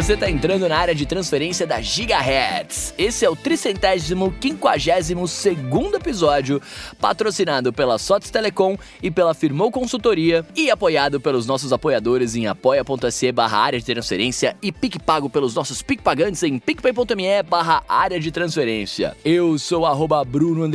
Você está entrando na área de transferência da Gigahertz. Esse é o tricentésimo quinquagésimo segundo episódio, patrocinado pela Sotes Telecom e pela Firmou Consultoria e apoiado pelos nossos apoiadores em apoia.se barra área de transferência e PicPago pelos nossos PicPagantes em picpay.me barra área de transferência. Eu sou arroba Bruno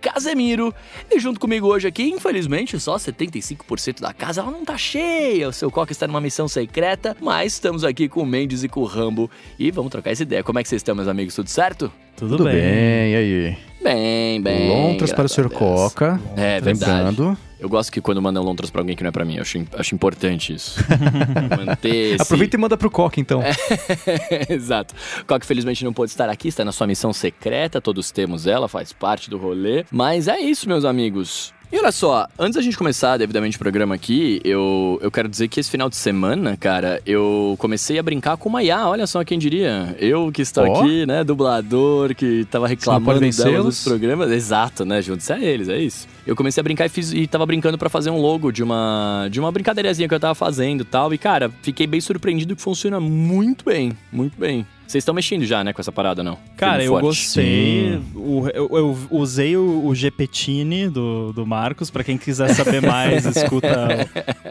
Casemiro e junto comigo hoje aqui, infelizmente, só 75% da casa ela não tá cheia. O seu Coca está numa missão secreta, mas estamos aqui com o Mendes e com o Rambo e vamos trocar essa ideia. Como é que vocês estão, meus amigos? Tudo certo? Tudo, Tudo bem. bem. E aí? Bem, bem. Lontras para o Sr. Coca. É, Lembrando. Eu gosto que quando mandam lontras para alguém que não é para mim, eu acho, acho importante isso. Manter esse... Aproveita e manda pro Coca, então. É, exato. Coca, felizmente, não pôde estar aqui, está na sua missão secreta, todos temos ela, faz parte do rolê. Mas é isso, meus amigos. E olha só, antes da gente começar devidamente o programa aqui, eu, eu quero dizer que esse final de semana, cara, eu comecei a brincar com uma IA, olha só quem diria. Eu que estou oh. aqui, né, dublador, que tava reclamando dela dos programas. Exato, né, junto a eles, é isso. Eu comecei a brincar e fiz e tava brincando para fazer um logo de uma de uma brincadeirazinha que eu tava fazendo e tal. E cara, fiquei bem surpreendido que funciona muito bem, muito bem. Vocês estão mexendo já, né, com essa parada, não? Cara, eu gostei. O, eu, eu, usei o, o GPTine do, do Marcos. para quem quiser saber mais, escuta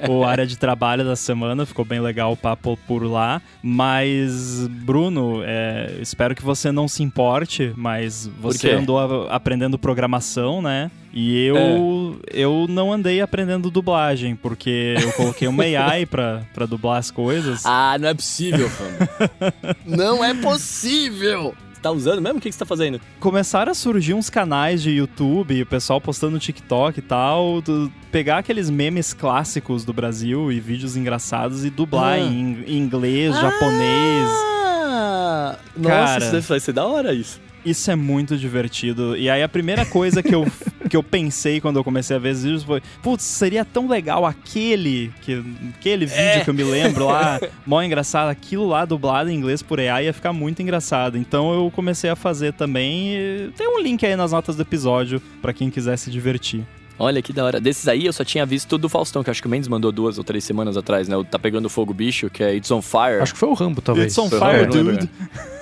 o, o, área de trabalho da semana. Ficou bem legal o papo por lá. Mas, Bruno, é, espero que você não se importe, mas você andou a, aprendendo programação, né? E eu, é. eu não andei aprendendo dublagem, porque eu coloquei uma AI pra, pra dublar as coisas. Ah, não é possível, fã. não é possível! tá usando mesmo? O que, você tá fazendo? Começaram a surgir uns canais de YouTube, o pessoal postando no TikTok e tal, do, pegar aqueles memes clássicos do Brasil e vídeos engraçados e dublar ah. em, em, inglês, ah. japonês. Nossa, Cara, isso vai ser da hora isso. Isso é muito divertido. E aí a primeira coisa que eu, que eu pensei quando eu comecei a ver esses vídeos foi: putz, seria tão legal aquele, que, aquele vídeo é. que eu me lembro lá, mó engraçado, aquilo lá dublado em inglês por AI ia ficar muito engraçado. Então eu comecei a fazer também. Tem um link aí nas notas do episódio para quem quiser se divertir. Olha que da hora. Desses aí eu só tinha visto do Faustão, que acho que o Mendes mandou duas ou três semanas atrás, né? O Tá Pegando Fogo Bicho, que é It's on Fire. Acho que foi o Rambo, talvez. It's on foi Fire, dude.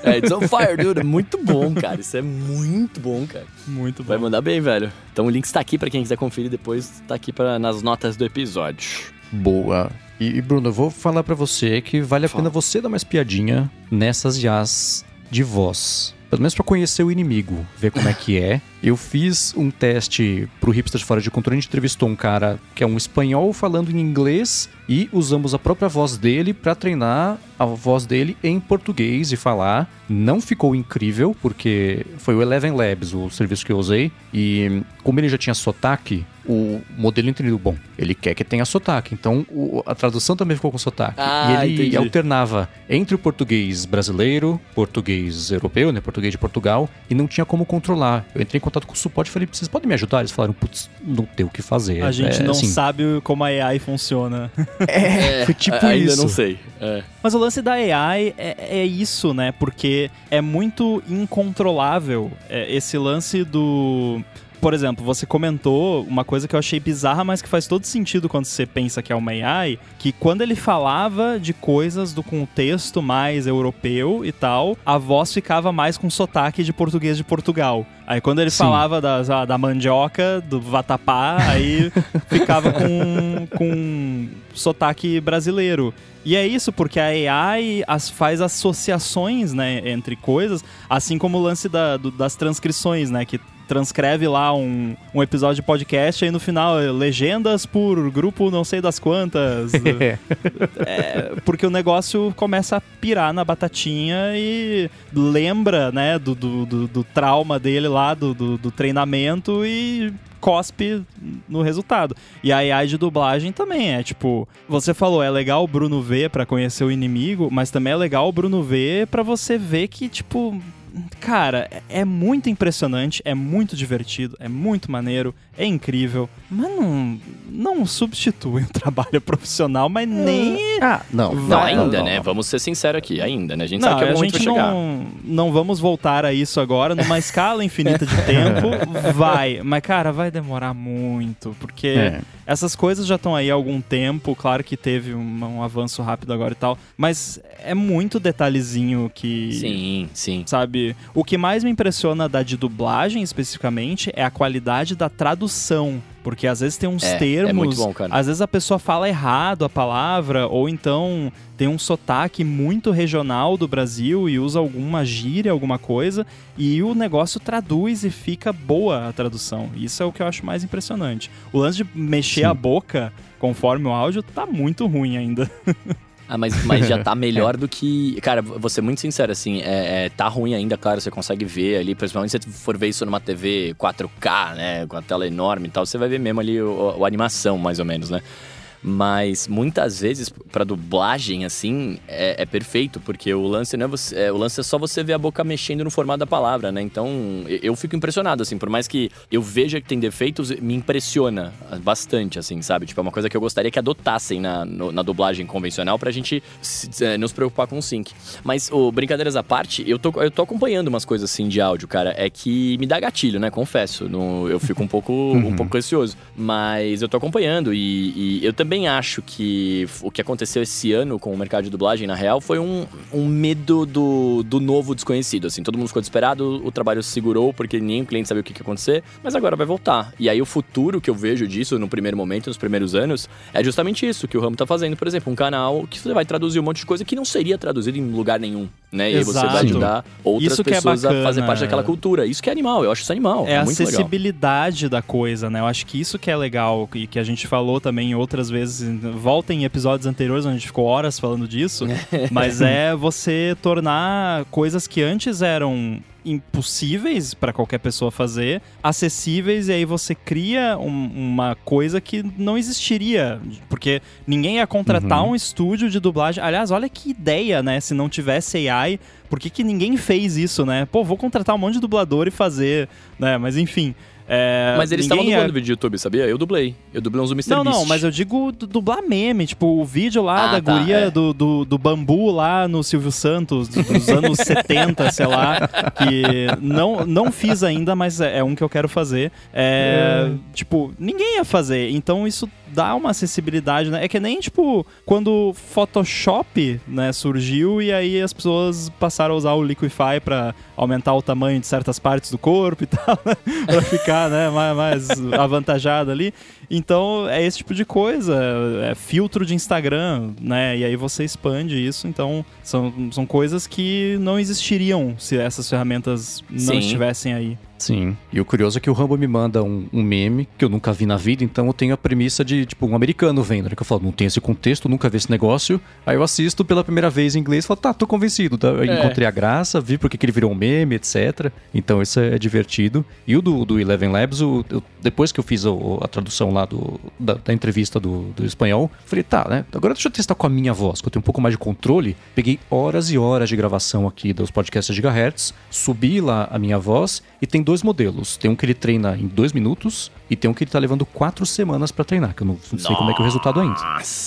É, It's on Fire, dude. Muito bom, cara. Isso é muito bom, cara. Muito bom. Vai mandar bem, velho. Então o link está aqui para quem quiser conferir depois, tá aqui pra, nas notas do episódio. Boa. E, Bruno, eu vou falar para você que vale a Fala. pena você dar mais piadinha nessas jazz de voz pelo menos para conhecer o inimigo, ver como é que é. Eu fiz um teste pro Hipster Fora de Controle, a gente entrevistou um cara que é um espanhol falando em inglês e usamos a própria voz dele para treinar a voz dele em português e falar. Não ficou incrível, porque foi o Eleven Labs, o serviço que eu usei, e como ele já tinha sotaque, o modelo entendeu, bom, ele quer que tenha sotaque, então o, a tradução também ficou com sotaque. Ah, e ele entendi. alternava entre o português brasileiro, português europeu, né, português de Portugal, e não tinha como controlar. Eu entrei em contato com o suporte e falei, vocês podem me ajudar? Eles falaram, putz, não tem o que fazer. A gente é, não assim, sabe como a AI funciona. É, foi tipo ainda isso. Ainda não sei. É. Mas o lance da AI é, é, isso, né? Porque é muito incontrolável é, esse lance do por exemplo, você comentou uma coisa que eu achei bizarra, mas que faz todo sentido quando você pensa que é uma AI, que quando ele falava de coisas do contexto mais europeu e tal, a voz ficava mais com sotaque de português de Portugal. Aí quando ele Sim. falava da, da mandioca, do vatapá, aí ficava com, com sotaque brasileiro. E é isso, porque a AI as, faz associações né, entre coisas, assim como o lance da, do, das transcrições, né? Que transcreve lá um, um episódio de podcast e no final é, legendas por grupo não sei das quantas. é, porque o negócio começa a pirar na batatinha e lembra, né, do, do, do, do trauma dele lá, do, do, do treinamento e cospe no resultado. E a AI de dublagem também é tipo, você falou, é legal o Bruno ver para conhecer o inimigo, mas também é legal o Bruno ver para você ver que tipo cara, é muito impressionante, é muito divertido, é muito maneiro, é incrível, mas não, não substitui um trabalho profissional, mas nem. Ah, não. Não, Vai, ainda, não, né? não. Vamos ser sinceros aqui, ainda, né? A gente Não, sabe que a é momento gente vai chegar. não, não vamos voltar a isso agora numa escala infinita de tempo. Vai, mas cara, vai demorar muito, porque É. essas coisas já estão aí há algum tempo. Claro que teve um, um avanço rápido agora e tal, mas é muito detalhezinho que. Sim, sim. Sabe, o que mais me impressiona da de dublagem especificamente é a qualidade da tradução. Porque às vezes tem uns É, é termos, muito bom, cara. às vezes a pessoa fala errado a palavra, ou então tem um sotaque muito regional do Brasil e usa alguma gíria, alguma coisa, e o negócio traduz e fica boa a tradução. Isso é o que eu acho mais impressionante. O lance de mexer Sim. a boca conforme o áudio tá muito ruim ainda. Ah, mas, mas já tá melhor do que. Cara, vou ser muito sincero, assim, é, é, tá ruim ainda, claro, você consegue ver ali, principalmente se você for ver isso numa TV 4K, né? Com a tela enorme e tal, você vai ver mesmo ali o, o- a animação, mais ou menos, né? Mas muitas vezes, pra dublagem, assim, é, é perfeito, porque o lance não é você. é, o lance é só você ver a boca mexendo no formato da palavra, né? Então, eu, eu fico impressionado, assim, por mais que eu veja que tem defeitos, me impressiona bastante, assim, sabe? Tipo, é uma coisa que eu gostaria que adotassem na, no- na dublagem convencional pra gente se, é, nos preocupar com o sync. Mas, ô, brincadeiras à parte, eu tô, eu tô acompanhando umas coisas assim de áudio, cara. É que me dá gatilho, né? Confesso. No- eu fico um pouco, um pouco receoso. Mas eu tô acompanhando e, e eu também acho que o que aconteceu esse ano com o mercado de dublagem, na real, foi um, um medo do, do novo desconhecido. Assim, todo mundo ficou desesperado, o trabalho se segurou porque o cliente sabia o que, ia acontecer, mas agora vai voltar. E aí o futuro que eu vejo disso no primeiro momento, nos primeiros anos, é justamente isso que o Ramo tá fazendo. Por exemplo, um canal que você vai traduzir um monte de coisa que não seria traduzido em lugar nenhum, né? E aí você vai Exato. ajudar outras Isso é pessoas a fazer parte daquela cultura. Isso que é animal, eu acho isso animal. É a muito legal. acessibilidade da coisa, né? Eu acho que isso que é legal e que a gente falou também outras vezes. Volta em episódios anteriores onde a gente ficou horas falando disso. mas é você tornar coisas que antes eram impossíveis para qualquer pessoa fazer, acessíveis e aí você cria um- uma coisa que não existiria, porque ninguém ia contratar Uhum. um estúdio de dublagem. Aliás, olha que ideia, né? Se não tivesse AI, por que, que ninguém fez isso, né? Pô, vou contratar um monte de dublador e fazer, né? Mas enfim. É, Mas eles estavam dublando ia- vídeo de YouTube, sabia? Eu dublei. Eu dublei uns do Mr. Não, Beast. não, mas eu digo du- dublar meme, tipo o vídeo lá Ah, da tá, guria é. do, do, do bambu lá no Silvio Santos, do- dos anos 70, sei lá, que não, não fiz ainda, mas é, é um que eu quero fazer. É, Tipo, ninguém ia fazer, então isso dá uma acessibilidade, né? É que nem, tipo, quando Photoshop, né, surgiu e aí as pessoas passaram a usar o Liquify pra aumentar o tamanho de certas partes do corpo e tal, né? ficar, né, mais, mais avantajado ali. Então, é esse tipo de coisa, é filtro de Instagram, né? E aí você expande isso, então são, são coisas que não existiriam se essas ferramentas não Sim. estivessem aí. Sim. E o curioso é que o Rambo me manda um, um meme que eu nunca vi na vida, então eu tenho a premissa de, tipo, um americano vendo, né? Que eu falo, não tem esse contexto, nunca vi esse negócio. Aí eu assisto pela primeira vez em inglês e falo, tá, tô convencido. Tá? É. Encontrei a graça, vi porque que ele virou um meme, etc. Então isso é divertido. E o do, do Eleven Labs, o- eu- depois que eu fiz o- a tradução lá do, da, da entrevista do, do espanhol, falei, tá, né? Agora deixa eu testar com a minha voz, que eu tenho um pouco mais de controle. Peguei horas e horas de gravação aqui dos podcasts Gigahertz, subi lá a minha voz e tem dois modelos. Tem um que ele treina em dois minutos e tem um que ele tá levando quatro semanas pra treinar, que eu não, não sei como é que é o resultado ainda.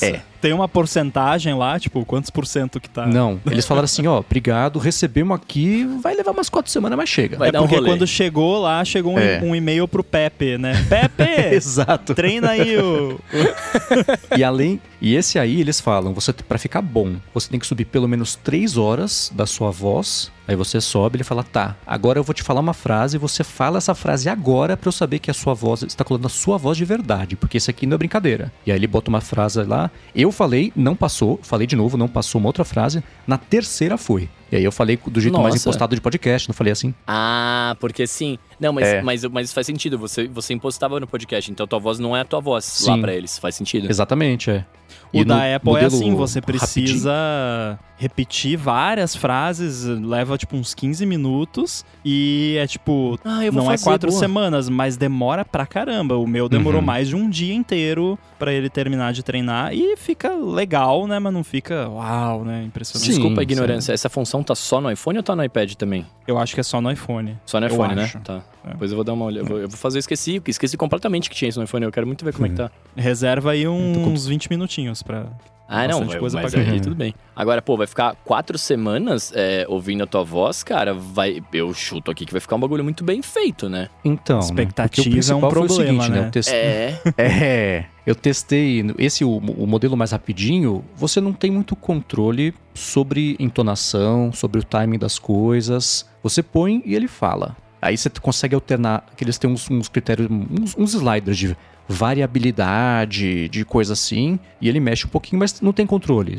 É. Tem uma porcentagem lá, tipo, quantos por cento que tá? Não, eles falaram assim, ó, obrigado, recebemos aqui, vai levar umas quatro semanas, mas chega. Vai é um porque rolê. quando chegou lá, chegou um, É. um e-mail pro Pepe, né? Pepe! Exato. treina aí o. E além, e esse aí eles falam, você para ficar bom, você tem que subir pelo menos três horas da sua voz. Aí você sobe, ele fala, tá, agora eu vou te falar uma frase, você fala essa frase agora pra eu saber que a sua voz está colando a sua voz de verdade, porque isso aqui não é brincadeira. E aí ele bota uma frase lá, eu falei, não passou, falei de novo, não passou uma outra frase, na terceira foi. E aí eu falei do jeito mais Nossa. impostado de podcast, não falei assim. Ah, porque sim. Não, mas, É. mas, mas faz sentido. Você, você impostava no podcast, então tua voz não é a tua voz lá Sim. pra eles. Faz sentido. Exatamente, é. O E da no Apple é assim, você rapidinho- precisa repetir várias frases, leva tipo uns 15 minutos e é tipo, Ah, eu vou não é fazer, quatro boa. semanas, mas demora pra caramba. O meu demorou Uhum. mais de um dia inteiro pra ele terminar de treinar e fica legal, né? Mas não fica uau, né? Impressionante. Sim, Desculpa a sim. ignorância, essa função tá só no iPhone ou tá no iPad também? Eu acho que é só no iPhone. Só no Eu iPhone, né? acho. Tá. É. Depois eu vou dar uma olhada. Eu vou, eu vou fazer, eu esqueci, esqueci completamente que tinha isso no iPhone. Eu quero muito ver como é que tá. Reserva aí uns 20 minutinhos pra. Ah, não, vai- coisa mas pra aí tudo bem. Agora, pô, vai ficar quatro semanas é, ouvindo a tua voz, cara, vai... Eu chuto aqui que vai ficar um bagulho muito bem feito, né? Então, né? Expectativa principal é um foi o problema, seguinte, né? Eu testei, É, É, eu testei esse o, o modelo mais rapidinho. Você não tem muito controle sobre entonação, sobre o timing das coisas. Você põe e ele fala. Aí você consegue alternar, que eles têm uns, uns critérios, uns, uns sliders de variabilidade, de coisa assim, e ele mexe um pouquinho, mas não tem controle.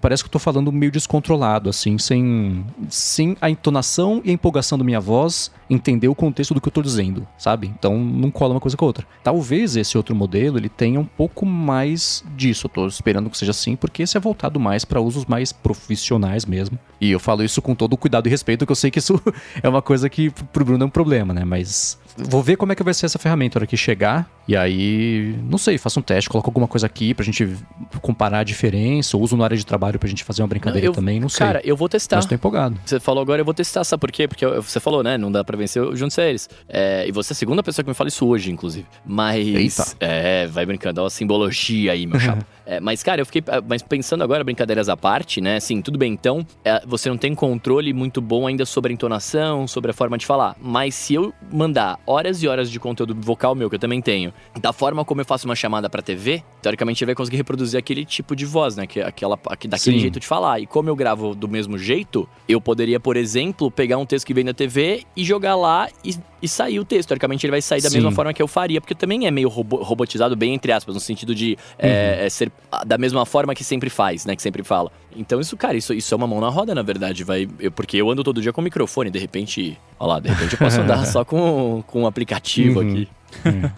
Parece que eu tô falando meio descontrolado, assim, sem, sem a entonação e a empolgação da minha voz entender o contexto do que eu tô dizendo, sabe? Então não cola uma coisa com a outra. Talvez esse outro modelo ele tenha um pouco mais disso. Eu tô esperando que seja assim, porque esse é voltado mais para usos mais profissionais mesmo. E eu falo isso com todo o cuidado e respeito, que eu sei que isso é uma coisa que pro Bruno é um problema, né? Mas vou ver como é que vai ser essa ferramenta na hora que chegar. E aí, não sei, faço um teste, coloco alguma coisa aqui pra gente comparar a diferença, ou uso na área de trabalho pra gente fazer uma brincadeira eu- também, não sei. Cara, eu vou testar. Mas tô empolgado. Você falou agora, eu vou testar, sabe por quê? Porque eu- você falou, né? Não dá pra vencer juntos a eles. É, e você é a segunda pessoa que me fala isso hoje, inclusive. Mas. Eita. É, vai brincando, ó, a simbologia aí, meu chapa. É, mas, cara, eu fiquei. ah, Mas pensando agora, brincadeiras à parte, né? Assim, tudo bem, então, é, você não tem controle muito bom ainda sobre a entonação, sobre a forma de falar. Mas se eu mandar horas e horas de conteúdo vocal meu, que eu também tenho, da forma como eu faço uma chamada pra TV, teoricamente ele vai conseguir reproduzir aquele tipo de voz, né? Que, aquela, aque- daquele Sim. jeito de falar. E como eu gravo do mesmo jeito, eu poderia, por exemplo, pegar um texto que vem da TV e jogar lá e, e sair o texto. Teoricamente ele vai sair da Sim. mesma forma que eu faria, porque também é meio robo- robotizado, bem entre aspas, no sentido de é, é ser ah, da mesma forma que sempre faz, né? Que sempre fala. Então isso, cara, isso, isso é uma mão na roda, na verdade. Vai, eu- porque eu ando todo dia com microfone, de repente. Olha lá, de repente eu posso andar só com, com um aplicativo Uhum. aqui.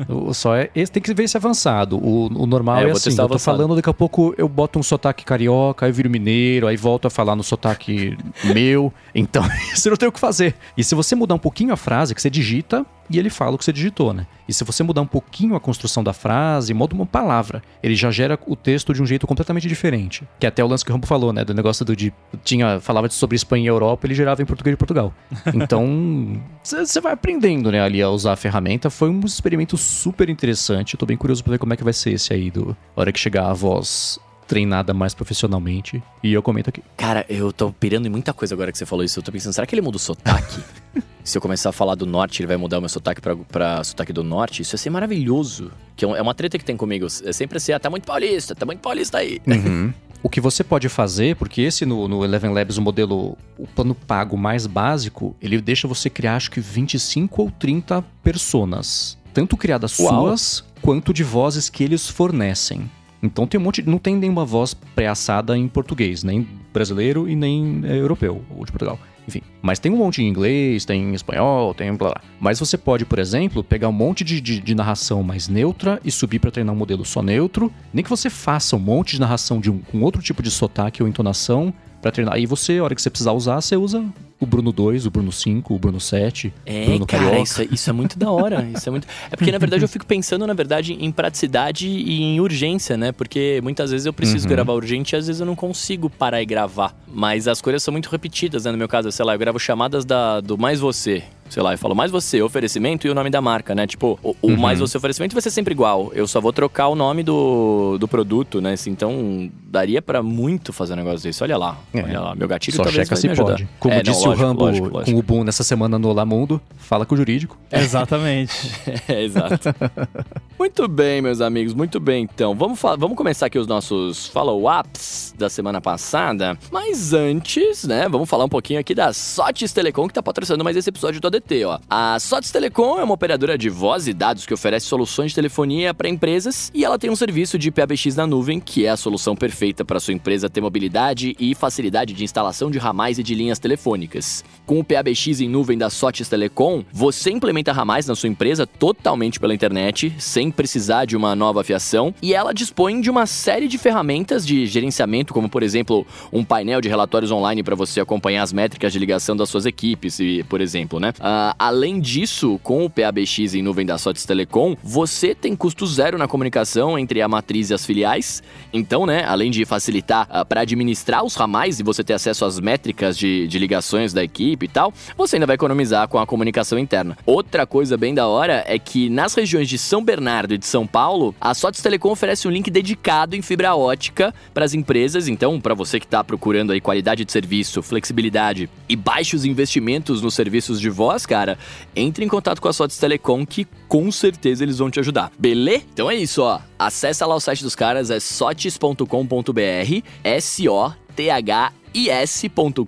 O- Só é, esse tem que ver esse avançado. O, o normal É, é, assim, eu tô falando, daqui a pouco eu boto um sotaque carioca, aí eu viro mineiro, aí volto a falar no sotaque meu. Então, você não tem o que fazer. E se você mudar um pouquinho a frase, que você digita e ele fala o que você digitou, né? E se você mudar um pouquinho a construção da frase, muda uma palavra, ele já gera o texto de um jeito completamente diferente. Que é até o lance que o Rambo falou, né? Do negócio do de. Tinha, falava sobre Espanha e Europa, ele gerava em português de Portugal. Então, você vai aprendendo, né, ali a usar a ferramenta. Foi um experimento super interessante. Eu tô bem curioso pra ver como é que vai ser esse aí, do a hora que chegar a voz treinada mais profissionalmente. E eu comento aqui. Cara, eu tô pirando em muita coisa agora que você falou isso. Eu tô pensando, será que ele muda o sotaque? Se eu começar a falar do norte, ele vai mudar o meu sotaque pra, pra sotaque do norte? Isso ia ser maravilhoso. Que é é uma treta que tem comigo. É sempre assim, ah, tá muito paulista, tá muito paulista aí. O que você pode fazer, porque esse no, no Eleven Labs, o modelo, o plano pago mais básico, ele deixa você criar acho que 25 ou 30 personas. Tanto criadas Uau. suas, quanto de vozes que eles fornecem. Então tem um monte, não tem nenhuma voz pré-assada em português, nem brasileiro e nem é, europeu, ou de Portugal. Enfim, mas tem um monte em inglês, tem em espanhol, tem blá blá. Mas você pode, por exemplo, pegar um monte de, de, de narração mais neutra e subir para treinar um modelo só neutro. Nem que você faça um monte de narração de um, com outro tipo de sotaque ou entonação para treinar. Aí você, a hora que você precisar usar, você usa o Bruno 2, o Bruno 5, o Bruno 7, É, Bruno cara, Carioca. isso, é- isso é muito da hora. Isso é muito. É porque, na verdade, eu fico pensando, na verdade, em praticidade e em urgência, né? Porque muitas vezes eu preciso Uhum. gravar urgente e às vezes eu não consigo parar e gravar. Mas as coisas são muito repetidas, né? No meu caso, sei lá, eu gravo chamadas da, do mais você. Sei lá, eu falo mais você, oferecimento e o nome da marca, né? Tipo, o, o Uhum. mais você oferecimento vai ser sempre igual. Eu só vou trocar o nome do, do produto, né? Assim, então, daria pra muito fazer um negócio desse. Olha lá, É. olha lá. Meu gatilho Só talvez checa se pode. Como É, não, disse lógico, o Rambo lógico, lógico. com o Boom nessa semana no Lamundo, fala com o jurídico. Exatamente. É, exato. muito bem, meus amigos, muito bem. Então, vamos, vamos começar aqui os nossos follow-ups da semana passada. Mas antes, né, vamos falar um pouquinho aqui da Sotes Telecom, que tá patrocinando mais esse episódio do ADT, ó. A Sotes Telecom é uma operadora de voz e dados que oferece soluções de telefonia para empresas e ela tem um serviço de PABX na nuvem, que é a solução perfeita para sua empresa ter mobilidade e facilidade de instalação de ramais e de linhas telefônicas. Com o PABX em nuvem da Sotes Telecom, você implementa ramais na sua empresa totalmente pela internet, sem precisar de uma nova fiação, e ela dispõe de uma série de ferramentas de gerenciamento, como por exemplo, um painel de relatórios online para você acompanhar as métricas de ligação das suas equipes, por exemplo, né? Uh, além disso, com o PABX em nuvem da Sotes Telecom, você tem custo zero na comunicação entre a matriz e as filiais. Então, né, além de facilitar uh, para administrar os ramais e você ter acesso às métricas de, de ligações da equipe e tal, você ainda vai economizar com a comunicação interna. Outra coisa bem da hora é que nas regiões de São Bernardo e de São Paulo, a Sotes Telecom oferece um link dedicado em fibra ótica para as empresas. Então, para você que está procurando aí qualidade de serviço, flexibilidade e baixos investimentos nos serviços de voz, cara, entre em contato com a Sotes Telecom que com certeza eles vão te ajudar. Beleza? Então é isso, ó. Acesse lá o site dos caras, é sotes.com.br, S-O-T-H is.com.br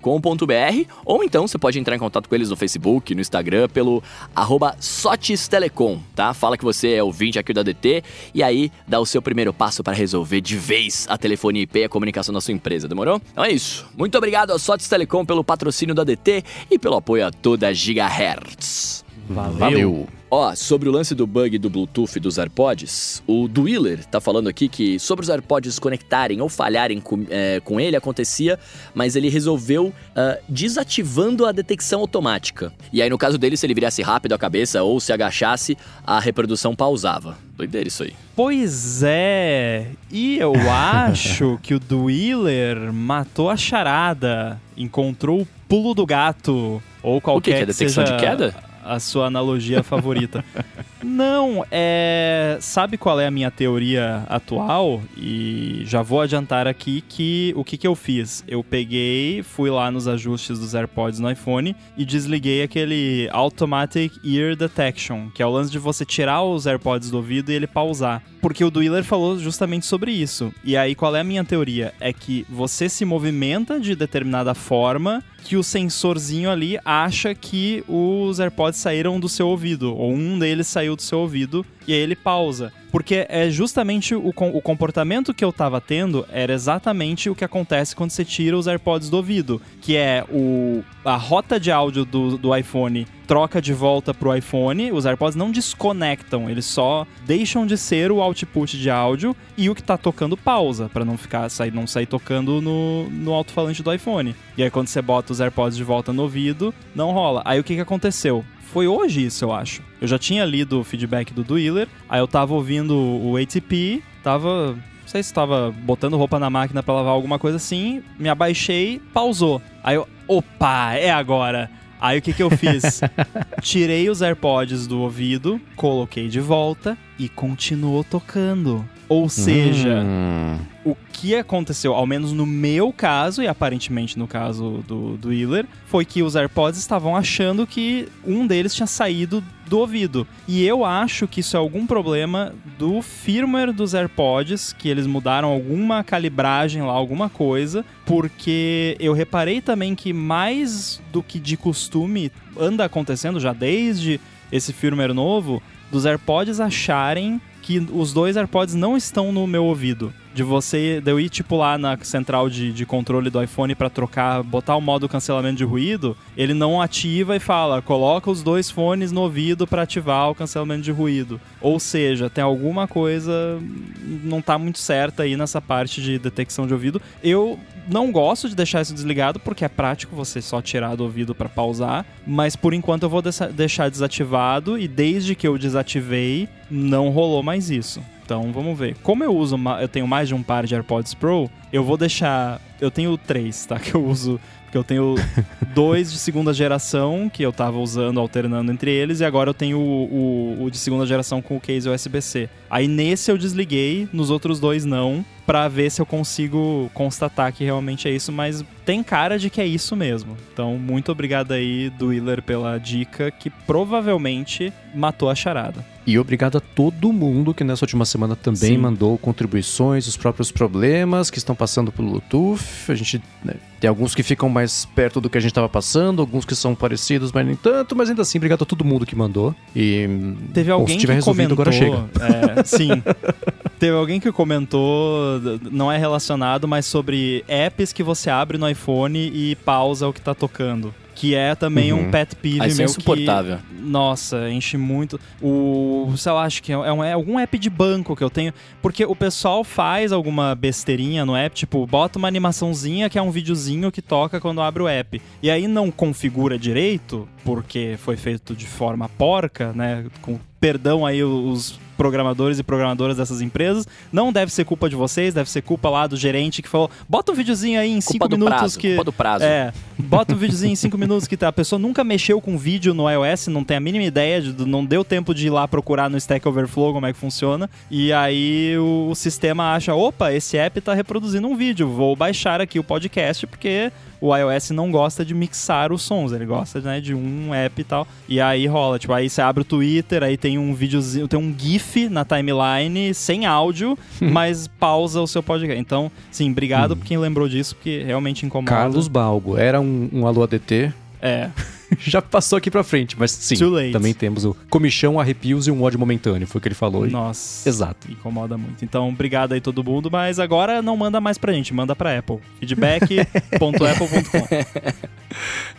ou então você pode entrar em contato com eles no Facebook, no Instagram, pelo arroba Sotistelecom, tá? Fala que você é ouvinte aqui da DT e aí dá o seu primeiro passo para resolver de vez a telefonia IP e a comunicação da sua empresa, demorou? Então é isso. Muito obrigado a Sotis Telecom pelo patrocínio da DT e pelo apoio a toda Gigahertz. Valeu. Valeu. Ó, sobre o lance do bug do Bluetooth dos AirPods, o Dwiller tá falando aqui que sobre os AirPods conectarem ou falharem com, é, com ele acontecia, mas ele resolveu uh, desativando a detecção automática. E aí, no caso dele, se ele virasse rápido a cabeça ou se agachasse, a reprodução pausava. Doideira isso aí. Pois é, e eu acho que o Dwiller matou a charada, encontrou o pulo do gato, ou qualquer o que, que é detecção seja... de queda? A sua analogia favorita. Não, é. Sabe qual é a minha teoria atual? E já vou adiantar aqui que o que, que eu fiz? Eu peguei, fui lá nos ajustes dos AirPods no iPhone e desliguei aquele Automatic Ear Detection, que é o lance de você tirar os AirPods do ouvido e ele pausar. Porque o Dwiller falou justamente sobre isso. E aí, qual é a minha teoria? É que você se movimenta de determinada forma que o sensorzinho ali acha que os AirPods saíram do seu ouvido, ou um deles saiu do seu ouvido, e aí ele pausa. Porque é justamente o, o comportamento que eu tava tendo era exatamente o que acontece quando você tira os AirPods do ouvido, que é o a rota de áudio do, do iPhone troca de volta pro iPhone, os AirPods não desconectam, eles só deixam de ser o output de áudio e o que tá tocando pausa, para não ficar sair, não sair tocando no, no alto-falante do iPhone. E aí quando você bota os AirPods de volta no ouvido, não rola. Aí o que que aconteceu? Foi hoje isso, eu acho. Eu já tinha lido o feedback do Dwiller, aí eu tava ouvindo o ATP, tava não sei se estava botando roupa na máquina para lavar alguma coisa assim, me abaixei, pausou. Aí eu, opa, é agora. Aí o que, que eu fiz? Tirei os AirPods do ouvido, coloquei de volta e continuou tocando. Ou seja, Hum. o que aconteceu, ao menos no meu caso, e aparentemente no caso do, do Wheeler, foi que os AirPods estavam achando que um deles tinha saído do ouvido. E eu acho que isso é algum problema do firmware dos AirPods, que eles mudaram alguma calibragem lá, alguma coisa, porque eu reparei também que mais do que de costume anda acontecendo já desde esse firmware novo, dos AirPods acharem que os dois AirPods não estão no meu ouvido. De você, de eu ir tipo lá na central de, de controle do iPhone para trocar, botar o modo cancelamento de ruído, ele não ativa e fala, coloca os dois fones no ouvido para ativar o cancelamento de ruído. Ou seja, tem alguma coisa não tá muito certa aí nessa parte de detecção de ouvido. Eu não gosto de deixar isso desligado porque é prático você só tirar do ouvido para pausar, mas por enquanto eu vou deixar desativado e desde que eu desativei não rolou mais isso. Então vamos ver. Como eu uso, eu tenho mais de um par de AirPods Pro, eu vou deixar. Eu tenho três, tá? Que eu uso. Porque eu tenho dois de segunda geração que eu tava usando, alternando entre eles, e agora eu tenho o, o, o de segunda geração com o case USB-C. Aí nesse eu desliguei, nos outros dois não, para ver se eu consigo constatar que realmente é isso, mas tem cara de que é isso mesmo. Então, muito obrigado aí, Wheeler, pela dica que provavelmente matou a charada. E obrigado a todo mundo que nessa última semana também Sim. mandou contribuições, os próprios problemas que estão passando pelo Bluetooth. A gente né, tem alguns que ficam mais perto do que a gente estava passando, alguns que são parecidos, mas nem tanto. Mas ainda assim, obrigado a todo mundo que mandou. E Teve bom, alguém se tiver que resolvido, comentou, agora chega. é, sim. Teve alguém que comentou, não é relacionado, mas sobre apps que você abre no iPhone e pausa o que tá tocando. que é também Uhum. um pet peeve Ah, é meu insuportável. que, nossa, enche muito. O, sei lá, acho que é, um- é algum app de banco que eu tenho, porque o pessoal faz alguma besteirinha no app, tipo, bota uma animaçãozinha que é um videozinho que toca quando abre o app. E aí não configura direito, porque foi feito de forma porca, né, com perdão aí os programadores e programadoras dessas empresas, não deve ser culpa de vocês, deve ser culpa lá do gerente que falou, bota um videozinho aí em cinco minutos prazo, que culpa do prazo. é, bota um videozinho em 5 minutos que tá. A pessoa nunca mexeu com vídeo no iOS, não tem a mínima ideia, de, não deu tempo de ir lá procurar no Stack Overflow como é que funciona. E aí o, o sistema acha: opa, esse app tá reproduzindo um vídeo, vou baixar aqui o podcast porque o iOS não gosta de mixar os sons, ele gosta né, de um app e tal. E aí rola, tipo, aí você abre o Twitter, aí tem um videozinho, tem um GIF na timeline sem áudio, mas pausa o seu podcast. Então, sim, obrigado por quem lembrou disso, porque realmente incomoda. Carlos Balgo. Era um, um Alô ADT. É. Já passou aqui pra frente, mas sim. Too late. Também temos o comichão, arrepios e um ódio momentâneo. Foi o que ele falou. e- Nossa. Exato. Incomoda muito. Então, obrigado aí todo mundo, mas agora não manda mais pra gente, manda pra Apple. Feedback.apple.com.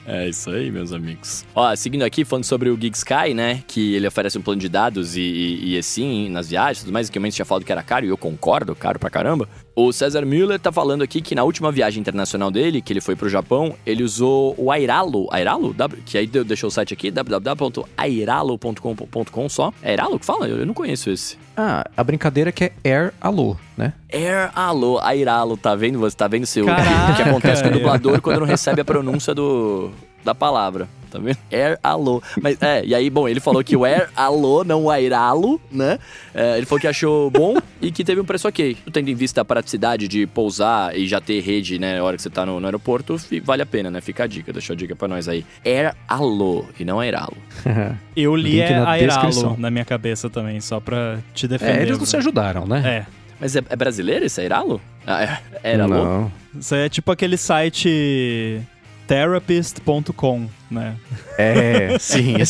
É isso aí, meus amigos. Ó, seguindo aqui, falando sobre o Gig Sky, né? Que ele oferece um plano de dados e, e, e assim, nas viagens e tudo mais, que o Mendes tinha falado que era caro, e eu concordo, caro pra caramba. O César Müller tá falando aqui que na última viagem internacional dele, que ele foi pro Japão, ele usou o Airalo. Airalo? Que aí deixou o site aqui, www.airalo.com.com só. É Airalo que fala? Eu, eu não conheço esse. Ah, a brincadeira é que é Air Alô, né? Air Alô, Airalo, tá vendo? Você tá vendo seu, Caraca, o que acontece com o dublador quando não recebe a pronúncia do, da palavra, tá vendo? Air Alô. Mas é, e aí, bom, ele falou que o Air Alô, não o Airalo, né? É, ele falou que achou bom e que teve um preço ok. Tendo em vista a praticidade de pousar e já ter rede, né, na hora que você tá no, no aeroporto, vale a pena, né? Fica a dica, deixa a dica pra nós aí. Air Alô e não Airalo. Eu li é na Airalo descrição. na minha cabeça também, só pra te defender. É, eles não se ajudaram, né? É. Mas é, é brasileiro esse Airalo? Ah, é, Airalo? Não. Isso aí é tipo aquele site therapist.com, né? É, sim.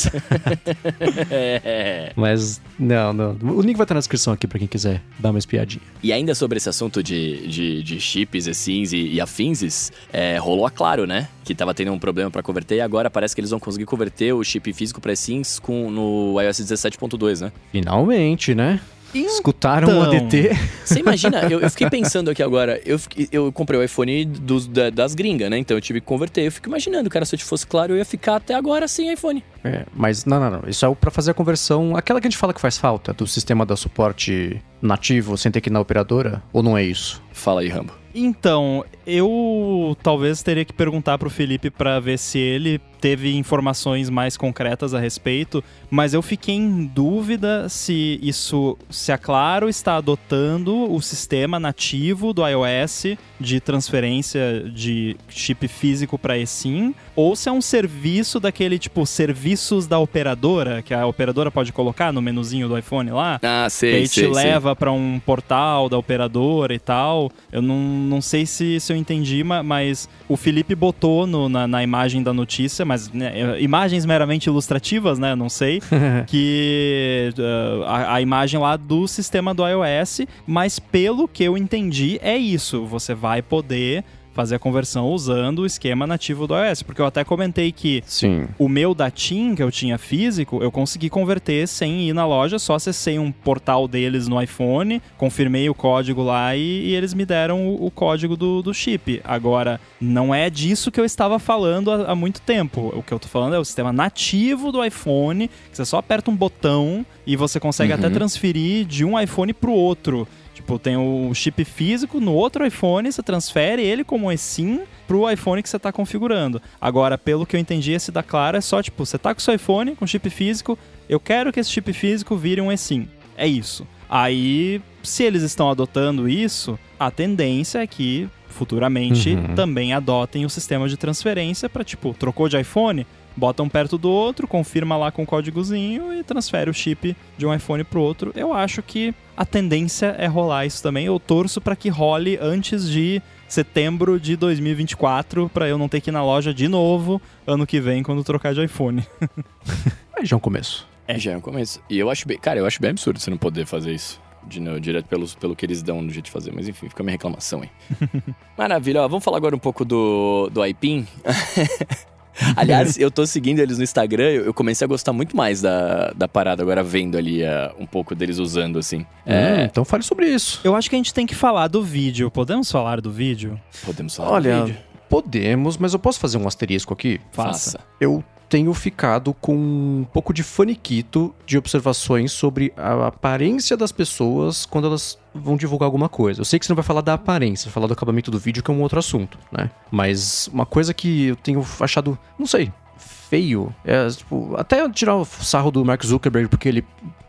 É. Mas, não, não. O link vai estar na descrição aqui pra quem quiser dar uma espiadinha. E ainda sobre esse assunto de, de, de chips, assim, e, e afinses, é, rolou a Claro, né? Que tava tendo um problema pra converter e agora parece que eles vão conseguir converter o chip físico pra SIMs com, no iOS 17.2, né? Finalmente, né? Escutaram o Então. ADT. Você imagina, eu, eu fiquei pensando aqui agora, eu, eu comprei o iPhone dos, da- das gringas, né? Então eu tive que converter. Eu fico imaginando, cara, se eu fosse claro, eu ia ficar até agora sem iPhone. É, mas não, não, não. Isso é pra fazer a conversão. Aquela que a gente fala que faz falta, do sistema da suporte nativo sem ter que ir na operadora? Ou não é isso? Fala aí, Rambo. Então, eu talvez teria que perguntar pro Felipe pra ver se ele teve informações mais concretas a respeito, mas eu fiquei em dúvida se isso, se a Claro está adotando o sistema nativo do iOS de transferência de chip físico para eSIM, ou se é um serviço daquele tipo serviços da operadora, que a operadora pode colocar no menuzinho do iPhone lá Ah, que sei, aí sei, te sei. leva pra um portal da operadora e tal. Eu não, não sei se, se eu entendi, ma- mas o Felipe botou no- na, na imagem da notícia, mas né, é, imagens meramente ilustrativas, né? Não sei. que uh, a, a imagem lá do sistema do iOS, mas pelo que eu entendi, é isso. Você vai poder fazer a conversão usando o esquema nativo do iOS. Porque eu até comentei que Sim. o meu da TIM, que eu tinha físico, eu consegui converter sem ir na loja, só acessei um portal deles no iPhone, confirmei o código lá e, e eles me deram o, o código do, do chip. Agora, não é disso que eu estava falando há, há muito tempo. O que eu tô falando é o sistema nativo do iPhone, que você só aperta um botão e você consegue até transferir de um iPhone pro outro. Tipo, tem o chip físico no outro iPhone, você transfere ele como eSIM pro iPhone que você tá configurando. Agora, pelo que eu entendi, esse da Claro é só, tipo, você tá com o seu iPhone com chip físico, eu quero que esse chip físico vire um eSIM. É isso. Aí, se eles estão adotando isso, a tendência é que futuramente Uhum. também adotem o sistema de transferência para tipo, trocou de iPhone, bota um perto do outro, confirma lá com o códigozinho e transfere o chip de um iPhone pro outro. Eu acho que a tendência é rolar isso também. Eu torço para que role antes de setembro de 2024 para eu não ter que ir na loja de novo ano que vem quando trocar de iPhone. Mas já é um começo. É, já é um começo. E eu acho bem. Cara, eu acho bem absurdo você não poder fazer isso. De, no- direto pelos, pelo que eles dão no jeito de fazer. Mas enfim, fica a minha reclamação aí. Maravilha, ó. Vamos falar agora um pouco do, do iPin. Aliás, eu tô seguindo eles no Instagram, eu comecei a gostar muito mais da, da parada, agora vendo ali uh, um pouco deles usando, assim. Hum, é... Então fale sobre isso. Eu acho que a gente tem que falar do vídeo. Podemos falar do vídeo? Podemos falar Olha, do vídeo. Podemos, mas eu posso fazer um asterisco aqui? Faça. Eu tenho ficado com um pouco de faniquito de observações sobre a aparência das pessoas quando elas vão divulgar alguma coisa. Eu sei que você não vai falar da aparência, vai falar do acabamento do vídeo, que é um outro assunto, né? Mas uma coisa que eu tenho achado, não sei, feio, é, tipo, até tirar o sarro do Mark Zuckerberg, porque ele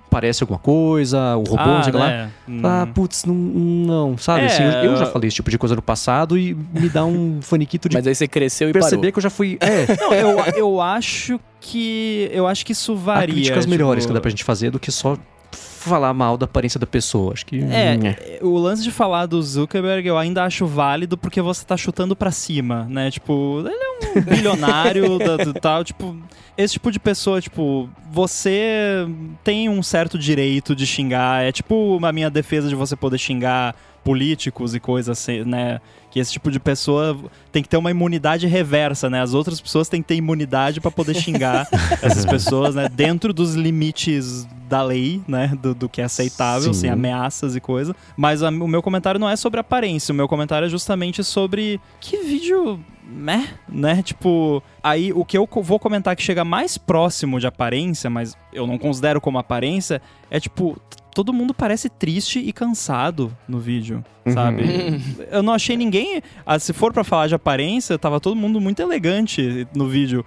parece alguma coisa, o robô, ah, não sei né? lá. Hum. Ah, putz, não, não sabe? É, assim, eu, eu, já falei esse tipo de coisa no passado e me dá um faniquito de. Mas aí você cresceu e perceber parou. que eu já fui. É. não, eu, eu acho que. Eu acho que isso varia. Há críticas tipo... melhores que dá pra gente fazer do que só falar mal da aparência da pessoa. Acho que. É, é, o lance de falar do Zuckerberg eu ainda acho válido porque você tá chutando para cima, né? Tipo, ele é um bilionário do, tal, tipo. Esse tipo de pessoa, tipo, você tem um certo direito de xingar. É tipo a minha defesa de você poder xingar políticos e coisas assim, né? Que esse tipo de pessoa tem que ter uma imunidade reversa, né? As outras pessoas têm que ter imunidade para poder xingar essas pessoas, né? Dentro dos limites da lei, né? Do, do que é aceitável, Sim. sem ameaças e coisa. Mas a, o meu comentário não é sobre aparência, o meu comentário é justamente sobre que vídeo né, né? Tipo, aí o que eu vou comentar que chega mais próximo de aparência, mas eu não considero como aparência, é tipo, todo mundo parece triste e cansado no vídeo, uhum. sabe? Eu não achei ninguém. Ah, se for para falar de aparência, tava todo mundo muito elegante no vídeo.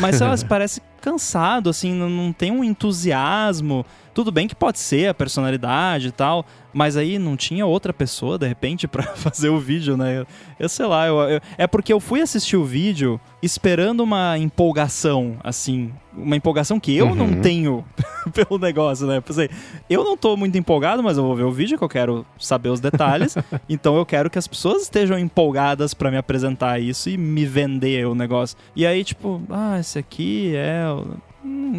Mas sei lá, parece cansado, assim, não, tem um entusiasmo. Tudo bem que pode ser a personalidade e tal, mas aí não tinha outra pessoa, de repente, para fazer o vídeo, né? Eu, eu sei lá, eu, eu, é porque eu fui assistir o vídeo esperando uma empolgação, assim, uma empolgação que eu uhum. não tenho pelo negócio, né? Pensei, eu não tô muito empolgado, mas eu vou ver o vídeo que eu quero saber os detalhes, então eu quero que as pessoas estejam empolgadas para me apresentar isso e me vender o negócio. E aí, tipo, ah, esse aqui é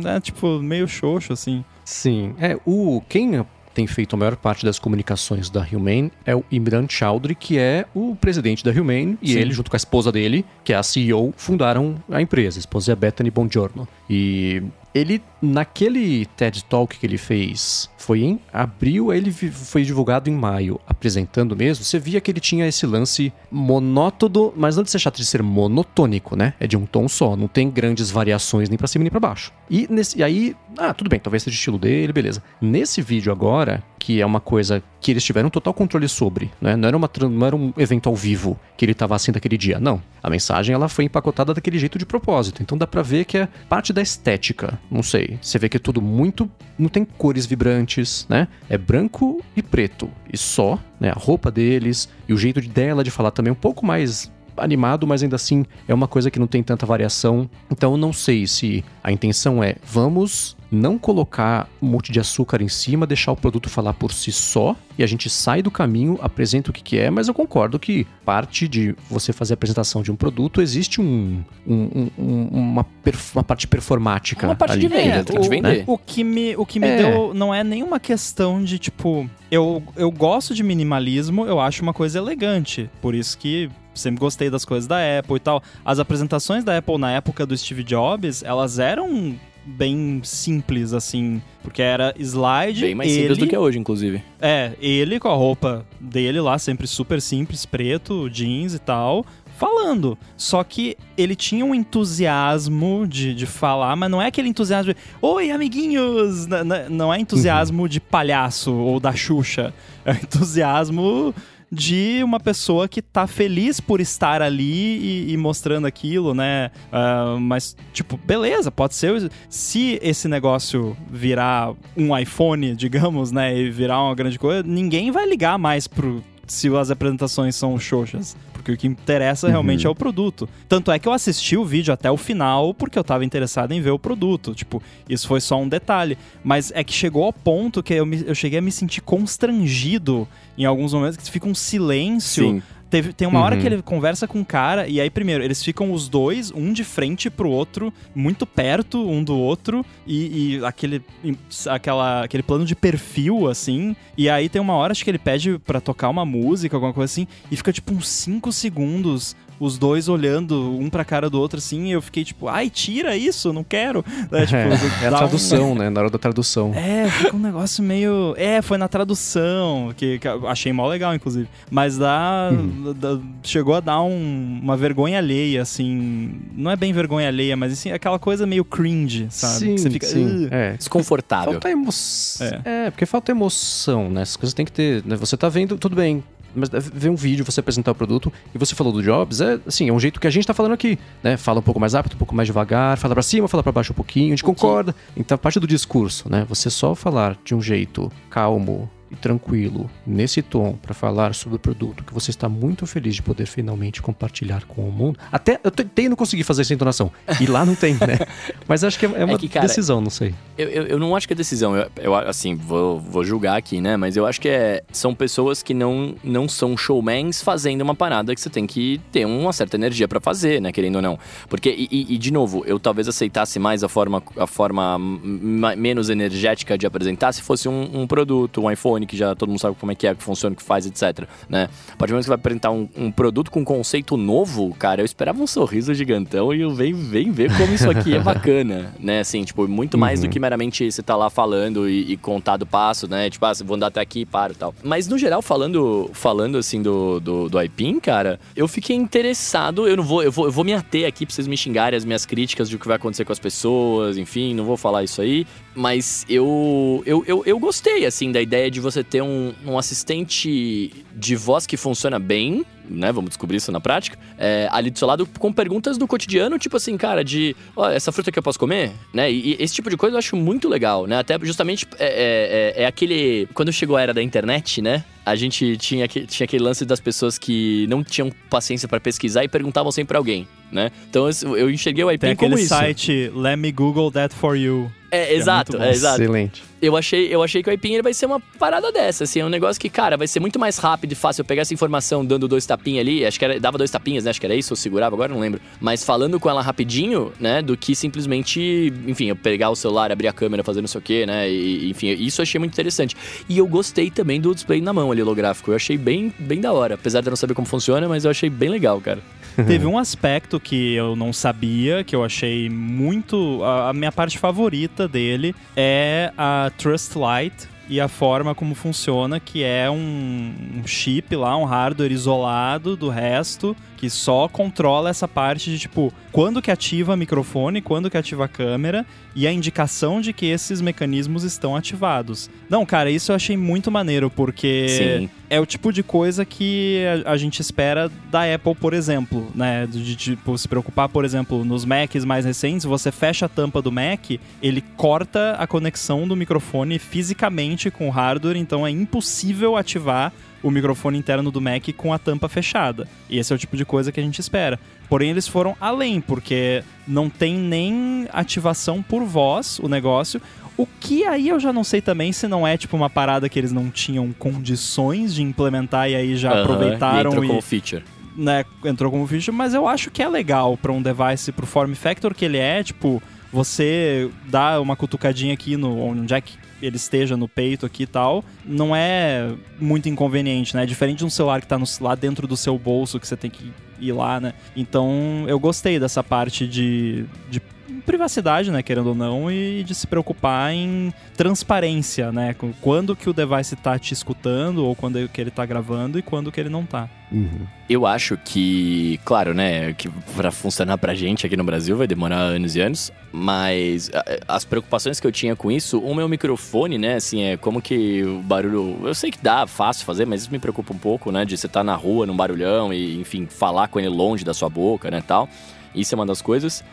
é tipo meio xoxo assim. Sim. É, o quem tem feito a maior parte das comunicações da Humane é o Imran Chowdhury, que é o presidente da Humane, e Sim. ele, junto com a esposa dele, que é a CEO, fundaram a empresa. A esposa é Bethany Bongiorno. E ele, naquele TED Talk que ele fez, foi em abril, ele foi divulgado em maio, apresentando mesmo. Você via que ele tinha esse lance monótono, mas não de ser chato de ser monotônico, né? É de um tom só, não tem grandes variações nem para cima nem para baixo. E, nesse, e aí, ah, tudo bem, talvez seja o estilo dele, beleza. Nesse vídeo agora, que é uma coisa que eles tiveram total controle sobre, né? Não era, uma, não era um evento ao vivo que ele estava assim daquele dia, não. A mensagem ela foi empacotada daquele jeito de propósito. Então dá para ver que é parte da estética. Não sei. Você vê que é tudo muito. Não tem cores vibrantes, né? É branco e preto. E só, né? A roupa deles e o jeito dela de falar também é um pouco mais animado, mas ainda assim é uma coisa que não tem tanta variação. Então não sei se a intenção é vamos não colocar um monte de açúcar em cima, deixar o produto falar por si só e a gente sai do caminho, apresenta o que, que é, mas eu concordo que parte de você fazer a apresentação de um produto existe um, um, um uma, uma parte performática. Uma parte ali, de venda, tem de vender. O, o que me, o que me é. deu não é nenhuma questão de tipo. Eu, eu gosto de minimalismo, eu acho uma coisa elegante. Por isso que sempre gostei das coisas da Apple e tal. As apresentações da Apple na época do Steve Jobs, elas eram bem simples, assim. Porque era slide. Bem mais ele, simples do que é hoje, inclusive. É, ele com a roupa dele lá, sempre super simples, preto, jeans e tal. Falando. Só que ele tinha um entusiasmo de, de falar, mas não é aquele entusiasmo de Oi, amiguinhos! Não é entusiasmo uhum. de palhaço ou da Xuxa. É entusiasmo de uma pessoa que tá feliz por estar ali e, e mostrando aquilo, né? Uh, mas, tipo, beleza, pode ser. Se esse negócio virar um iPhone, digamos, né? E virar uma grande coisa, ninguém vai ligar mais pro se as apresentações são xoxas porque o que interessa realmente uhum. é o produto. Tanto é que eu assisti o vídeo até o final porque eu tava interessado em ver o produto. Tipo, isso foi só um detalhe. Mas é que chegou ao ponto que eu, me, eu cheguei a me sentir constrangido em alguns momentos, que fica um silêncio. Sim Teve, tem uma uhum. hora que ele conversa com um cara, e aí, primeiro, eles ficam os dois, um de frente pro outro, muito perto um do outro, e, e aquele, aquela, aquele plano de perfil, assim. E aí tem uma hora, acho que ele pede para tocar uma música, alguma coisa assim, e fica tipo uns 5 segundos os dois olhando um pra cara do outro assim, e eu fiquei tipo, ai, tira isso, não quero. É, tipo, é a tradução, um... né? Na hora da tradução. É, fica um negócio meio. É, foi na tradução, que, que achei mó legal, inclusive. Mas dá, uhum. dá chegou a dar um, uma vergonha alheia, assim. Não é bem vergonha alheia, mas assim, aquela coisa meio cringe, sabe? Sim, você fica. Sim. É. Desconfortável. Falta emoção. É. é. porque falta emoção, né? Essas coisas tem que ter. Né? Você tá vendo, tudo bem mas ver um vídeo, você apresentar o produto, e você falou do Jobs, é assim, é um jeito que a gente tá falando aqui, né? Fala um pouco mais rápido, um pouco mais devagar, fala para cima, fala para baixo um pouquinho, a gente concorda. Então, a parte do discurso, né? Você só falar de um jeito calmo, e tranquilo, nesse tom, para falar sobre o produto que você está muito feliz de poder finalmente compartilhar com o mundo. Até eu tentei não conseguir fazer essa entonação. E lá não tem, né? Mas acho que é, é uma é que, cara, decisão, não sei. Eu, eu, eu, não acho que é decisão. Eu, eu, assim, vou, vou julgar aqui, né? Mas eu acho que é, são pessoas que não, não são showmans fazendo uma parada que você tem que ter uma certa energia para fazer, né? Querendo ou não. Porque, e, e, de novo, eu talvez aceitasse mais a forma, a forma menos energética de apresentar se fosse um, um produto, um iPhone que já todo mundo sabe como é que é, que funciona, o que faz, etc. Né? A partir do momento que você vai apresentar um, um, produto com um conceito novo, cara, eu esperava um sorriso gigantão e eu venho, venho ver como isso aqui é bacana, né? Assim, tipo, muito mais uhum. do que meramente você tá lá falando e, e contar do passo, né? Tipo, ah, vou andar até aqui e paro e tal. Mas no geral, falando, falando assim do, do, do IPIN, cara, eu fiquei interessado, eu não vou, eu vou, eu vou me ater aqui pra vocês me xingarem as minhas críticas de o que vai acontecer com as pessoas, enfim, não vou falar isso aí. Mas eu, eu, eu, eu gostei, assim, da ideia de você ter um, um assistente de voz que funciona bem, né? Vamos descobrir isso na prática. É, ali do seu lado com perguntas do cotidiano, tipo assim, cara, de ó, essa fruta que eu posso comer, né? E, e, esse tipo de coisa eu acho muito legal, né? Até justamente é, é, é, é aquele. Quando chegou a era da internet, né? A gente tinha, tinha aquele lance das pessoas que não tinham paciência para pesquisar e perguntavam sempre pra alguém, né? Então eu enxerguei o IP como isso. Tem aquele site Let Me Google That For You. É, exato, é, é, exato. Excelente. Eu achei, eu achei que o Ipin ele vai ser uma parada dessa, assim, é um negócio que, cara, vai ser muito mais rápido e fácil eu pegar essa informação dando dois tapinhas ali, acho que era, dava dois tapinhas, né, acho que era isso, eu segurava, agora não lembro, mas falando com ela rapidinho, né, do que simplesmente, enfim, eu pegar o celular, abrir a câmera, fazer não sei o que, né, e, enfim, isso eu achei muito interessante. E eu gostei também do display na mão ali, holográfico, eu achei bem, bem da hora, apesar de eu não saber como funciona, mas eu achei bem legal, cara. Teve um aspecto que eu não sabia, que eu achei muito. A, a minha parte favorita dele é a Trust Light, e a forma como funciona, que é um, um, chip lá, um hardware isolado do resto, que só controla essa parte de tipo, quando que ativa o microfone, quando que ativa a câmera e a indicação de que esses mecanismos estão ativados. Não, cara, isso eu achei muito maneiro, porque Sim. é o tipo de coisa que a, a, gente espera da Apple, por exemplo, né? De, de tipo, se preocupar, por exemplo, nos Macs mais recentes, você fecha a tampa do Mac, ele corta a conexão do microfone fisicamente com o hardware, então é impossível ativar o microfone interno do Mac com a tampa fechada. E esse é o tipo de coisa que a gente espera. Porém, eles foram além, porque não tem nem ativação por voz o negócio. O que aí eu já não sei também se não é tipo uma parada que eles não tinham condições de implementar e aí já uhum, aproveitaram. E entrou e, como feature. Né, entrou como feature, mas eu acho que é legal para um device pro form factor que ele é, tipo, você dá uma cutucadinha aqui no onde é que ele esteja no peito aqui e tal, não é muito inconveniente, né? Diferente de um celular que tá no, lá dentro do seu bolso, que você tem que ir lá, né? Então eu gostei dessa parte de, de privacidade, né, querendo ou não, e de se preocupar em transparência, né, quando que o device está te escutando ou quando que ele está gravando e quando que ele não está. Uhum. Eu acho que, claro, né, que para funcionar pra gente aqui no Brasil vai demorar anos e anos, mas as preocupações que eu tinha com isso, o meu microfone, né, assim, é como que o barulho, eu sei que dá fácil fazer, mas isso me preocupa um pouco, né, de você estar tá na rua num barulhão e, enfim, falar com ele longe da sua boca, né, tal. Isso é uma das coisas.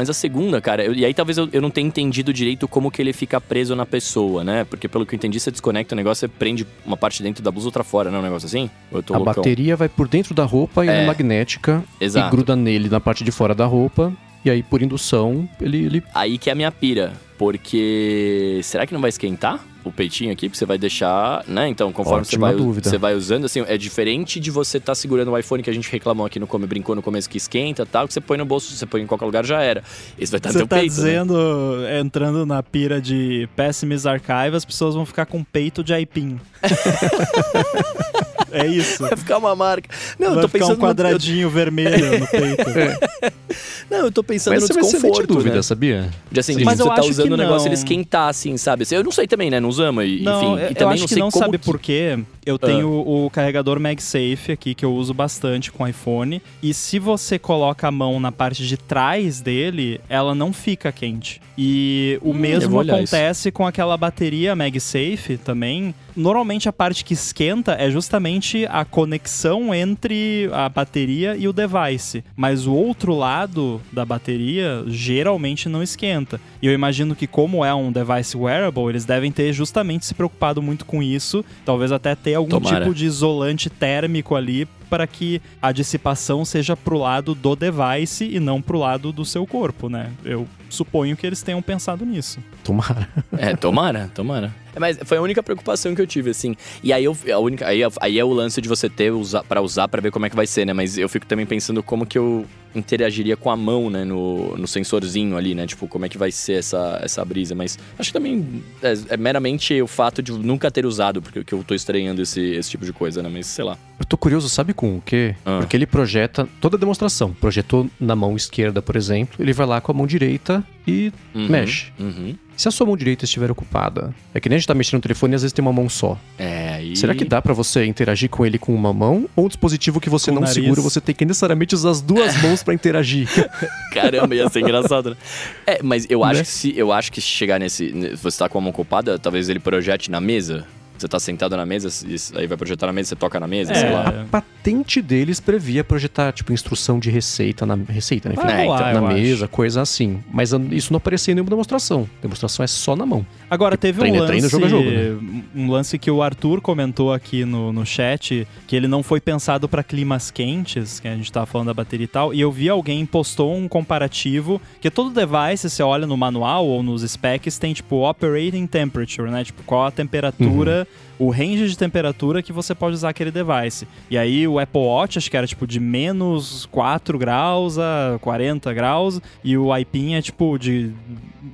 Mas a segunda, cara, eu, e aí talvez eu, eu não tenha entendido direito como que ele fica preso na pessoa, né? Porque pelo que eu entendi, você desconecta o negócio, você prende uma parte dentro da blusa outra fora, não é um negócio assim? a loucão? bateria vai por dentro da roupa e é, é magnética exato. e gruda nele na parte de fora da roupa. E aí, por indução, ele, ele. Aí que é a minha pira. Porque. Será que não vai esquentar? o peitinho aqui, porque você vai deixar, né? Então, conforme você vai, você vai usando, assim, é diferente de você estar tá segurando o iPhone que a gente reclamou aqui no Come, brincou no começo que esquenta tal, que você põe no bolso, você põe em qualquer lugar já era. Esse vai estar tá no tá peito. Você tá dizendo, né? entrando na pira de Pessimist Archive, as pessoas vão ficar com peito de aipim. É isso. Vai ficar uma marca. Não, vai eu tô ficar pensando um quadradinho no... vermelho no peito. Não, eu tô pensando Mas no você vai desconforto, ser dúvida, né? sabia? De assim, Sim. de Mas você eu tá acho usando que o negócio ele esquentar, assim, sabe? Eu não sei também, né? Não usamos, e, Não, enfim. eu, e também eu acho não que sei não como sabe que- por quê. Eu tenho o carregador MagSafe aqui que eu uso bastante com iPhone e se você coloca a mão na parte de trás dele, ela não fica quente. E o Hum, mesmo olhar isso. acontece com aquela bateria MagSafe também. Normalmente a parte que esquenta é justamente a conexão entre a bateria e o device, mas o outro lado da bateria geralmente não esquenta. E eu imagino que como é um device wearable, eles devem ter justamente se preocupado muito com isso, talvez até ter algum Tomara. tipo de isolante térmico ali para que a dissipação seja pro lado do device e não pro lado do seu corpo, né? Eu suponho que eles tenham pensado nisso. Tomara. É, tomara, tomara. É, mas foi a única preocupação que eu tive, assim. E aí, eu, a única, aí, aí é o lance de você ter usa, para usar pra ver como é que vai ser, né? Mas eu fico também pensando como que eu interagiria com a mão, né? No, no sensorzinho ali, né? Tipo, como é que vai ser essa, essa brisa. Mas acho que também é, é meramente o fato de nunca ter usado, porque que eu tô estranhando esse, esse tipo de coisa, né? Mas sei lá. Eu tô curioso, sabe com o quê? Ah. Porque ele projeta toda a demonstração. Projetou na mão esquerda, por exemplo, ele vai lá com a mão direita e Uhum, mexe. Uhum. Se a sua mão direita estiver ocupada, é que nem a gente tá mexendo no telefone e às vezes tem uma mão só. É, aí. Será que dá pra você interagir com ele com uma mão? Ou um dispositivo que você Com não nariz. segura, você tem que necessariamente usar as duas mãos pra interagir? Caramba, ia ser engraçado, né? É, mas eu acho Né? que se eu acho que se chegar nesse. ne- Você tá com a mão ocupada, talvez ele projete na mesa. Você tá sentado na mesa, e aí vai projetar na mesa, você toca na mesa, É. sei lá. A patente deles previa projetar, tipo, instrução de receita na receita, né? Enfim, Vai É, então, na mesa, acho. coisa assim. Mas an- isso não aparecia em nenhuma demonstração. demonstração é só na mão. Agora, teve um treino é lance, treino, jogo é jogo, né? um lance que o Arthur comentou aqui no, no chat, que ele não foi pensado para climas quentes, que a gente tava falando da bateria e tal, e eu vi alguém postou um comparativo, que todo device, você olha no manual ou nos specs, tem tipo operating temperature, né? Tipo, qual a temperatura, Uhum. O range de temperatura que você pode usar aquele device. E aí o Apple Watch, acho que era tipo de menos 4 graus a 40 graus, e o iPin é tipo de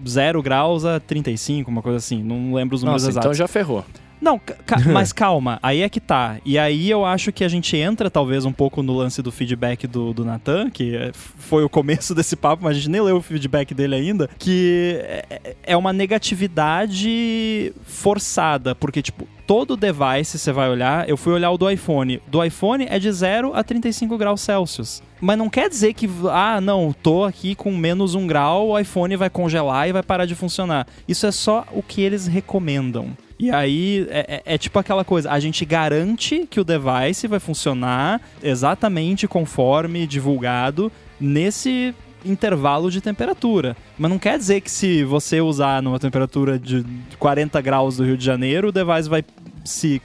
0 graus a 35, uma coisa assim. Não lembro os números Nossa, exatos. então já ferrou. Não, ca- mas calma, aí é que tá. E aí eu acho que a gente entra talvez um pouco no lance do feedback do, do Nathan, que é- foi o começo desse papo, mas a gente nem leu o feedback dele ainda, que é- é uma negatividade forçada, porque tipo, todo device você vai olhar, eu fui olhar o do iPhone, do iPhone é de 0 a 35 graus Celsius. Mas não quer dizer que, ah, não, tô aqui com menos um grau, o iPhone vai congelar e vai parar de funcionar. Isso é só o que eles recomendam. E aí é, é- é tipo aquela coisa, a gente garante que o device vai funcionar exatamente conforme divulgado nesse intervalo de temperatura. Mas não quer dizer que se você usar numa temperatura de 40 graus do Rio de Janeiro, o device vai se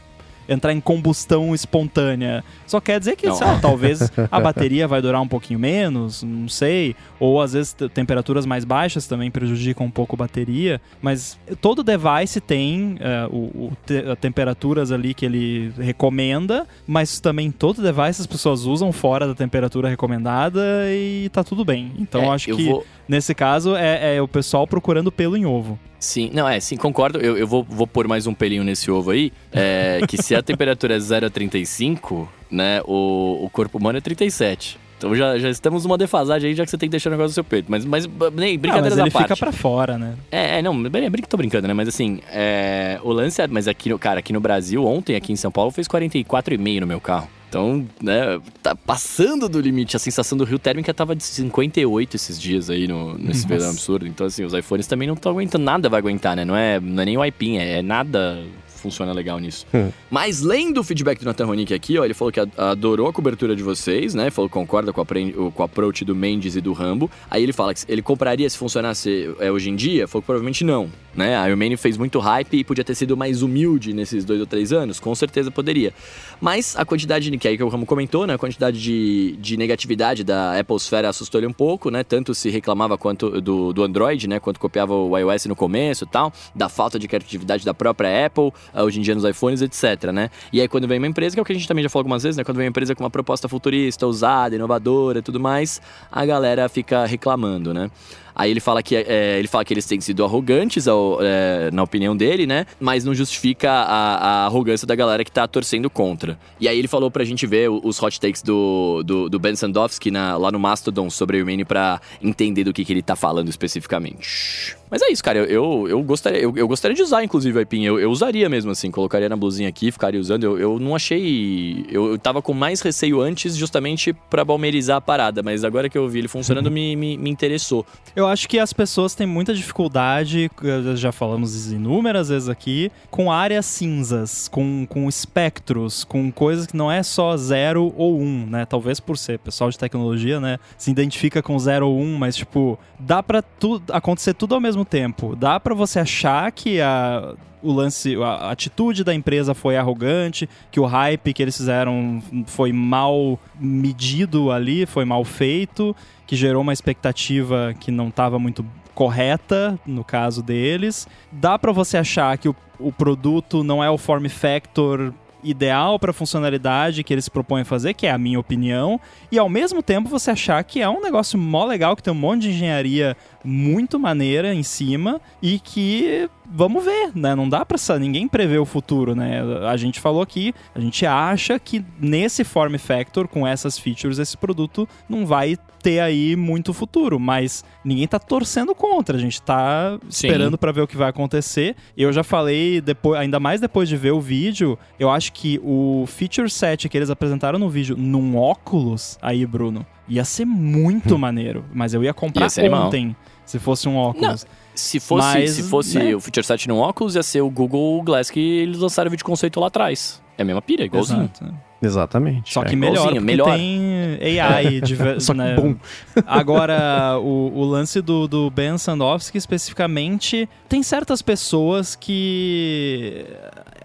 entrar em combustão espontânea. Só quer dizer que, sei lá, talvez a bateria vai durar um pouquinho menos, não sei. Ou às vezes te- temperaturas mais baixas também prejudicam um pouco a bateria. Mas todo device tem é, o, o te- temperaturas ali que ele recomenda, mas também todo device as pessoas usam fora da temperatura recomendada e tá tudo bem. Então É, acho que vou- nesse caso é, é o pessoal procurando pelo em ovo. Sim, não, é, sim, concordo. Eu, eu vou, vou pôr mais um pelinho nesse ovo aí. É, que se a temperatura é 0 a 35, né, o, o corpo humano é 37. Então já, já estamos numa defasagem aí, já que você tem que deixar o negócio no seu peito. Mas, mas nem brincadeira mas da ele parte. fica pra fora, né? É, é, não, brin- brin- tô brincando, né? Mas assim, é, o lance é. Mas aqui, no, cara, aqui no Brasil, ontem, aqui em São Paulo, fez 44,5 no meu carro. Então, né, tá passando do limite. A sensação do Rio térmica tava de 58 esses dias aí no, nesse verão absurdo. Então, assim, os iPhones também não estão aguentando. Nada vai aguentar, né? Não é, não é nem o iPin, é, é nada funciona legal nisso. Hum. Mas lendo o feedback do Nathan Ronick aqui, ó, ele falou que adorou a cobertura de vocês, né? Falou que concorda com a, o- com a approach do Mendes e do Rambo. Aí ele fala que ele compraria se funcionasse é, hoje em dia? Falou que provavelmente não, né? A Iron fez muito hype e podia ter sido mais humilde nesses dois ou três anos. Com certeza poderia. Mas a quantidade, que aí que o Rambo comentou, né? A quantidade de, de negatividade da Apple Sphere assustou ele um pouco, né? Tanto se reclamava quanto do, do Android, né? Quanto copiava o iOS no começo e tal. Da falta de criatividade da própria Apple, ah, hoje em dia nos iPhones, etc, né? E aí quando vem uma empresa, que é o que a gente também já falou algumas vezes, né? Quando vem uma empresa com uma proposta futurista, ousada, inovadora e tudo mais, a galera fica reclamando, né? Aí ele fala que, é, ele fala que eles têm sido arrogantes, ao, é, na opinião dele, né? Mas não justifica a, a, arrogância da galera que tá torcendo contra. E aí ele falou pra gente ver os hot takes do, do, do Ben Sandowski na, lá no Mastodon sobre o Mini pra entender do que, que ele tá falando especificamente. Mas é isso, cara. Eu, eu, eu gostaria, eu, eu, gostaria de usar, inclusive, o IPIN. Eu, eu usaria mesmo, assim. Colocaria na blusinha aqui, ficaria usando. Eu, eu não achei. Eu, eu tava com mais receio antes, justamente para balmerizar a parada. Mas agora que eu vi ele funcionando, uhum. me, me, me, interessou. Eu acho que as pessoas têm muita dificuldade, já falamos inúmeras vezes aqui, com áreas cinzas, com, com espectros, com coisas que não é só zero ou um, né? Talvez por ser pessoal de tecnologia, né? Se identifica com zero ou um, mas, tipo, dá pra tu, acontecer tudo ao mesmo mesmo tempo. Dá para você achar que a o lance, a atitude da empresa foi arrogante, que o hype que eles fizeram foi mal medido ali, foi mal feito, que gerou uma expectativa que não estava muito correta no caso deles. Dá para você achar que o, o produto não é o form factor ideal para a funcionalidade que eles propõem fazer, que é a minha opinião, e ao mesmo tempo você achar que é um negócio mó legal, que tem um monte de engenharia muito maneira em cima e que vamos ver, né? Não dá para ninguém prever o futuro, né? A gente falou aqui, a gente acha que nesse form factor com essas features esse produto não vai ter aí muito futuro, mas ninguém tá torcendo contra, a gente tá esperando para ver o que vai acontecer. Eu já falei depois, ainda mais depois de ver o vídeo, eu acho que o feature set que eles apresentaram no vídeo num óculos aí, Bruno, ia ser muito hum. maneiro, mas eu ia comprar ia ontem. Animal. Se fosse um óculos. Não. Se fosse, Mas, se fosse né? o feature set no óculos, ia ser o Google Glass que eles lançaram o vídeo conceito lá atrás. É a mesma pira, igualzinho. Exato. Exatamente. Só que é. melhor, melhor. tem AI. Só né? bom. Agora, o, o lance do, do Ben Sandowski especificamente, tem certas pessoas que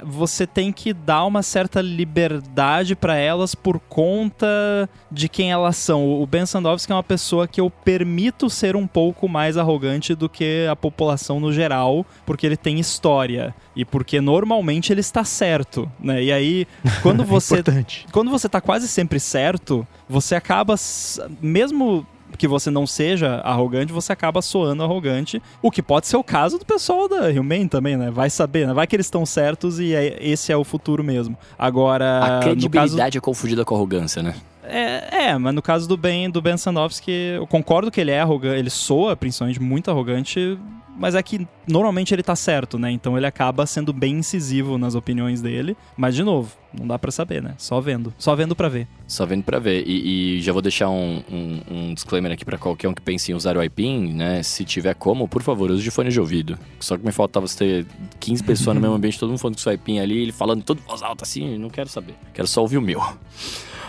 você tem que dar uma certa liberdade para elas por conta de quem elas são. O Ben Sandowski é uma pessoa que eu permito ser um pouco mais arrogante do que a população no geral, porque ele tem história e porque normalmente ele está certo, né? E aí, quando você quando você tá quase sempre certo, você acaba mesmo que você não seja arrogante, você acaba soando arrogante. O que pode ser o caso do pessoal da Human também, né? Vai saber, né? Vai que eles estão certos e é, esse é o futuro mesmo. Agora. A credibilidade caso... é confundida com arrogância, né? É, é, mas no caso do Ben, do Ben Sandowski, eu concordo que ele é arrogante, ele soa principalmente muito arrogante, mas é que normalmente ele tá certo, né? Então ele acaba sendo bem incisivo nas opiniões dele. Mas, de novo, não dá para saber, né? Só vendo. Só vendo para ver. Só vendo para ver. E, e, já vou deixar um, um, um disclaimer aqui para qualquer um que pense em usar o iPin, né? Se tiver como, por favor, use de fone de ouvido. Só que me faltava você ter 15 pessoas no mesmo ambiente, todo mundo falando com seu iPin ali, ele falando tudo voz alta assim, não quero saber. Quero só ouvir o meu.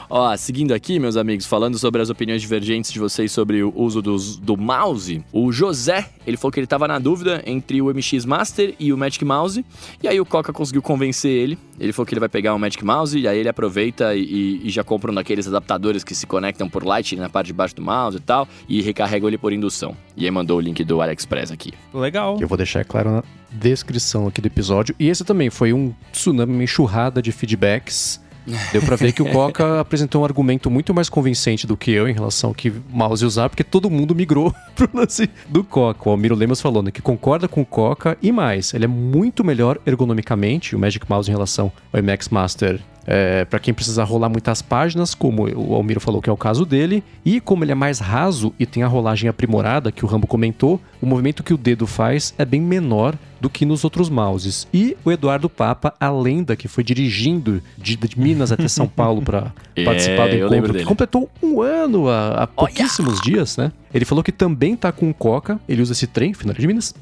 Ó, seguindo aqui, meus amigos, falando sobre as opiniões divergentes de vocês sobre o uso dos, do mouse, o José, ele falou que ele estava na dúvida entre o MX Master e o Magic Mouse, e aí o Coca conseguiu convencer ele. Ele falou que ele vai pegar o Magic Mouse, e aí ele aproveita e, e já compra um daqueles adaptadores que se conectam por Lightning na parte de baixo do mouse e tal, e recarrega ele por indução. E aí mandou o link do AliExpress aqui. Legal. Eu vou deixar claro na descrição aqui do episódio. E esse também foi um tsunami, uma enxurrada de feedbacks Deu pra ver que o Coca apresentou um argumento muito mais convincente do que eu em relação ao que mouse usar, porque todo mundo migrou pro lance do Coca. O Almiro Lemos falando né, que concorda com o Coca e mais, ele é muito melhor ergonomicamente, o Magic Mouse em relação ao MX Master é, para quem precisa rolar muitas páginas, como o Almiro falou que é o caso dele, e como ele é mais raso e tem a rolagem aprimorada, que o Rambo comentou, o movimento que o dedo faz é bem menor do que nos outros mouses. E o Eduardo Papa, a lenda que foi dirigindo de, de Minas até São Paulo para é, participar do encontro, que completou um ano há, há pouquíssimos dias, né? Ele falou que também tá com Coca, ele usa esse trem, final de Minas,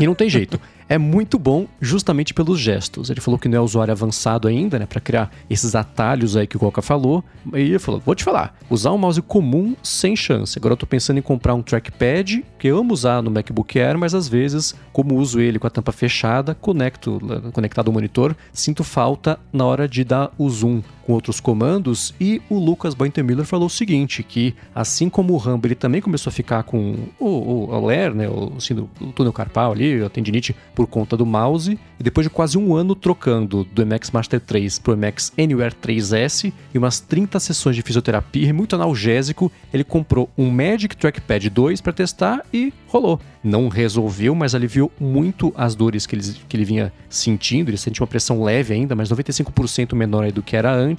e não tem jeito. É muito bom justamente pelos gestos. Ele falou que não é usuário avançado ainda, né, para criar esses atalhos aí que o Coca falou. E ele falou: "Vou te falar, usar um mouse comum sem chance. Agora eu tô pensando em comprar um trackpad, que eu amo usar no MacBook Air, mas às vezes, como uso ele com a tampa fechada, conecto conectado ao monitor, sinto falta na hora de dar o zoom com outros comandos e o Lucas Bointemiller falou o seguinte, que assim como o Rambo ele também começou a ficar com o, o, o LER, né, o, assim, o túnel carpal ali, a tendinite por conta do mouse, e depois de quase um ano trocando do MX Master 3 pro MX Anywhere 3S e umas 30 sessões de fisioterapia e muito analgésico, ele comprou um Magic Trackpad 2 para testar e rolou. Não resolveu, mas aliviou muito as dores que ele, que ele vinha sentindo. Ele sentia uma pressão leve ainda, mas 95% menor do que era antes.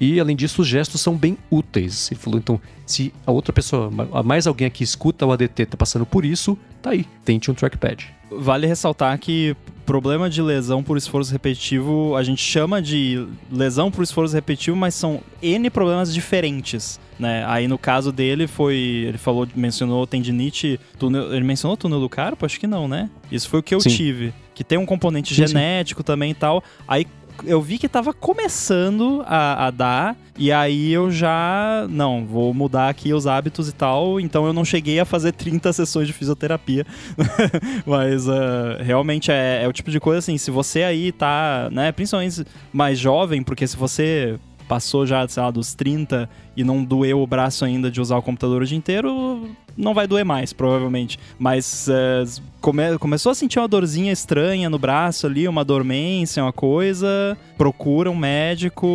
E além disso, os gestos são bem úteis. Ele falou: então, se a outra pessoa, mais alguém aqui escuta o ADT tá passando por isso, tá aí, tente um trackpad. Vale ressaltar que problema de lesão por esforço repetitivo, a gente chama de lesão por esforço repetitivo, mas são N problemas diferentes. Né? Aí no caso dele foi. Ele falou, mencionou tendinite. Túnel, ele mencionou túnel do carpo? Acho que não, né? Isso foi o que eu sim. tive. Que tem um componente sim, genético sim. também e tal. Aí eu vi que tava começando a, a, dar, e aí eu já. Não, vou mudar aqui os hábitos e tal. Então eu não cheguei a fazer 30 sessões de fisioterapia. Mas uh, realmente é, é, o tipo de coisa assim, se você aí tá, né, principalmente mais jovem, porque se você passou já, sei lá, dos 30 e não doeu o braço ainda de usar o computador o dia inteiro, não vai doer mais, provavelmente. Mas é, come, começou a sentir uma dorzinha estranha no braço ali, uma dormência, uma coisa, procura um médico,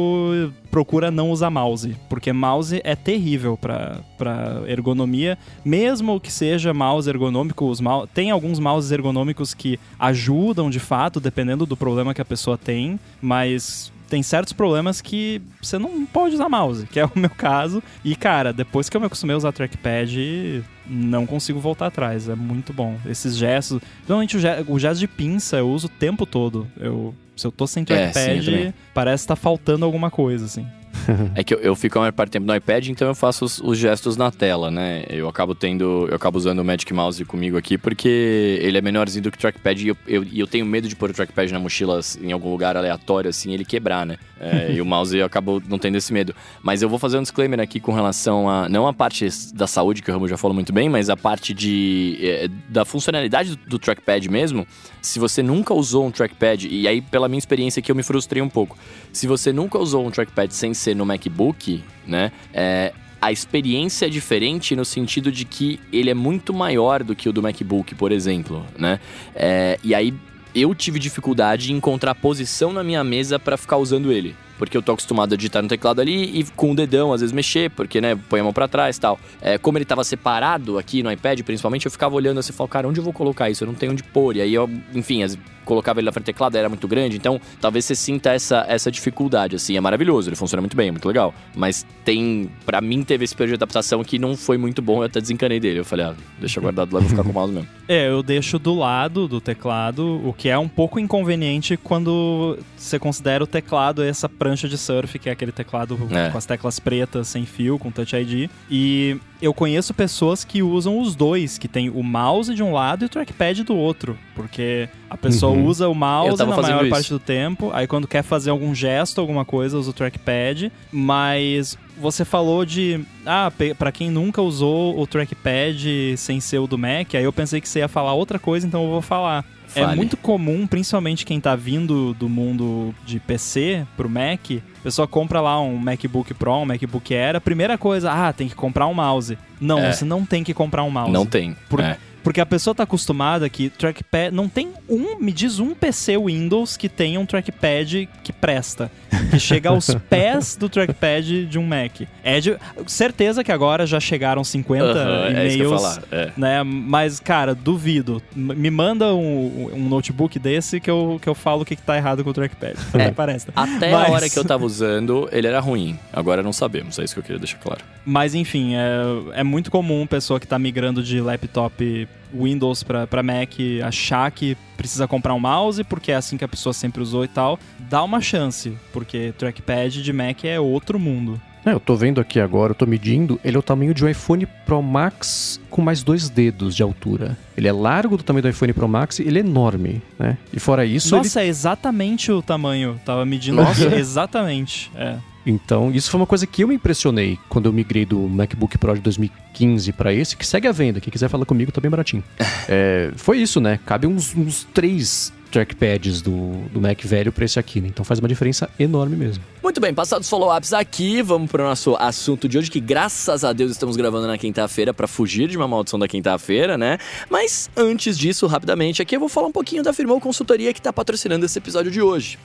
procura não usar mouse, porque mouse é terrível para ergonomia, mesmo que seja mouse ergonômico, os mouse, tem alguns mouses ergonômicos que ajudam de fato, dependendo do problema que a pessoa tem, mas tem certos problemas que você não pode usar mouse, que é o meu caso. E, cara, depois que eu me acostumei a usar trackpad, não consigo voltar atrás. É muito bom. Esses gestos. Normalmente o, gesto, de pinça eu uso o tempo todo. Eu, se eu tô sem trackpad, é, sim, parece que tá faltando alguma coisa, assim é que eu, eu, fico a maior parte do tempo no iPad, então eu faço os, os, gestos na tela, né? Eu acabo tendo. Eu acabo usando o Magic Mouse comigo aqui porque ele é menorzinho do que o trackpad e eu, eu, eu tenho medo de pôr o trackpad na mochila em algum lugar aleatório, assim, ele quebrar, né? É, e o mouse eu acabo não tendo esse medo. Mas eu vou fazer um disclaimer aqui com relação a. Não a parte da saúde, que o Ramo já falou muito bem, mas a parte de. É, da funcionalidade do, do trackpad mesmo. Se você nunca usou um trackpad, e aí pela minha experiência aqui eu me frustrei um pouco. Se você nunca usou um trackpad sem ser no MacBook, né? É, a experiência é diferente no sentido de que ele é muito maior do que o do MacBook, por exemplo, né? É, e aí eu tive dificuldade em encontrar posição na minha mesa para ficar usando ele porque eu tô acostumado a digitar no teclado ali e com o dedão às vezes mexer, porque, né, põe a mão pra trás e tal. É, como ele tava separado aqui no iPad, principalmente, eu ficava olhando assim e falava, cara, onde eu vou colocar isso? Eu não tenho onde pôr. E aí eu, enfim, as, colocava ele na frente do teclado, era muito grande, então talvez você sinta essa, essa dificuldade, assim. É maravilhoso, ele funciona muito bem, é muito legal. Mas tem, para mim, teve esse período de adaptação que não foi muito bom, eu até desencanei dele. Eu falei, ah, deixa guardado lá, vou ficar com o mouse mesmo. É, eu deixo do lado do teclado, o que é um pouco inconveniente quando você considera o teclado essa prancha de surf, que é aquele teclado é. com as teclas pretas, sem fio, com Touch ID. E eu conheço pessoas que usam os dois, que tem o mouse de um lado e o trackpad do outro. Porque a pessoa uhum. usa o mouse na maior isso. parte do tempo, aí quando quer fazer algum gesto, alguma coisa, usa o trackpad. Mas você falou de. Ah, para quem nunca usou o trackpad sem ser o do Mac, aí eu pensei que você ia falar outra coisa, então eu vou falar. É Fale. É muito comum, principalmente quem tá vindo do mundo de PC pro Mac, a pessoa compra lá um MacBook Pro, um MacBook Air, a primeira coisa, ah, tem que comprar um mouse. Não, é. você não tem que comprar um mouse. Não tem. Por, é. Porque a pessoa tá acostumada que trackpad. Não tem um. Me diz um PC Windows que tenha um trackpad que presta. Que chega aos pés do trackpad de um Mac. É de. Certeza que agora já chegaram 50 uh -huh, e-mails. É é. Né? Mas, cara, duvido. Me manda um, um, notebook desse que eu, que eu falo o que, que tá errado com o trackpad. É. Parece. Até Mas... a hora que eu tava usando, ele era ruim. Agora não sabemos. É isso que eu queria deixar claro. Mas enfim, é, é muito comum pessoa que tá migrando de laptop Windows para Mac achar que precisa comprar um mouse porque é assim que a pessoa sempre usou e tal, dá uma chance, porque trackpad de Mac é outro mundo. É, eu tô vendo aqui agora, eu tô medindo, ele é o tamanho de um iPhone Pro Max com mais dois dedos de altura. Ele é largo do tamanho do iPhone Pro Max e ele é enorme, né? E fora isso. Nossa, ele... é exatamente o tamanho. Tava medindo. Nossa, exatamente. É. Então, isso foi uma coisa que eu me impressionei quando eu migrei do MacBook Pro de 2015 para esse, que segue a venda. Quem quiser falar comigo, tá bem baratinho. é, foi isso, né? Cabe uns, uns três trackpads do, do Mac velho para esse aqui, né? Então faz uma diferença enorme mesmo. Muito bem, passados follow-ups aqui, vamos para o nosso assunto de hoje, que graças a Deus estamos gravando na quinta-feira para fugir de uma maldição da quinta-feira, né? Mas antes disso, rapidamente, aqui eu vou falar um pouquinho da Firmou Consultoria que está patrocinando esse episódio de hoje.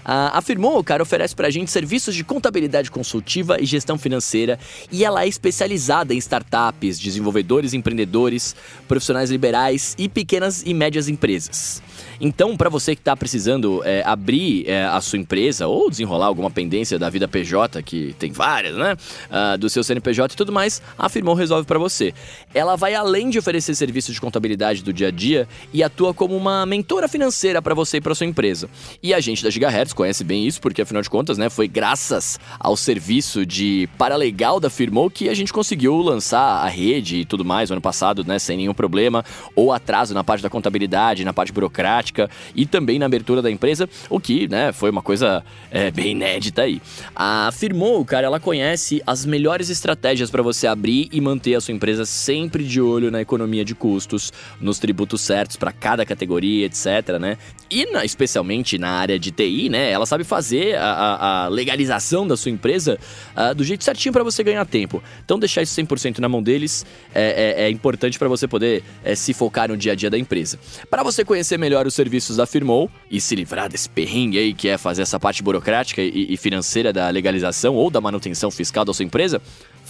Uh, afirmou, o cara oferece pra gente serviços de contabilidade consultiva e gestão financeira e ela é especializada em startups, desenvolvedores, empreendedores, profissionais liberais e pequenas e médias empresas. Então, para você que está precisando é, abrir é, a sua empresa ou desenrolar alguma pendência da vida PJ, que tem várias, né? Uh, do seu CNPJ e tudo mais, a Firmou resolve para você. Ela vai além de oferecer serviços de contabilidade do dia a dia e atua como uma mentora financeira para você e para sua empresa. E a gente da Gigahertz conhece bem isso, porque afinal de contas, né, foi graças ao serviço de paralegal da Firmou que a gente conseguiu lançar a rede e tudo mais no ano passado, né, sem nenhum problema ou atraso na parte da contabilidade, na parte burocrática e também na abertura da empresa, o que, né, foi uma coisa é, bem inédita aí. Afirmou, cara, ela conhece as melhores estratégias para você abrir e manter a sua empresa sempre de olho na economia de custos, nos tributos certos para cada categoria, etc, né? E na, especialmente na área de TI, né, ela sabe fazer a, a legalização da sua empresa uh, do jeito certinho para você ganhar tempo. Então deixar isso 100% na mão deles é, é, é importante para você poder é, se focar no dia a dia da empresa. Para você conhecer melhor os serviços da Firmou e se livrar desse perrengue aí que é fazer essa parte burocrática e, e financeira da legalização ou da manutenção fiscal da sua empresa,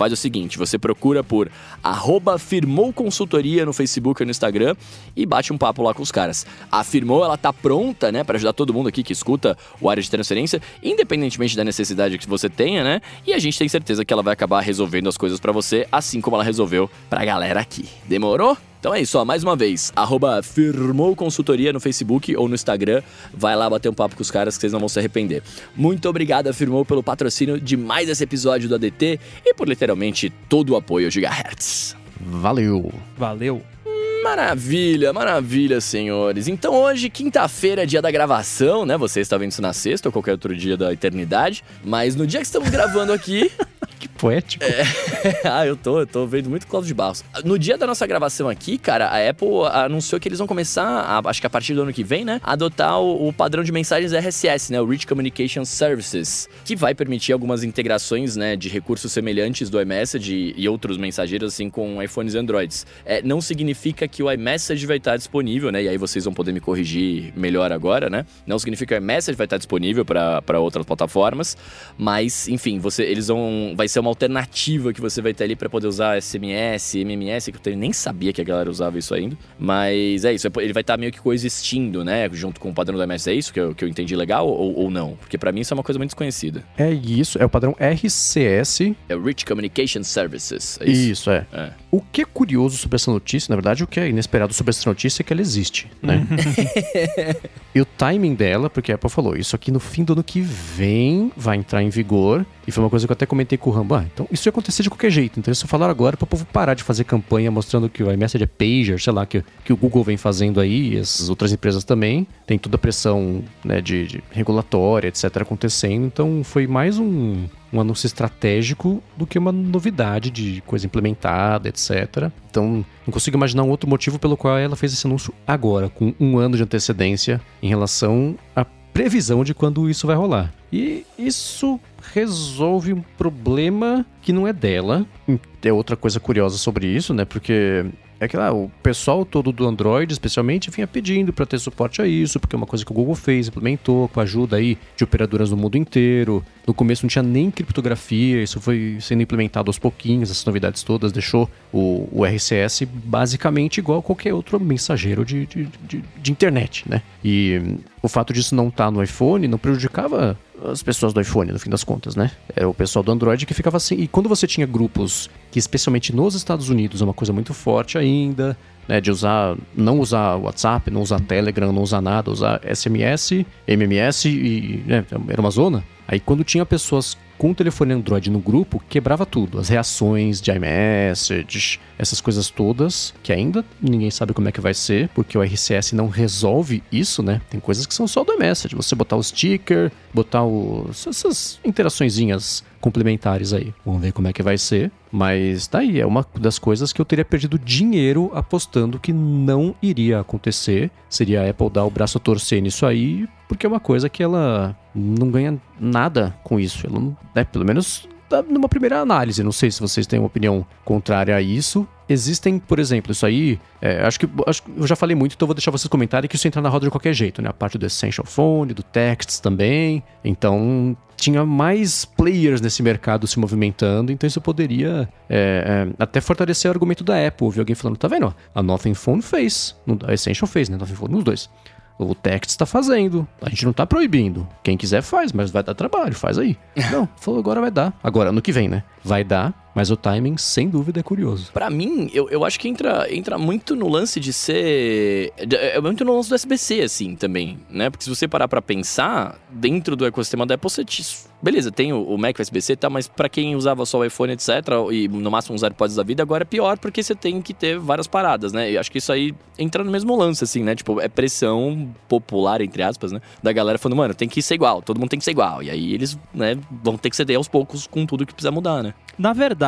faz o seguinte: você procura por arroba Firmou Consultoria no Facebook ou no Instagram e bate um papo lá com os caras. A Firmou, ela tá pronta, né, para ajudar todo mundo aqui que escuta o área de transferência, independentemente da necessidade que você tenha, né? E a gente tem certeza que ela vai acabar resolvendo as coisas para você, assim como ela resolveu pra galera aqui. Demorou? Então é isso, ó, mais uma vez, arroba Firmou Consultoria no Facebook ou no Instagram. Vai lá bater um papo com os caras que vocês não vão se arrepender. Muito obrigado, Firmou, pelo patrocínio de mais esse episódio do ADT e por literalmente todo o apoio ao Gigahertz. Valeu! Valeu! Maravilha, maravilha, senhores. Então hoje, quinta-feira, é dia da gravação, né? Você está vendo isso na sexta ou qualquer outro dia da eternidade. Mas no dia que estamos gravando aqui, que poético. É... ah, eu tô, eu tô vendo muito Cláudio de Barros. No dia da nossa gravação aqui, cara, a Apple anunciou que eles vão começar, a, acho que a partir do ano que vem, né, a adotar o, o, padrão de mensagens RSS, né, o Rich Communication Services, que vai permitir algumas integrações, né, de recursos semelhantes do iMessage e, outros mensageiros, assim, com iPhones e Androids. É, não significa que o iMessage vai estar disponível, né, e aí vocês vão poder me corrigir melhor agora, né, não significa que o iMessage vai estar disponível para outras plataformas, mas, enfim, você, eles vão, vai ser uma alternativa que você vai ter ali para poder usar SMS, MMS, que eu nem sabia que a galera usava isso ainda. Mas é isso, é ele vai estar tá meio que coexistindo, né? Junto com o padrão do MS. É isso que eu, que eu entendi legal ou, ou não? Porque para mim isso é uma coisa muito desconhecida. É isso, é o padrão RCS. É Rich Communication Services. É isso, isso é. é. O que é curioso sobre essa notícia, na verdade, o que é inesperado sobre essa notícia é que ela existe, né? e o timing dela, porque a Apple falou, isso aqui no fim do ano que vem vai entrar em vigor. E foi uma coisa que eu até comentei com o Rambo. Ah, então isso ia acontecer de qualquer jeito. Então só falaram agora para o povo parar de fazer campanha mostrando que o iMessage é pager, sei lá, que, que o Google vem fazendo aí, e as outras empresas também. Tem toda a pressão né, de, de regulatória, etc. acontecendo. Então foi mais um, um anúncio estratégico do que uma novidade de coisa implementada, etc. Então, não consigo imaginar um outro motivo pelo qual ela fez esse anúncio agora, com um ano de antecedência em relação à previsão de quando isso vai rolar. E isso resolve um problema que não é dela. É outra coisa curiosa sobre isso, né? Porque é que lá, o pessoal todo do Android, especialmente, vinha pedindo para ter suporte a isso, porque é uma coisa que o Google fez, implementou, com a ajuda aí de operadoras no mundo inteiro. No começo não tinha nem criptografia, isso foi sendo implementado aos pouquinhos, essas novidades todas, deixou o, o RCS basicamente igual a qualquer outro mensageiro de, de, de, de internet, né? E o fato disso não estar tá no iPhone não prejudicava as pessoas do iPhone, no fim das contas, né? Era o pessoal do Android que ficava assim. E quando você tinha grupos que, especialmente nos Estados Unidos, é uma coisa muito forte ainda, né? De usar, não usar WhatsApp, não usar Telegram, não usar nada, usar SMS, MMS e. Né, era uma zona. Aí quando tinha pessoas com o telefone Android no grupo, quebrava tudo. As reações de iMessage, essas coisas todas, que ainda ninguém sabe como é que vai ser, porque o RCS não resolve isso, né? Tem coisas que são só do iMessage. Você botar o sticker, botar o, essas interaçõezinhas complementares aí. Vamos ver como é que vai ser. Mas tá aí, é uma das coisas que eu teria perdido dinheiro apostando que não iria acontecer. Seria a Apple dar o braço a torcer nisso aí, porque é uma coisa que ela não ganha nada com isso. Não, né, pelo menos numa primeira análise. Não sei se vocês têm uma opinião contrária a isso. Existem, por exemplo, isso aí. É, acho, que, acho que eu já falei muito, então vou deixar vocês comentarem que isso entra na roda de qualquer jeito, né? A parte do Essential Phone, do Texts também. Então, tinha mais players nesse mercado se movimentando, então isso poderia é, é, até fortalecer o argumento da Apple. Ouvi alguém falando, tá vendo? A Nothing Phone fez, a Essential fez, né? Nothing Phone nos dois. O Text está fazendo. A gente não está proibindo. Quem quiser faz, mas vai dar trabalho, faz aí. não, falou agora vai dar. Agora, ano que vem, né? Vai dar, mas o timing, sem dúvida, é curioso. Para mim, eu, eu acho que entra, entra muito no lance de ser. É muito no lance do SBC, assim, também, né? Porque se você parar pra pensar, dentro do ecossistema da Apple, você te... Beleza, tem o, o Mac USB-C e tá, mas para quem usava só o iPhone, etc., e no máximo uns AirPods da vida, agora é pior porque você tem que ter várias paradas, né? E acho que isso aí entra no mesmo lance, assim, né? Tipo, é pressão popular, entre aspas, né? Da galera falando, mano, tem que ser igual, todo mundo tem que ser igual. E aí eles, né, vão ter que ceder aos poucos com tudo que precisa mudar, né? Na verdade,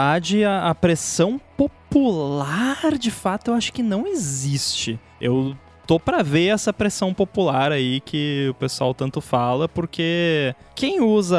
a, a pressão popular, de fato, eu acho que não existe. Eu tô para ver essa pressão popular aí que o pessoal tanto fala, porque quem usa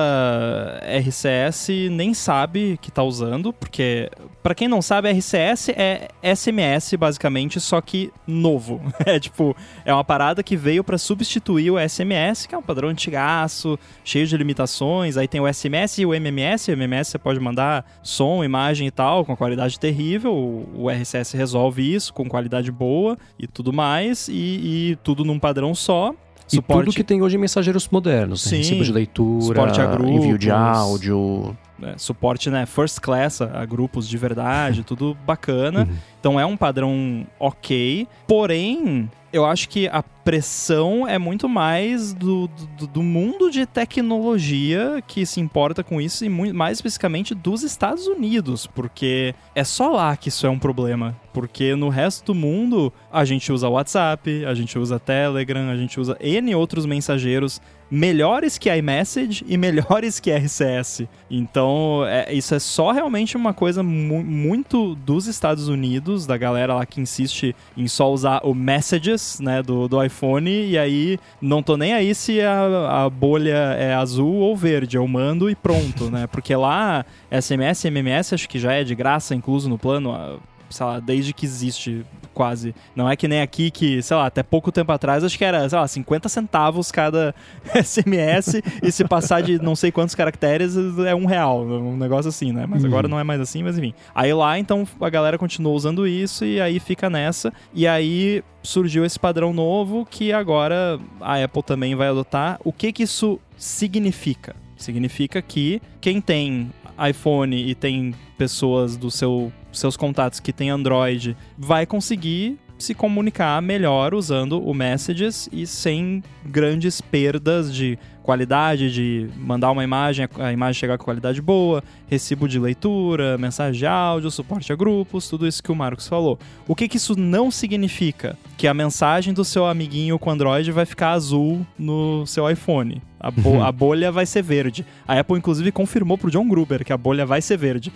RCS nem sabe que tá usando, porque para quem não sabe, RCS é SMS basicamente, só que novo. É tipo, é uma parada que veio para substituir o SMS, que é um padrão antigaço, cheio de limitações. Aí tem o SMS e o MMS. O MMS você pode mandar som, imagem e tal, com qualidade terrível. O RCS resolve isso com qualidade boa e tudo mais, e, e tudo num padrão só. E suporte... tudo que tem hoje em mensageiros modernos, né? Sim, recibo de leitura, envio de áudio, né, suporte, né, first class a, a grupos de verdade, tudo bacana. Uhum. Então é um padrão ok. Porém, eu acho que a pressão é muito mais do, do, do, mundo de tecnologia que se importa com isso e muito, mais especificamente dos Estados Unidos, porque é só lá que isso é um problema. Porque no resto do mundo a gente usa WhatsApp, a gente usa Telegram, a gente usa N outros mensageiros melhores que iMessage e melhores que RCS. Então, é, isso é só realmente uma coisa mu muito dos Estados Unidos, da galera lá que insiste em só usar o Messages, né, do, do iPhone, e aí não tô nem aí se a, a bolha é azul ou verde, eu mando e pronto, né? Porque lá, SMS e MMS acho que já é de graça, incluso no plano, sei lá, desde que existe quase. Não é que nem aqui que, sei lá, até pouco tempo atrás acho que era, sei lá, 50 centavos cada SMS e se passar de não sei quantos caracteres é um real, um negócio assim, né? Mas uhum. agora não é mais assim, mas enfim. Aí lá, então, a galera continuou usando isso e aí fica nessa. E aí surgiu esse padrão novo que agora a Apple também vai adotar. O que que isso significa? Significa que quem tem iPhone e tem pessoas do seu seus contatos que têm Android vai conseguir se comunicar melhor usando o Messages e sem grandes perdas de qualidade, de mandar uma imagem, a imagem chegar com qualidade boa, recibo de leitura, mensagem de áudio, suporte a grupos, tudo isso que o Marcos falou. O que, que isso não significa? Que a mensagem do seu amiguinho com Android vai ficar azul no seu iPhone. A, bo uhum. a, bolha vai ser verde. A Apple, inclusive, confirmou pro John Gruber que a bolha vai ser verde.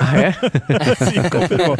Ah, é? Sim, confirmou.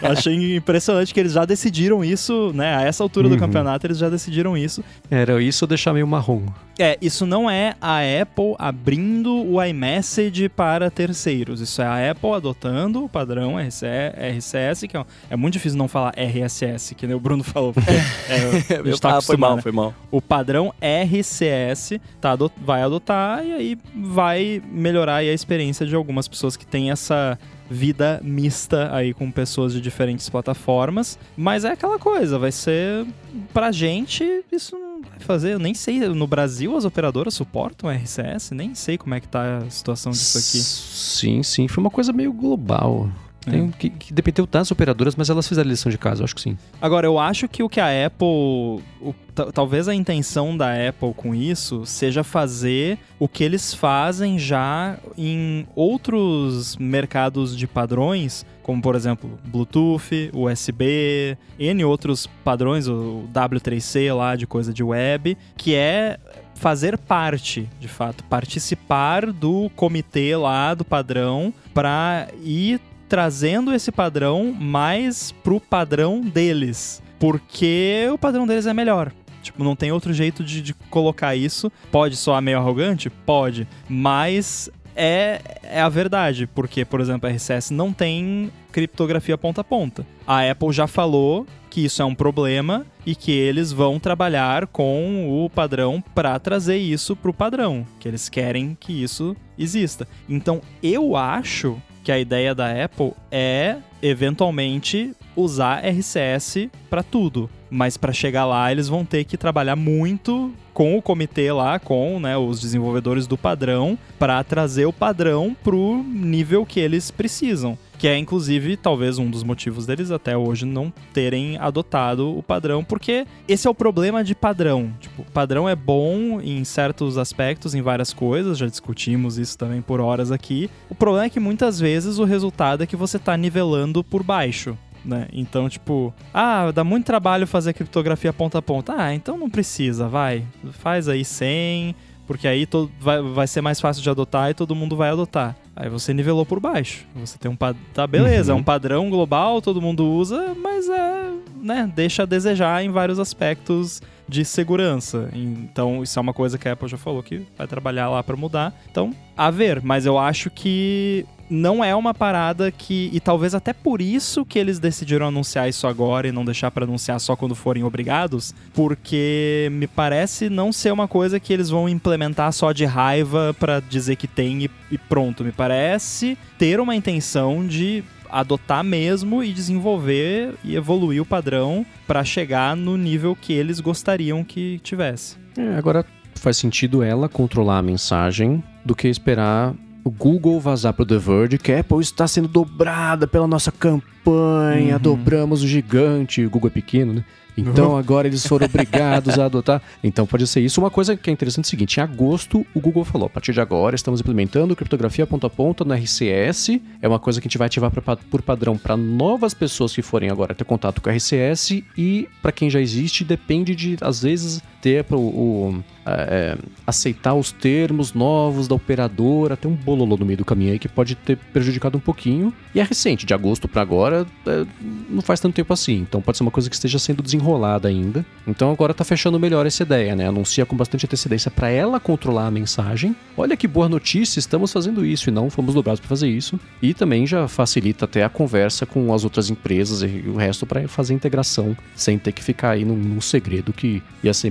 Achei impressionante que eles já decidiram isso, né? A essa altura uhum. do campeonato, eles já decidiram isso. Era isso ou deixar meio marrom. É, isso não é a Apple abrindo o iMessage para terceiros. Isso é a Apple adotando o padrão RCS, que é, é muito difícil não falar RSS, que nem o Bruno falou. Porque, é, a gente tá ah, foi mal, né? foi mal. O padrão RCS tá vai adotar e aí vai melhorar a experiência de algumas pessoas que têm essa vida mista aí com pessoas de diferentes plataformas. Mas é aquela coisa, vai ser pra gente, isso não vai fazer. Eu nem sei, no Brasil as operadoras suportam RCS, nem sei como é que tá a situação disso aqui. Sim, sim, foi uma coisa meio global. Tem que, que dependeu das operadoras, mas elas fizeram a lição de casa, eu acho que sim. Agora, eu acho que o que a Apple. o- ta- talvez a intenção da Apple com isso seja fazer o que eles fazem já em outros mercados de padrões, como por exemplo Bluetooth, USB, N outros padrões, o W3C lá de coisa de web, que é fazer parte, de fato, participar do comitê lá do padrão para ir trazendo esse padrão mais pro padrão deles, porque o padrão deles é melhor. Tipo, não tem outro jeito de, de colocar isso. Pode soar meio arrogante? Pode. Mas é, é a verdade. Porque, por exemplo, a RCS não tem criptografia ponta a ponta. A Apple já falou que isso é um problema e que eles vão trabalhar com o padrão para trazer isso pro padrão, que eles querem que isso exista. Então, eu acho que a ideia da Apple é eventualmente usar RCS para tudo, mas para chegar lá eles vão ter que trabalhar muito com o comitê lá, com né, os desenvolvedores do padrão, para trazer o padrão pro nível que eles precisam. Que é, inclusive, talvez um dos motivos deles até hoje não terem adotado o padrão, porque esse é o problema de padrão. Tipo, padrão é bom em certos aspectos, em várias coisas, já discutimos isso também por horas aqui. O problema é que muitas vezes o resultado é que você tá nivelando por baixo. Né? Então, tipo, ah, dá muito trabalho fazer criptografia ponta a ponta. Ah, então não precisa, vai. Faz aí sem, porque aí to- vai, vai ser mais fácil de adotar e todo mundo vai adotar. Aí você nivelou por baixo. Você tem um padrão. Tá, beleza, é um padrão global, todo mundo usa, mas é. né, deixa a desejar em vários aspectos de segurança. Então, isso é uma coisa que a Apple já falou que vai trabalhar lá pra mudar. Então, a ver, mas eu acho que não é uma parada que. E talvez até por isso que eles decidiram anunciar isso agora e não deixar pra anunciar só quando forem obrigados, porque me parece não ser uma coisa que eles vão implementar só de raiva pra dizer que tem e, e pronto. Me parece ter uma intenção de adotar mesmo e desenvolver e evoluir o padrão pra chegar no nível que eles gostariam que tivesse. É, agora faz sentido ela controlar a mensagem do que esperar o Google vazar pro The Verge que a Apple está sendo dobrada pela nossa campanha, Uhum. dobramos o gigante, o Google é pequeno, né? Então agora eles foram obrigados a adotar. Então pode ser isso. Uma coisa que é interessante é o seguinte: em agosto o Google falou: a partir de agora estamos implementando criptografia ponta a ponta no RCS. É uma coisa que a gente vai ativar pra- por padrão para novas pessoas que forem agora ter contato com o RCS e para quem já existe depende de às vezes ter o, é, aceitar os termos novos da operadora. Tem um bololô no meio do caminho aí que pode ter prejudicado um pouquinho. E é recente, de agosto para agora, é, não faz tanto tempo assim. Então pode ser uma coisa que esteja sendo desenrolada ainda. Então agora tá fechando melhor essa ideia, né? Anuncia com bastante antecedência para ela controlar a mensagem. Olha que boa notícia, estamos fazendo isso e não fomos dobrados para fazer isso. E também já facilita até a conversa com as outras empresas e o resto para fazer integração sem ter que ficar aí num, num segredo que ia ser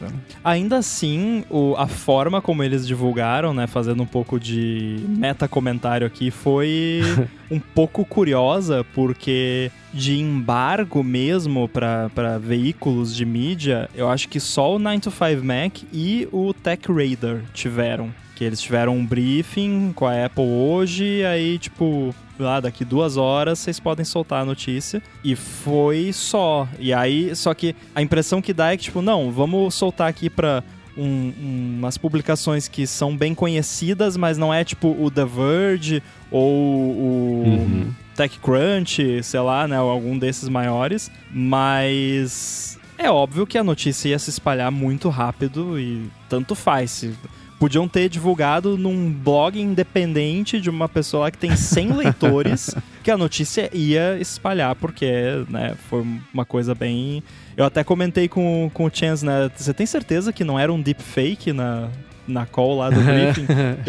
né? Ainda assim, o- a forma como eles divulgaram, né, fazendo um pouco de meta comentário aqui, foi um pouco curiosa, porque de embargo mesmo para veículos de mídia, eu acho que só o 9 to 5 Mac e o Tech Radar tiveram. Que eles tiveram um briefing com a Apple hoje, aí, tipo, lá daqui duas horas vocês podem soltar a notícia. E foi só. E aí, só que a impressão que dá é que, tipo, não, vamos soltar aqui pra um- um- umas publicações que são bem conhecidas, mas não é tipo o The Verge ou o Uhum. TechCrunch, sei lá, né, ou algum desses maiores, mas é óbvio que a notícia ia se espalhar muito rápido e tanto faz. Se podiam ter divulgado num blog independente de uma pessoa que tem 100 leitores que a notícia ia espalhar, porque, né, foi uma coisa bem... Eu até comentei com, com o Chance, né, você tem certeza que não era um deepfake na, na call lá do briefing?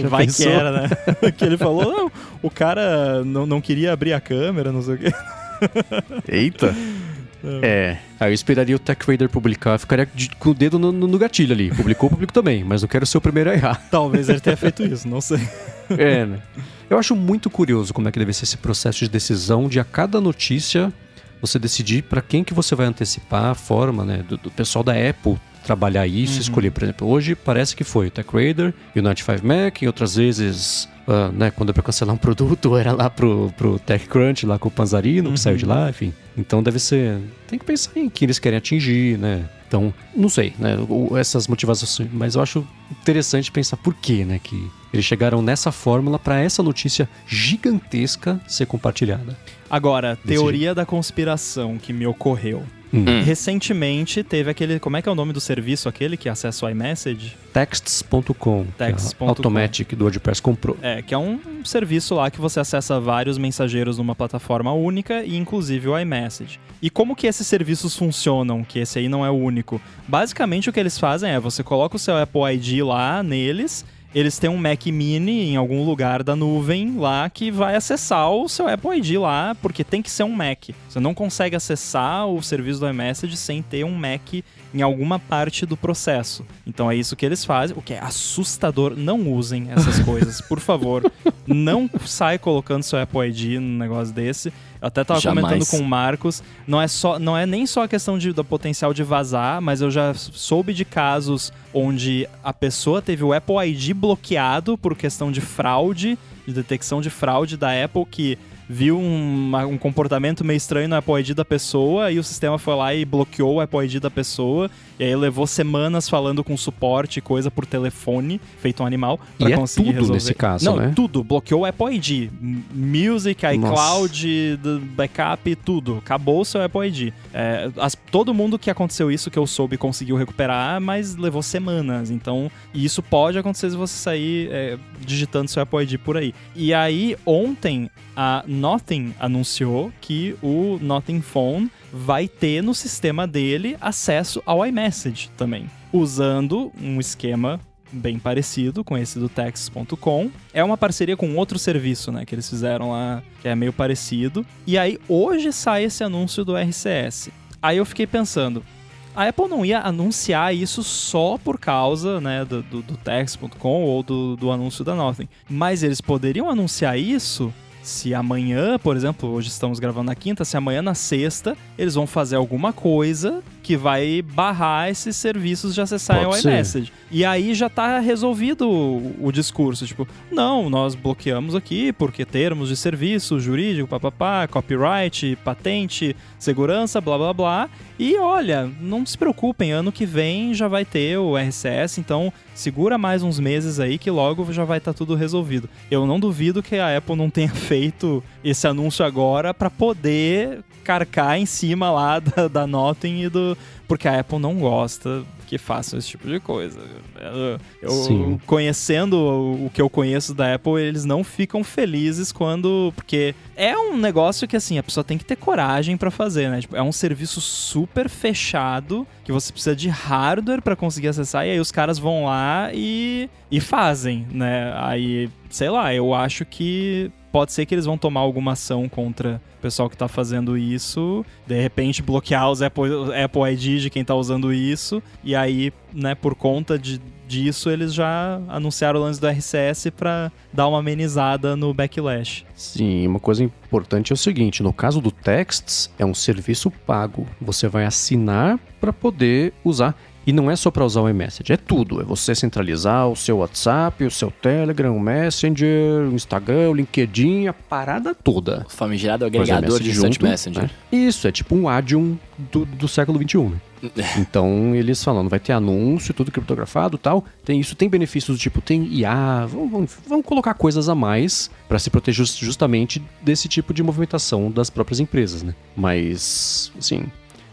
Vai pensou? que era, né? que ele falou, não, o cara não, não queria abrir a câmera, não sei o quê. Eita! É, aí eu esperaria o Tech Raider publicar, ficaria de- com o dedo no, no- gatilho ali. Publicou, publico também, mas não quero ser o primeiro a errar. Talvez ele tenha feito isso, não sei. É, né? Eu acho muito curioso como é que deve ser esse processo de decisão de a cada notícia você decidir para quem que você vai antecipar a forma, né, do, do pessoal da Apple trabalhar isso, uhum. escolher, por exemplo, hoje parece que foi o TechRadar e o 95 Mac, e outras vezes, uh, né, quando é para cancelar um produto, era lá pro, pro TechCrunch, lá com o Panzarino, uhum. que saiu de lá, enfim. Então deve ser, tem que pensar em quem eles querem atingir, né? Então, não sei, né, essas motivações, mas eu acho interessante pensar por quê, né, que eles chegaram nessa fórmula para essa notícia gigantesca ser compartilhada. Agora, teoria da conspiração que me ocorreu. Hum. hum. Recentemente teve aquele. Como é que é o nome do serviço aquele que acessa o iMessage? Texts.com. Texts.com. Automatic do WordPress comprou. É, que é um serviço lá que você acessa vários mensageiros numa plataforma única e inclusive o iMessage. E como que esses serviços funcionam? Que esse aí não é o único. Basicamente o que eles fazem é você coloca o seu Apple ID lá neles eles têm um Mac Mini em algum lugar da nuvem lá que vai acessar o seu Apple ID lá, porque tem que ser um Mac. Você não consegue acessar o serviço do iMessage sem ter um Mac em alguma parte do processo. Então é isso que eles fazem, o que é assustador. Não usem essas coisas, por favor. Não sai colocando seu Apple ID num negócio desse. Eu até tava Jamais. comentando com o Marcos, não é só, não é nem só a questão de, do potencial de vazar, mas eu já soube de casos onde a pessoa teve o Apple ID bloqueado por questão de fraude, de detecção de fraude da Apple que viu um, um, comportamento meio estranho no Apple ID da pessoa e o sistema foi lá e bloqueou o Apple ID da pessoa. E aí levou semanas falando com suporte, coisa por telefone, feito um animal, pra e é conseguir tudo resolver. nesse caso, Não, né? tudo. Bloqueou o Apple ID. Music, iCloud, backup, tudo. Acabou o seu Apple ID. É, as, todo mundo que aconteceu isso, que eu soube, conseguiu recuperar, mas levou semanas. Então, isso pode acontecer se você sair é, digitando seu Apple ID por aí. E aí, ontem, a Nothing anunciou que o Nothing Phone vai ter no sistema dele acesso ao iMessage também, usando um esquema bem parecido com esse do Tex.com. É uma parceria com outro serviço, né, que eles fizeram lá, que é meio parecido. E aí hoje sai esse anúncio do RCS. Aí eu fiquei pensando, a Apple não ia anunciar isso só por causa né, do, do, do Tex.com ou do, do anúncio da Nothing. Mas eles poderiam anunciar isso se amanhã, por exemplo, hoje estamos gravando na quinta, se amanhã na sexta eles vão fazer alguma coisa que vai barrar esses serviços de acessarem o iMessage. E aí já tá resolvido o, o, discurso, tipo, não, nós bloqueamos aqui porque termos de serviço jurídico, papapá, copyright, patente, segurança, blá blá blá. E olha, não se preocupem, ano que vem já vai ter o RCS, então segura mais uns meses aí que logo já vai estar tá tudo resolvido. Eu não duvido que a Apple não tenha feito esse anúncio agora para poder carcar em cima lá da, da Nothing e do. Porque a Apple não gosta que façam esse tipo de coisa. Eu, eu conhecendo o que eu conheço da Apple, eles não ficam felizes quando. Porque é um negócio que, assim, a pessoa tem que ter coragem para fazer, né? Tipo, é um serviço super fechado que você precisa de hardware para conseguir acessar, e aí os caras vão lá e, e fazem, né? Aí, sei lá, eu acho que pode ser que eles vão tomar alguma ação contra o pessoal que está fazendo isso, de repente bloquear os Apple, Apple ID de quem está usando isso, e aí, né, por conta de, disso, eles já anunciaram o lance do RCS para dar uma amenizada no backlash. Sim, uma coisa importante é o seguinte: no caso do Texts, é um serviço pago. Você vai assinar para poder usar. E não é só para usar o iMessage, é tudo. É você centralizar o seu WhatsApp, o seu Telegram, o Messenger, o Instagram, o LinkedIn, a parada toda. O famigerado agregador de junto, Messenger. Né? Isso, é tipo um Adium do, do século XXI. Né? então eles falam, não vai ter anúncio, tudo criptografado tal. Tem isso, tem benefícios do tipo, tem IA, vamos, vamos, vamos colocar coisas a mais para se proteger justamente desse tipo de movimentação das próprias empresas, né? Mas, assim,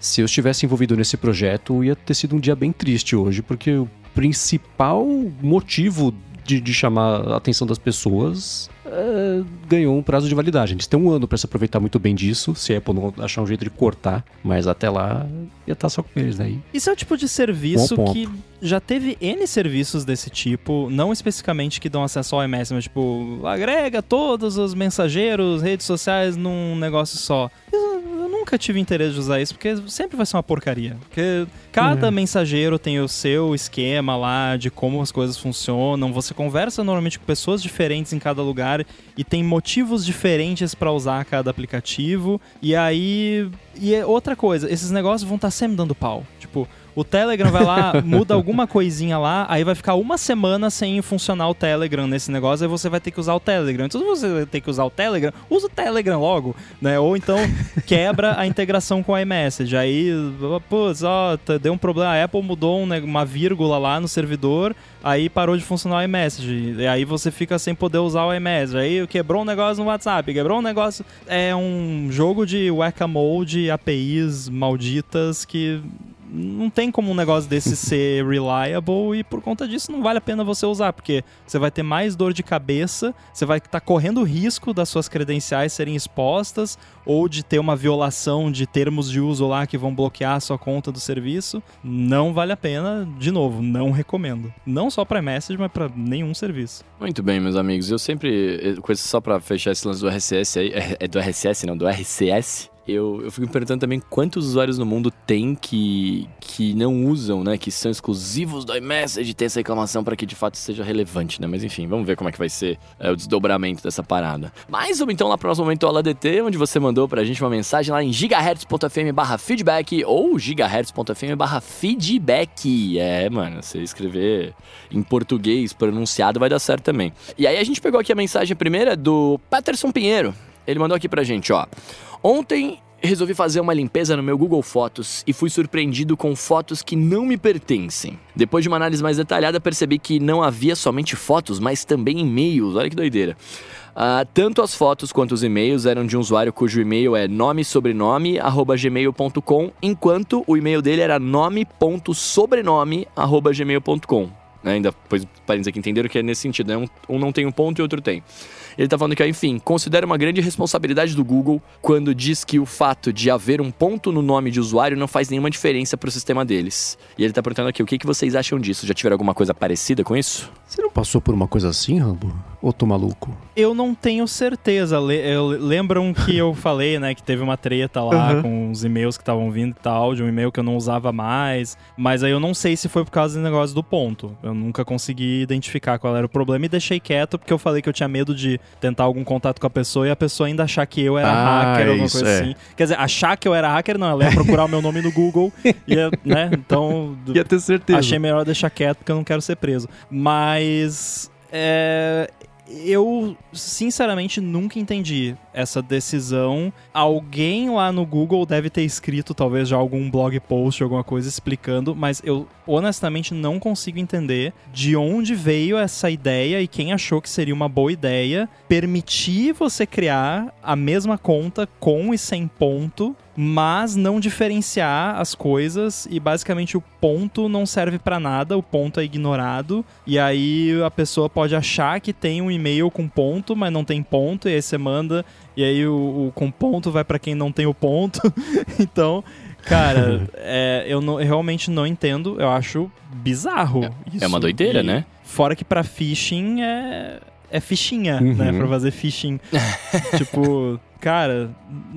se eu estivesse envolvido nesse projeto, ia ter sido um dia bem triste hoje, porque o principal motivo de, de chamar a atenção das pessoas é, ganhou um prazo de validade. Eles têm um ano para se aproveitar muito bem disso, se a Apple não achar um jeito de cortar, mas até lá ia estar tá só com eles daí. Isso é o tipo de serviço que já teve N serviços desse tipo, não especificamente que dão acesso ao iMessage, mas tipo, agrega todos os mensageiros, redes sociais num negócio só. Eu nunca tive interesse de usar isso, porque sempre vai ser uma porcaria. Porque cada Uhum. mensageiro tem o seu esquema lá de como as coisas funcionam. Você conversa normalmente com pessoas diferentes em cada lugar e tem motivos diferentes pra usar cada aplicativo. E aí. E é outra coisa, esses negócios vão estar sempre dando pau. Tipo. O Telegram vai lá, muda alguma coisinha lá, aí vai ficar uma semana sem funcionar o Telegram nesse negócio, aí você vai ter que usar o Telegram. Então, se você vai ter que usar o Telegram, usa o Telegram logo, né? Ou então quebra a integração com o iMessage. Aí, putz, ó, tá- deu um problema. A Apple mudou um uma vírgula lá no servidor, aí parou de funcionar o iMessage. E aí você fica sem poder usar o iMessage. Aí quebrou um negócio no WhatsApp, quebrou um negócio. É um jogo de whack-a-mole de APIs malditas que não tem como um negócio desse ser reliable e por conta disso não vale a pena você usar, porque você vai ter mais dor de cabeça, você vai estar correndo risco das suas credenciais serem expostas ou de ter uma violação de termos de uso lá que vão bloquear a sua conta do serviço. Não vale a pena, de novo, não recomendo. Não só para message, mas para nenhum serviço. Muito bem, meus amigos. Eu sempre. Coisa só pra fechar esse lance do RCS aí. É, é do RCS, não, do RCS. Eu, eu fico me perguntando também quantos usuários no mundo tem que, que não usam, né? Que são exclusivos do iMessage ter essa reclamação para que de fato seja relevante, né? Mas enfim, vamos ver como é que vai ser é, o desdobramento dessa parada. Mas vamos então lá pro nosso momento AlaDT, onde você mandou pra gente uma mensagem lá em gigahertz.fm barra feedback ou gigahertz.fm barra feedback. É, mano, você escrever em português pronunciado vai dar certo também. E aí a gente pegou aqui a mensagem primeira do Patterson Pinheiro. Ele mandou aqui pra gente, ó. Ontem resolvi fazer uma limpeza no meu Google Fotos e fui surpreendido com fotos que não me pertencem. Depois de uma análise mais detalhada, percebi que não havia somente fotos, mas também e-mails. Olha que doideira. Ah, tanto as fotos quanto os e-mails eram de um usuário cujo e-mail é nome sobrenome gmail.com, enquanto o e-mail dele era nome.sobrenome gmail.com. Né? Ainda, pois, parênteses aqui entenderam que é nesse sentido, né? um, um não tem um ponto e outro tem. Ele tá falando que, enfim, considera uma grande responsabilidade do Google quando diz que o fato de haver um ponto no nome de usuário não faz nenhuma diferença pro sistema deles. E ele tá perguntando aqui, o que, que vocês acham disso? Já tiveram alguma coisa parecida com isso? Você não passou por uma coisa assim, Rambo? Ou tô maluco? Eu não tenho certeza. Le eu- lembram que eu falei, né, que teve uma treta lá Uhum. com os e-mails que estavam vindo e tal, de um e-mail que eu não usava mais. Mas aí eu não sei se foi por causa do negócio do ponto. Eu nunca consegui identificar qual era o problema e deixei quieto porque eu falei que eu tinha medo de tentar algum contato com a pessoa e a pessoa ainda achar que eu era Ah, hacker ou alguma coisa é. assim. Quer dizer, achar que eu era hacker, não, ela ia procurar o meu nome no Google, ia, né? Então. Ia ter certeza. Achei melhor deixar quieto porque eu não quero ser preso. Mas. É, eu, sinceramente, nunca entendi essa decisão. Alguém lá no Google deve ter escrito, talvez, já algum blog post, alguma coisa explicando, mas eu honestamente não consigo entender de onde veio essa ideia e quem achou que seria uma boa ideia permitir você criar a mesma conta com e sem ponto mas não diferenciar as coisas e basicamente o ponto não serve pra nada, o ponto é ignorado e aí a pessoa pode achar que tem um e-mail com ponto, mas não tem ponto e aí você manda e aí o, o com ponto vai pra quem não tem o ponto. então, cara, é, eu, não- eu realmente não entendo, eu acho bizarro. É uma isso. doideira, E né? Fora que pra phishing é é fichinha, Uhum. né, Pra fazer phishing. tipo, cara,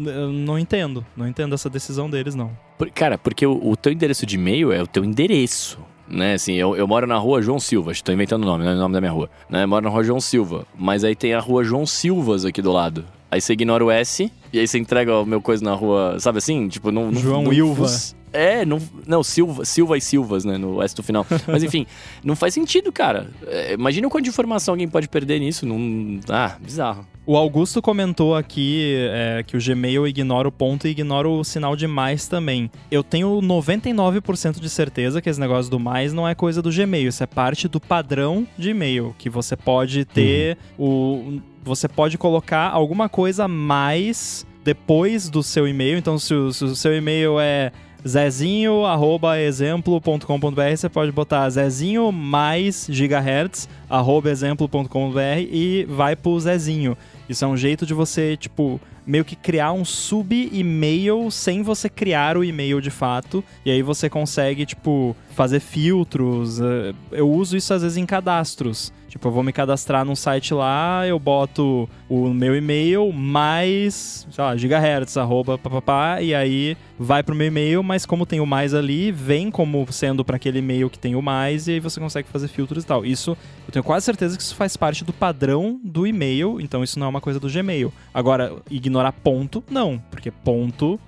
eu não entendo. Não entendo essa decisão deles, não. Por- cara, porque o, o teu endereço de e-mail é o teu endereço. Né, assim, eu, eu moro na rua João Silva, estou inventando o nome, não é o nome da minha rua. Né, eu moro na rua João Silva, mas aí tem a rua João Silvas aqui do lado. Aí você ignora o S, e aí você entrega o meu coisa na rua, sabe assim? Tipo, não. não João não, Ilva. É, não, não Silva, Silva e Silvas, né, no S do final. Mas enfim, não faz sentido, cara. É, imagina o quanto de informação alguém pode perder nisso. Não, ah, bizarro. O Augusto comentou aqui é, que o Gmail ignora o ponto e ignora o sinal de mais também. Eu tenho 99% de certeza que esse negócio do mais não é coisa do Gmail, isso é parte do padrão de e-mail, que você pode ter o. Você pode colocar alguma coisa a mais depois do seu e-mail. Então, se o, se o seu e-mail é zezinho.exemplo.com.br, você pode botar zezinho mais gigahertz, arroba exemplo.com.br e vai pro zezinho. Isso é um jeito de você, tipo, meio que criar um sub-e-mail sem você criar o e-mail de fato. E aí você consegue, tipo, fazer filtros. eh, Eu uso isso às vezes em cadastros. Tipo, eu vou me cadastrar num site lá, eu boto o meu e-mail mais, sei lá, gigahertz, arroba, papapá, e aí vai pro meu e-mail, mas como tem o mais ali, vem como sendo para aquele e-mail que tem o mais, e aí você consegue fazer filtros e tal. Isso, eu tenho quase certeza que isso faz parte do padrão do e-mail, então isso não é uma coisa do Gmail. Agora, ignorar ponto, não, porque ponto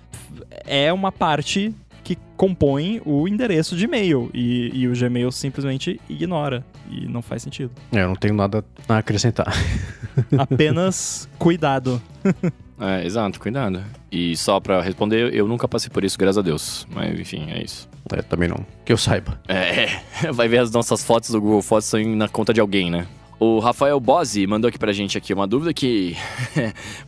é uma parte que compõe o endereço de e-mail e, e, o Gmail simplesmente ignora e não faz sentido. É, eu não tenho nada a acrescentar. Apenas cuidado. É, exato, cuidado. E só pra responder, eu nunca passei por isso, graças a Deus. Mas enfim, é isso. É, também não. Que eu saiba. É, vai ver as nossas fotos do Google Fotos são na conta de alguém, né? O Rafael Bozzi mandou aqui pra gente aqui uma dúvida que...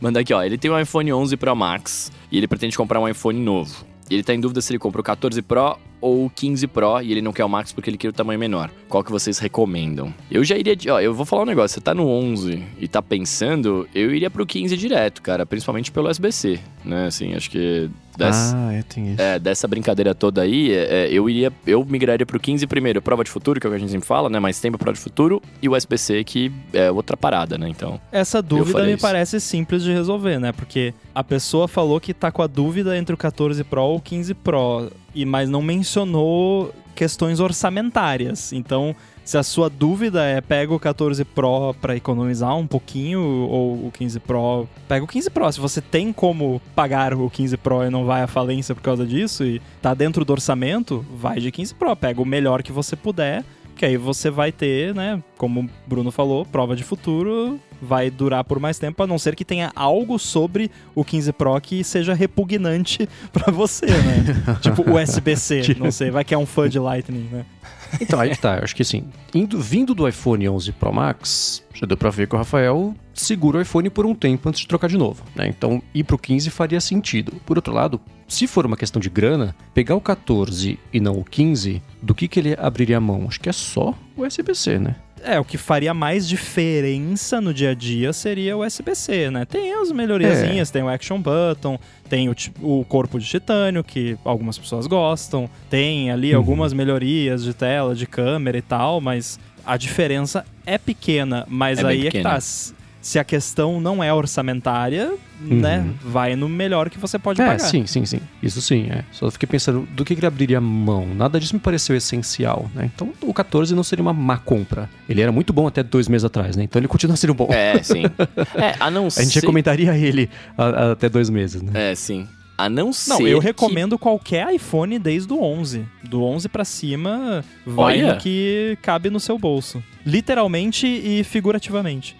mandou aqui, ó. Ele tem um iPhone 11 Pro Max e ele pretende comprar um iPhone novo. Ele tá em dúvida se ele compra o 14 Pro ou o 15 Pro e ele não quer o Max porque ele quer o tamanho menor. Qual que vocês recomendam? Eu já iria, ó, eu vou falar um negócio, você tá no 11 e tá pensando, eu iria pro 15 direto, cara, principalmente pelo SBC, né? Assim, acho que Dessa, ah, é, tem isso. É, dessa brincadeira toda aí, é, é eu iria, eu migraria pro 15 primeiro, prova de futuro, que é o que a gente sempre fala, né? Mais tempo prova de futuro, e o SBC, que é outra parada, né? Então. Essa dúvida me isso. parece simples de resolver, né? Porque a pessoa falou que tá com a dúvida entre o 14 Pro ou o 15 Pro, e mas não mencionou questões orçamentárias. Então, se a sua dúvida é pega o 14 Pro para economizar um pouquinho ou o 15 Pro, pega o 15 Pro. Se você tem como pagar o 15 Pro e não vai à falência por causa disso e tá dentro do orçamento, vai de 15 Pro, pega o melhor que você puder, que aí você vai ter, né, como o Bruno falou, prova de futuro, vai durar por mais tempo, a não ser que tenha algo sobre o 15 Pro que seja repugnante para você, né? tipo USB-C, não sei, vai que é um fã de Lightning, né? Então, aí que tá. Acho que assim, indo, vindo do iPhone 11 Pro Max, já deu pra ver que o Rafael segura o iPhone por um tempo antes de trocar de novo, né? Então, ir pro 15 faria sentido. Por outro lado, se for uma questão de grana, pegar o 14 e não o 15, do que, que ele abriria a mão? Acho que é só o USB-C, né? É, o que faria mais diferença no dia a dia seria o USB-C, né? Tem as melhoriazinhas, é. tem o Action Button, tem o, o, corpo de titânio, que algumas pessoas gostam, tem ali uhum. algumas melhorias de tela, de câmera e tal, mas a diferença é pequena, mas é aí é que tá se a questão não é orçamentária, uhum. né, vai no melhor que você pode é, pagar. Sim, sim, sim. Isso sim, é. Só fiquei pensando do que ele abriria mão. Nada disso me pareceu essencial, né? Então o 14 não seria uma má compra. Ele era muito bom até dois meses atrás, né? Então ele continua sendo bom. É, sim. é, a não A gente ser... recomentaria ele a, a, até dois meses, né? É, sim. A não ser. Não, eu recomendo que... qualquer iPhone desde o 11. Do 11 para cima, vai Olha. no que cabe no seu bolso. Literalmente e figurativamente.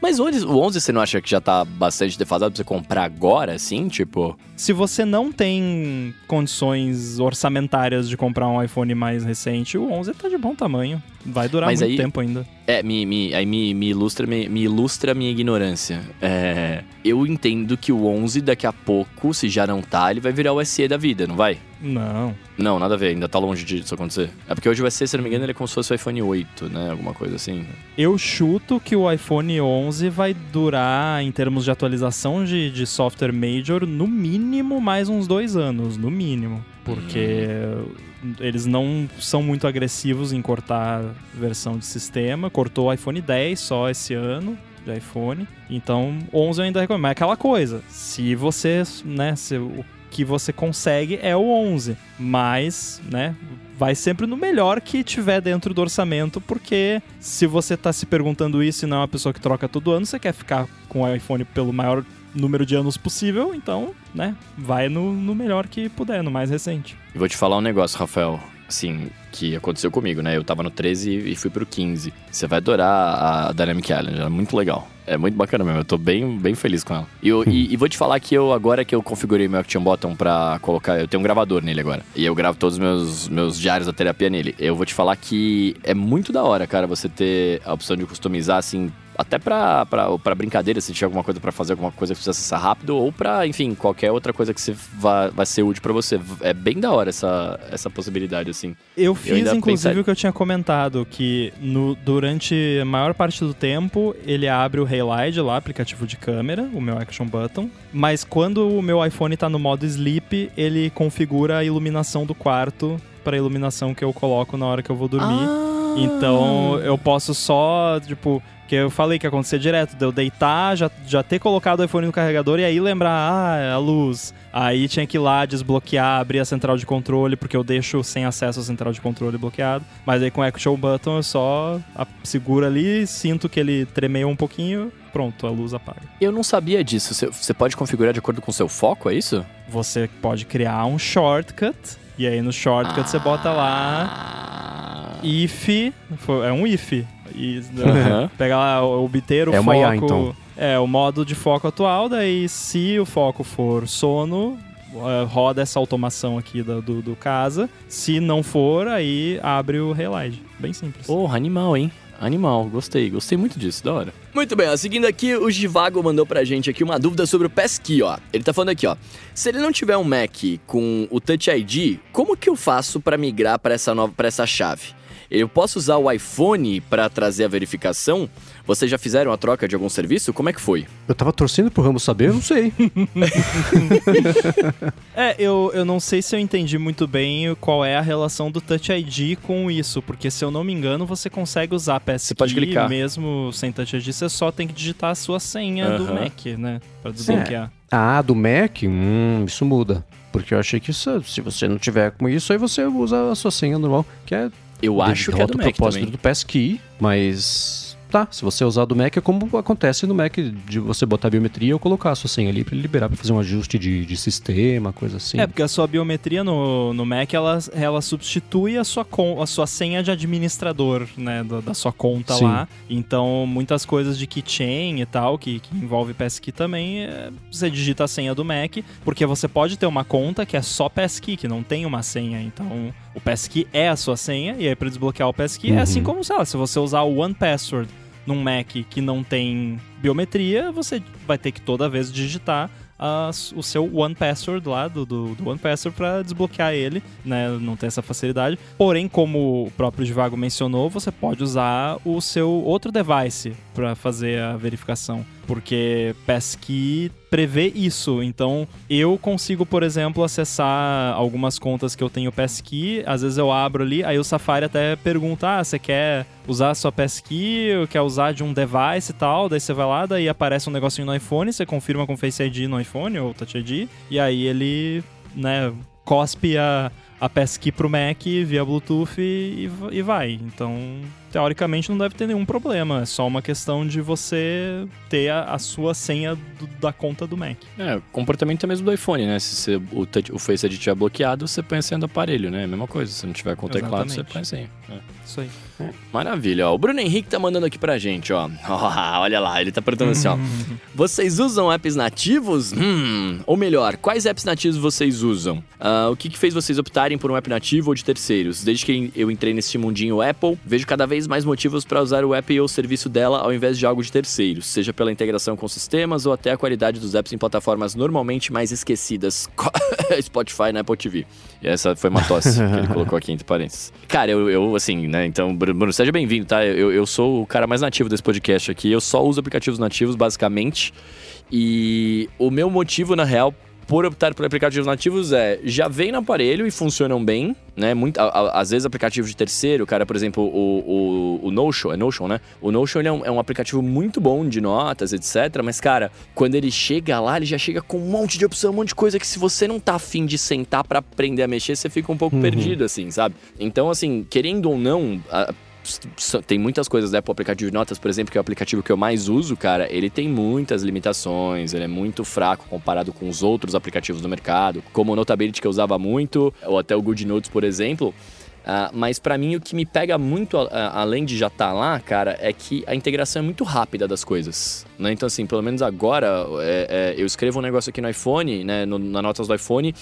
Mas o 11 você não acha que já tá bastante defasado pra você comprar agora, assim? Tipo. Se você não tem condições orçamentárias de comprar um iPhone mais recente, o 11 tá de bom tamanho. Vai durar Mas muito aí, tempo ainda. É, me, me, aí me, me, ilustra, me, me ilustra a minha ignorância. É, eu entendo que o 11 daqui a pouco, se já não tá, ele vai virar o SE da vida, não vai? Não. Não, nada a ver, ainda tá longe disso acontecer. É porque hoje o SE, se não me engano, ele é como se fosse o iPhone 8, né? Alguma coisa assim. Eu chuto que o iPhone 11 vai durar, em termos de atualização de, de software major, no mínimo mais uns dois anos, no mínimo. Porque hum. eles não são muito agressivos em cortar versão de sistema. Cortou o iPhone 10 só esse ano de iPhone. Então, 11 eu ainda recomendo. Mas é aquela coisa, se você, né, se o que você consegue é o 11, mas, né, vai sempre no melhor que tiver dentro do orçamento, porque se você tá se perguntando isso e não é uma pessoa que troca todo ano, você quer ficar com o iPhone pelo maior número de anos possível, então, né, vai no, no melhor que puder, no mais recente. E vou te falar um negócio, Rafael assim, que aconteceu comigo, né? Eu tava no 13 e fui pro 15. Você vai adorar a Dynamic Island, é muito legal. É muito bacana mesmo, eu tô bem, bem feliz com ela. E, eu, e, e, vou te falar que eu, agora que eu configurei meu Action Button pra colocar, eu tenho um gravador nele agora. E eu gravo todos os meus, meus diários da terapia nele. Eu vou te falar que é muito da hora, cara, você ter a opção de customizar, assim, até pra, pra, pra brincadeira, se tiver alguma coisa para fazer, alguma coisa que precisa acessar rápido, ou pra, enfim, qualquer outra coisa que você vá, vai ser útil para você. É bem da hora essa, essa possibilidade, assim. Eu fiz, eu inclusive, pensar... o que eu tinha comentado, que no, durante a maior parte do tempo, ele abre o Halide lá, aplicativo de câmera, o meu Action Button, mas quando o meu iPhone tá no modo Sleep, ele configura a iluminação do quarto para a iluminação que eu coloco na hora que eu vou dormir. Ah Então eu posso só, tipo, que eu falei que acontecia direto, de eu deitar, já, já ter colocado o iPhone no carregador e aí lembrar, ah, é a luz. Aí tinha que ir lá desbloquear, abrir a central de controle, porque eu deixo sem acesso à central de controle bloqueado. Mas aí com o Action Button eu só seguro ali, sinto que ele tremeia um pouquinho, pronto, a luz apaga. Eu não sabia disso. Você pode configurar de acordo com o seu foco, é isso? Você pode criar um shortcut, e aí no shortcut ah. você bota lá if, é um if. E uhum. pegar lá, obter o é foco. Uma IA, então. É, o modo de foco atual, daí se o foco for sono, uh, roda essa automação aqui do, do, do, casa. Se não for, aí abre o Relight. Bem simples. Porra, animal, hein? Animal, gostei, gostei muito disso, da hora. Muito bem, ó, seguindo aqui, o Givago mandou pra gente aqui uma dúvida sobre o Passkey, ó. Ele tá falando aqui, ó. Se ele não tiver um Mac com o Touch ID, como que eu faço para migrar para essa nova para essa chave? Eu posso usar o iPhone para trazer a verificação? Vocês já fizeram a troca de algum serviço? Como é que foi? Eu tava torcendo pro Ramos saber, eu não sei. é, eu, eu não sei se eu entendi muito bem qual é a relação do Touch ID com isso, porque se eu não me engano, você consegue usar a Passkey você pode clicar. mesmo sem Touch ID, você só tem que digitar a sua senha uh -huh. do Mac, né? Pra desbloquear. É. Ah, do Mac? Hum, isso muda. Porque eu achei que isso, se você não tiver com isso, aí você usa a sua senha normal, que é eu acho que é do Mac propósito também. do Passkey, mas tá. Se você usar do Mac, é como acontece no Mac, de você botar a biometria ou colocar a sua senha ali para liberar para fazer um ajuste de, de sistema, coisa assim. É, porque a sua biometria no, no Mac, ela, ela substitui a sua, con, a sua senha de administrador, né, da, da sua conta Sim. lá. Então, muitas coisas de keychain e tal, que, que envolve Passkey também, é, você digita a senha do Mac, porque você pode ter uma conta que é só Passkey, que não tem uma senha. Então, o Passkey é a sua senha, e aí para desbloquear o Passkey uhum. é assim como, sei lá, se você usar o One Password num Mac que não tem biometria, você vai ter que toda vez digitar o seu One Password lá, do, do, do One Password, para desbloquear ele, né? Não tem essa facilidade. Porém, como o próprio Divago mencionou, você pode usar o seu outro device para fazer a verificação porque Passkey prevê isso. Então, eu consigo, por exemplo, acessar algumas contas que eu tenho Passkey. Às vezes eu abro ali, aí o Safari até pergunta: ah, você quer usar a sua Passkey, quer usar de um device e tal? Daí você vai lá, daí aparece um negocinho no iPhone, você confirma com Face ID no iPhone ou Touch ID, e aí ele, né, cospe a, a Passkey pro Mac via Bluetooth e, e vai. Então, teoricamente não deve ter nenhum problema. É só uma questão de você ter a, a sua senha do, da conta do Mac. É, o comportamento é mesmo do iPhone, né? Se você, o, o Face ID tiver bloqueado, você põe a senha do aparelho, né? É a mesma coisa. Se não tiver com o teclado, você põe a senha. É. Isso aí. Maravilha, ó. O Bruno Henrique tá mandando aqui pra gente, ó. olha lá, ele tá perguntando assim, ó. Vocês usam apps nativos? Hum, ou melhor, quais apps nativos vocês usam? Uh, o que, que fez vocês optarem por um app nativo ou de terceiros? Desde que eu entrei nesse mundinho Apple, vejo cada vez mais motivos para usar o app ou o serviço dela ao invés de algo de terceiros, seja pela integração com sistemas ou até a qualidade dos apps em plataformas normalmente mais esquecidas, Spotify na Apple TV. E essa foi uma tosse que ele colocou aqui entre parênteses. Cara, eu, eu assim, né, então, Bruno, seja bem-vindo, tá? Eu, eu sou o cara mais nativo desse podcast aqui, eu só uso aplicativos nativos, basicamente. E o meu motivo, na real, por optar por aplicativos nativos é já vem no aparelho e funcionam bem, né? Muito, a, a, às vezes aplicativos de terceiro, cara, por exemplo, o, o, o Notion, é Notion, né? O Notion é um, é um aplicativo muito bom de notas, etc. Mas, cara, quando ele chega lá, ele já chega com um monte de opção, um monte de coisa que se você não tá afim de sentar para aprender a mexer, você fica um pouco uhum. perdido, assim, sabe? Então, assim, querendo ou não, a, tem muitas coisas da Apple Aplicativo de Notas, por exemplo, que é o aplicativo que eu mais uso, cara, ele tem muitas limitações, ele é muito fraco comparado com os outros aplicativos do mercado, como o Notability que eu usava muito, ou até o Good Notes, por exemplo. Uh, mas para mim o que me pega muito, uh, além de já estar tá lá, cara, é que a integração é muito rápida das coisas. Né? Então, assim, pelo menos agora, é, é, eu escrevo um negócio aqui no iPhone, né, no, na notas do iPhone,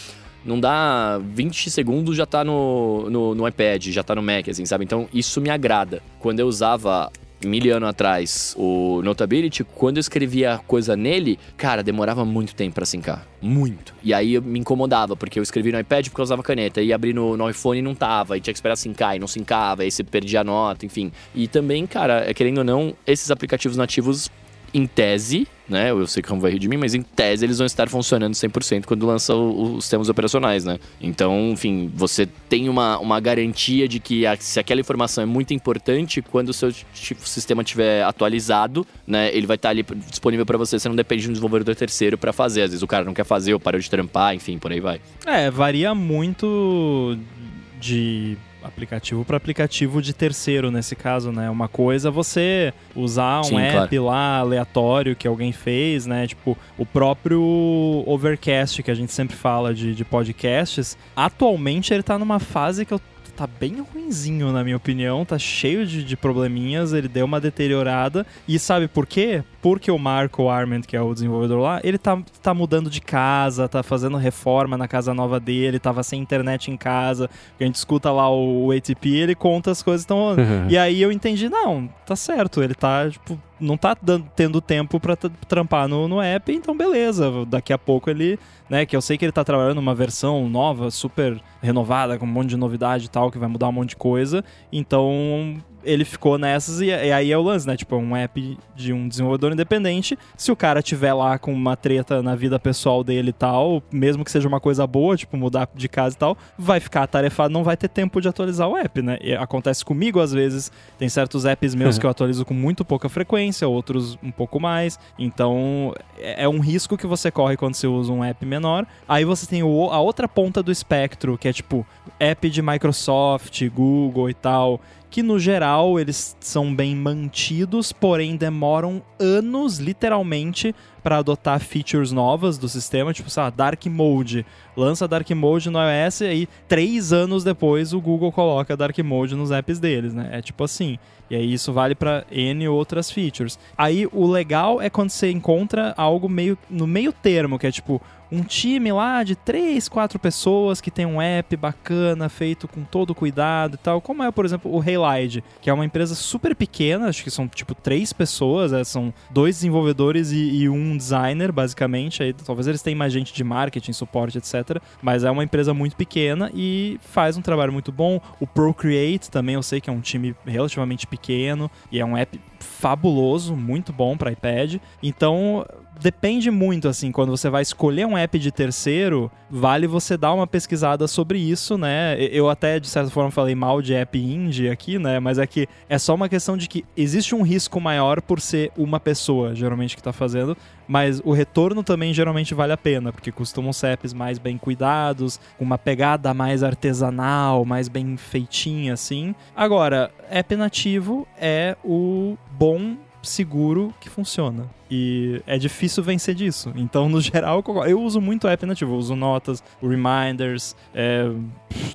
não dá 20 segundos já tá no, no, no, iPad, já tá no Mac, assim, sabe? Então isso me agrada. Quando eu usava mil anos atrás o Notability, quando eu escrevia coisa nele, cara, demorava muito tempo para sincar. Muito. E aí eu me incomodava, porque eu escrevi no iPad porque eu usava caneta, e abri no, no iPhone e não tava, e tinha que esperar sincar, e não sincava, aí você perdia a nota, enfim. E também, cara, querendo ou não, esses aplicativos nativos, em tese, né? Eu sei que o vai rir de mim, mas em tese eles vão estar funcionando 100% quando lança o- os sistemas operacionais, né? Então, enfim, você tem uma, uma garantia de que a- se aquela informação é muito importante, quando o seu ti- sistema estiver atualizado, né, ele vai estar ali disponível para você, você não depende de um desenvolvedor terceiro para fazer. Às vezes o cara não quer fazer ou parou de trampar, enfim, por aí vai. É, varia muito de aplicativo para aplicativo de terceiro nesse caso, né? Uma coisa é você usar um Sim, app lá aleatório que alguém fez, né? Tipo, o próprio Overcast que a gente sempre fala de, de podcasts, atualmente ele tá numa fase que eu tá bem ruinzinho, na minha opinião, tá cheio de, de probleminhas, ele deu uma deteriorada. E sabe por quê? Porque o Marco Arment, que é o desenvolvedor lá, ele tá, tá mudando de casa, tá fazendo reforma na casa nova dele, tava sem internet em casa. A gente escuta lá o, o ATP, ele conta as coisas estão rolando. E aí eu entendi, não, tá certo, ele tá, tipo, não tá dando- tendo tempo pra t- trampar no, no app, então beleza, daqui a pouco ele, né, que eu sei que ele tá trabalhando numa versão nova, super renovada, com um monte de novidade e tal, que vai mudar um monte de coisa, então ele ficou nessas e, e aí é o lance, né, tipo, é um app de um desenvolvedor independente, se o cara tiver lá com uma treta na vida pessoal dele e tal, mesmo que seja uma coisa boa, tipo, mudar de casa e tal, vai ficar atarefado, não vai ter tempo de atualizar o app, né, e acontece comigo às vezes, tem certos apps meus que eu atualizo com muito pouca frequência, outros um pouco mais. Então, é é um risco que você corre quando você usa um app menor. Aí você tem o- a outra ponta do espectro, que é tipo app de Microsoft, Google e tal. Que no geral eles são bem mantidos, porém demoram anos, literalmente, para adotar features novas do sistema, tipo, sei lá, Dark Mode. Lança Dark Mode no iOS e aí, três anos depois, o Google coloca Dark Mode nos apps deles, né? É tipo assim. E aí isso vale para N outras features. Aí o legal é quando você encontra algo meio no meio termo, que é tipo um time lá de três, quatro pessoas que tem um app bacana, feito com todo cuidado e tal, como é, por exemplo, o Haylide, que é uma empresa super pequena, acho que são tipo três pessoas, é, são dois desenvolvedores e, e um designer, basicamente. Aí, talvez eles tenham mais gente de marketing, suporte, etc. Mas é uma empresa muito pequena e faz um trabalho muito bom. O Procreate também eu sei que é um time relativamente pequeno e é um app fabuloso, muito bom para iPad. Então, depende muito assim, quando você vai escolher um app de terceiro, vale você dar uma pesquisada sobre isso, né? Eu até de certa forma falei mal de app indie aqui, né? Mas é que é só uma questão de que existe um risco maior por ser uma pessoa, geralmente que tá fazendo, mas o retorno também geralmente vale a pena, porque costumam ser apps mais bem cuidados, com uma pegada mais artesanal, mais bem feitinha assim. Agora, app nativo é o bom seguro que funciona. E é difícil vencer disso. Então, no geral, eu uso muito app nativo. Eu uso notas, reminders, é,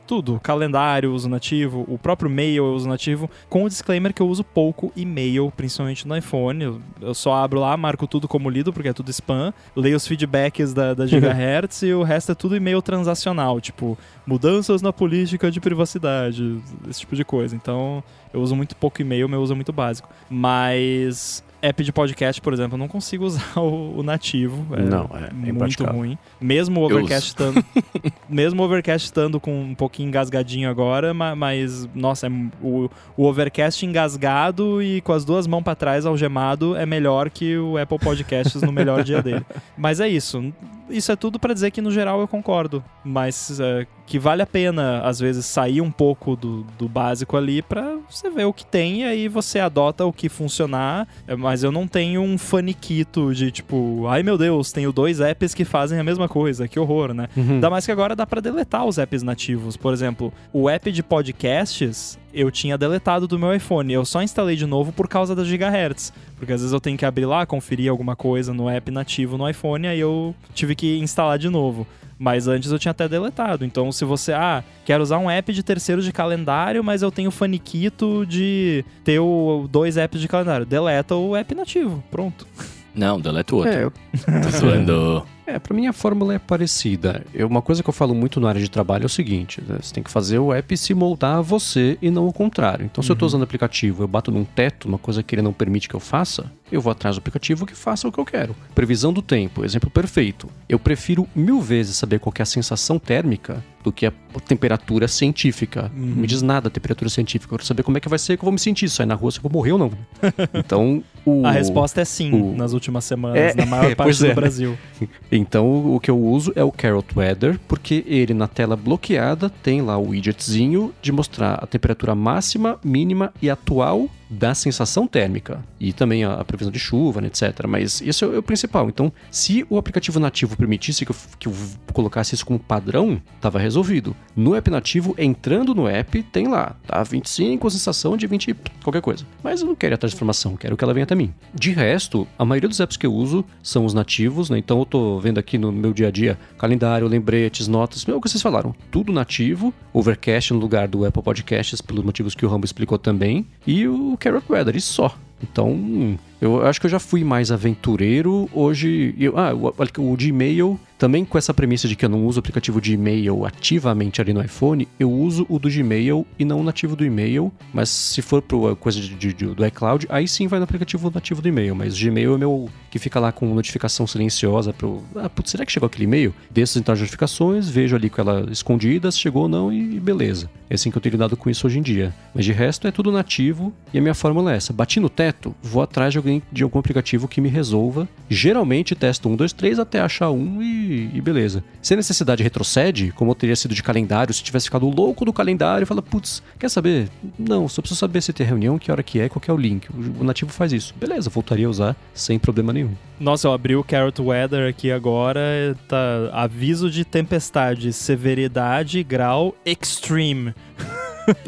tudo. Calendário eu uso nativo. O próprio mail eu uso nativo. Com o disclaimer que eu uso pouco e-mail, principalmente no iPhone. Eu, eu só abro lá, marco tudo como lido, porque é tudo spam. Leio os feedbacks da, da Gigahertz e o resto é tudo e-mail transacional. Tipo, mudanças na política de privacidade. Esse tipo de coisa. Então, eu uso muito pouco e-mail, meu uso é muito básico. Mas app de podcast, por exemplo, eu não consigo usar o, o nativo. É Não, é- é muito ruim. Mesmo o Overcast estando. mesmo o Overcast estando com um pouquinho engasgadinho agora, ma- mas, nossa, é o, o Overcast engasgado e com as duas mãos pra trás algemado é melhor que o Apple Podcasts no melhor dia dele. Mas é isso. Isso é tudo pra dizer que no geral eu concordo, mas é, que vale a pena às vezes sair um pouco do, do básico ali pra você ver o que tem e aí você adota o que funcionar. É, Mas eu não tenho um faniquito de tipo, ai meu Deus, tenho dois apps que fazem a mesma coisa, que horror, né? Ainda mais que agora dá pra deletar os apps nativos. Por exemplo, o app de podcasts eu tinha deletado do meu iPhone. Eu só instalei de novo por causa das gigahertz. Porque às vezes eu tenho que abrir lá, conferir alguma coisa no app nativo no iPhone, aí eu tive que instalar de novo. Mas antes eu tinha até deletado. Então, se você, ah, quero usar um app de terceiro de calendário, mas eu tenho faniquito de ter o, dois apps de calendário, deleta o app nativo. Pronto. Não, deleta o outro. É, eu- Tô zoando. É, pra mim a fórmula é parecida. Eu, uma coisa que eu falo muito na área de trabalho é o seguinte: né? você tem que fazer o app se moldar a você e não o contrário. Então, se eu tô usando o aplicativo, eu bato num teto, uma coisa que ele não permite que eu faça, eu vou atrás do aplicativo que faça o que eu quero. Previsão do tempo, exemplo perfeito. Eu prefiro mil vezes saber qual que é a sensação térmica do que a temperatura científica. Não me diz nada a temperatura científica. Eu quero saber como é que vai ser que eu vou me sentir. Sair na rua se eu vou morrer ou não. Então, O- A resposta é sim, o- nas últimas semanas, É, na maior é, parte do é. Brasil. Então o o que eu uso é o Carrot Weather, porque ele na tela bloqueada tem lá o widgetzinho de mostrar a temperatura máxima, mínima e atual da sensação térmica. E também a, a previsão de chuva, né, etc. Mas isso é, o- é o principal. Então, se o aplicativo nativo permitisse que eu, que eu colocasse isso como padrão, estava resolvido. No app nativo, entrando no app, tem lá, tá? 25, sensação de 20, qualquer coisa. Mas eu não quero de informação, quero que ela venha até mim. De resto, a maioria dos apps que eu uso são os nativos, né? Então eu tô vendo aqui no meu dia a dia calendário, lembretes, notas, é o que vocês falaram. Tudo nativo, Overcast no lugar do Apple Podcasts, pelos motivos que o Rambo explicou também, e o Carrot Weather, e só. Então, eu acho que eu já fui mais aventureiro. Hoje, eu, ah, o, o Gmail, também com essa premissa de que eu não uso o aplicativo de e-mail ativamente ali no iPhone, eu uso o do Gmail e não o nativo do e-mail. Mas se for para coisa de, de- de- do iCloud, aí sim vai no aplicativo nativo do e-mail. Mas o Gmail é meu que fica lá com notificação silenciosa pro. Ah, putz, será que chegou aquele e-mail? Desço então as notificações, vejo ali com ela escondida, se chegou ou não e beleza. É assim que eu tenho lidado com isso hoje em dia. Mas de resto é tudo nativo e a minha fórmula é essa. Bati no teto, vou atrás de alguém de algum aplicativo que me resolva. Geralmente testo um, dois, três até achar um e, e beleza. Se a necessidade retrocede, como teria sido de calendário, se tivesse ficado louco do calendário, fala, putz, quer saber? Não, só preciso saber se tem reunião, que hora que é, qual que é o link. O, o nativo faz isso. Beleza, voltaria a usar sem problema nenhum. Nossa, eu abri o Carrot Weather aqui agora, tá aviso de tempestade, severidade, grau extreme.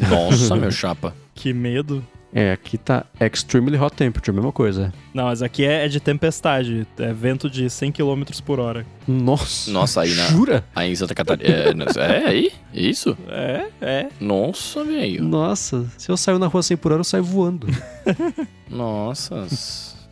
Nossa, meu chapa. Que medo. É, aqui tá Extremely Hot Temperature, mesma coisa. Não, mas aqui é, é de tempestade, é vento de 100 km por hora. Nossa. Nossa, aí na- Jura? Aí em Santa Catarina. É, não- é aí? Isso? É, é. Nossa, velho. Nossa, se eu saio na rua 100 por hora, eu saio voando. Nossa.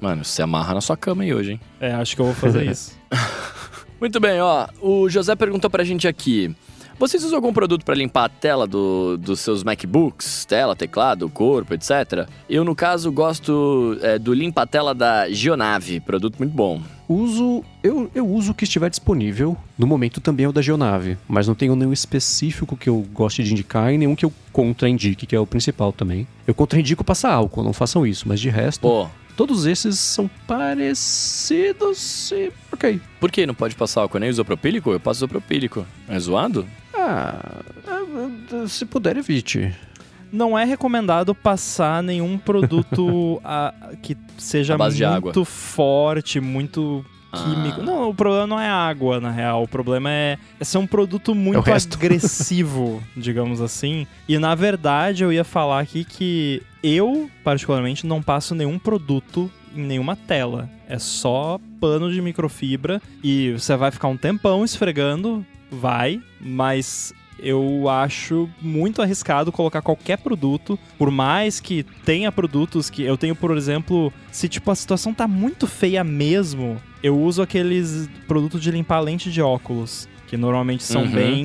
Mano, você amarra na sua cama aí hoje, hein? É, acho que eu vou fazer isso. Muito bem, ó. O José perguntou pra gente aqui. Vocês usam algum produto pra limpar a tela do- dos seus MacBooks? Tela, teclado, corpo, etc. Eu, no caso, gosto é, do limpa-tela da Geonave. Produto muito bom. Uso. Eu, eu uso o que estiver disponível. No momento também é o da Geonave. Mas não tenho nenhum específico que eu goste de indicar e nenhum que eu contraindique, que é o principal também. Eu contraindico passar álcool, não façam isso, mas de resto. Pô, Todos esses são parecidos e. Ok. Por que não pode passar álcool? Nem isopropílico? Eu passo isopropílico. É zoado? Ah. ah, Se puder, evite. Não é recomendado passar nenhum produto a- que seja muito forte, muito químico. Ah. Não, o problema não é a água, na real. O problema é, é ser um produto muito resto. agressivo, digamos assim. E na verdade, eu ia falar aqui que eu, particularmente, não passo nenhum produto em nenhuma tela. É só pano de microfibra e você vai ficar um tempão esfregando, vai, mas eu acho muito arriscado colocar qualquer produto, por mais que tenha produtos que eu tenho, por exemplo, se tipo a situação tá muito feia mesmo, eu uso aqueles produtos de limpar lente de óculos, que normalmente são Uhum. bem,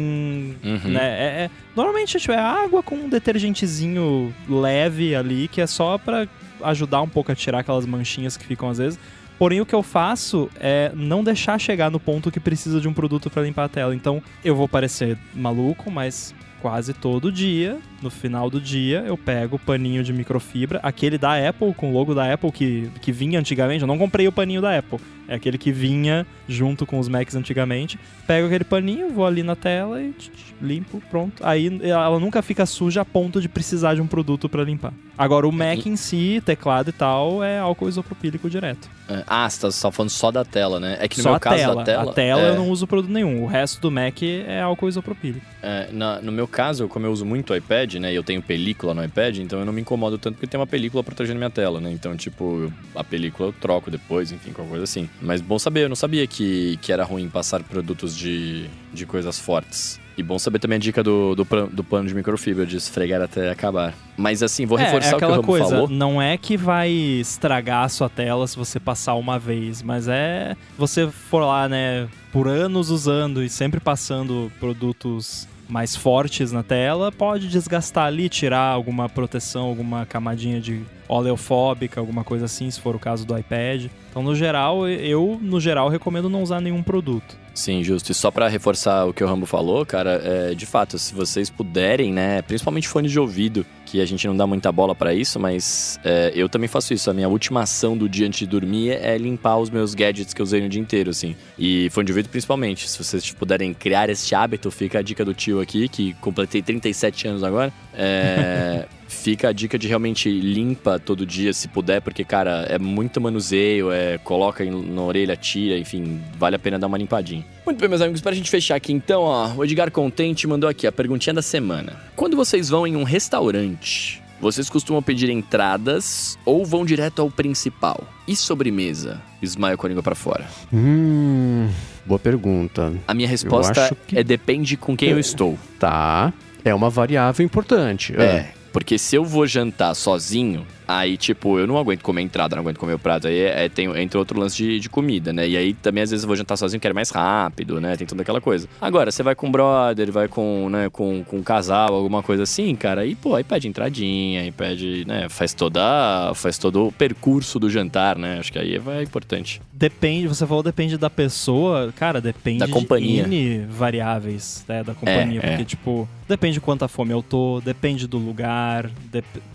Uhum. né, é- é- normalmente tipo, é água com um detergentezinho leve ali, que é só pra ajudar um pouco a tirar aquelas manchinhas que ficam às vezes. Porém, o que eu faço é não deixar chegar no ponto que precisa de um produto pra limpar a tela. Então, eu vou parecer maluco, mas quase todo dia, no final do dia, eu pego o paninho de microfibra, aquele da Apple, com o logo da Apple que, que vinha antigamente. Eu não comprei o paninho da Apple, é aquele que vinha junto com os Macs antigamente. Pego aquele paninho, vou ali na tela e limpo, pronto. Aí ela nunca fica suja a ponto de precisar de um produto pra limpar. Agora, o Mac em si, teclado e tal, é álcool isopropílico direto. É, Ah, você tá, você tá falando só da tela, né? É que no Só meu a caso tela. da tela. A tela é, eu não uso produto nenhum. O resto do Mac é álcool isopropílico. é, na- no meu caso, como eu uso muito o iPad, né? E eu tenho película no iPad, então eu não me incomodo tanto porque tem uma película protegendo minha tela, né? Então, tipo, a película eu troco depois, enfim, qualquer coisa assim. Mas bom saber, eu não sabia que, que era ruim passar produtos de, de coisas fortes. E bom saber também a dica do, do, do plano de microfibra, de esfregar até acabar. Mas assim, vou é, reforçar é o que o aquela coisa, falou. não é que vai estragar a sua tela se você passar uma vez, mas é você for lá, né, por anos usando e sempre passando produtos mais fortes na tela, pode desgastar ali, tirar alguma proteção, alguma camadinha de oleofóbica, alguma coisa assim, se for o caso do iPad. Então, no geral, eu, no geral, recomendo não usar nenhum produto. Sim, justo. E só pra reforçar o que o Rambo falou, cara, é, de fato, se vocês puderem, né, principalmente fones de ouvido, que a gente não dá muita bola pra isso, mas é, eu também faço isso. A minha última ação do dia antes de dormir é limpar os meus gadgets que eu usei no dia inteiro, assim. E fone de ouvido principalmente. Se vocês puderem criar esse hábito, fica a dica do tio aqui, que completei 37 anos agora. É, fica a dica de realmente limpa todo dia, se puder, porque, cara, é muito manuseio, é coloca na orelha, tira, enfim, vale a pena dar uma limpadinha. Muito bem, meus amigos, para a gente fechar aqui então, ó, o Edgar Contente mandou aqui a perguntinha da semana. Quando vocês vão em um restaurante, vocês costumam pedir entradas ou vão direto ao principal? E sobremesa? Ismael com a língua pra fora. Hum, boa pergunta. A minha resposta que- é depende com quem eu estou. Tá. É uma variável importante. É, porque se eu vou jantar sozinho, aí, tipo, eu não aguento comer entrada, não aguento comer o prato. Aí é, tem, entra outro lance de, de comida, né? E aí também, às vezes, eu vou jantar sozinho, quero mais rápido, né? Tem toda aquela coisa. Agora, você vai com brother, vai com, né, com, com um casal, alguma coisa assim, cara, aí, pô, aí pede entradinha, aí pede, né? Faz toda. Faz todo o percurso do jantar, né? Acho que aí é importante. Depende, você falou depende da pessoa, cara, depende Da companhia. de N variáveis né, da companhia. É, é. porque, tipo, depende de quanta fome eu tô, depende do lugar.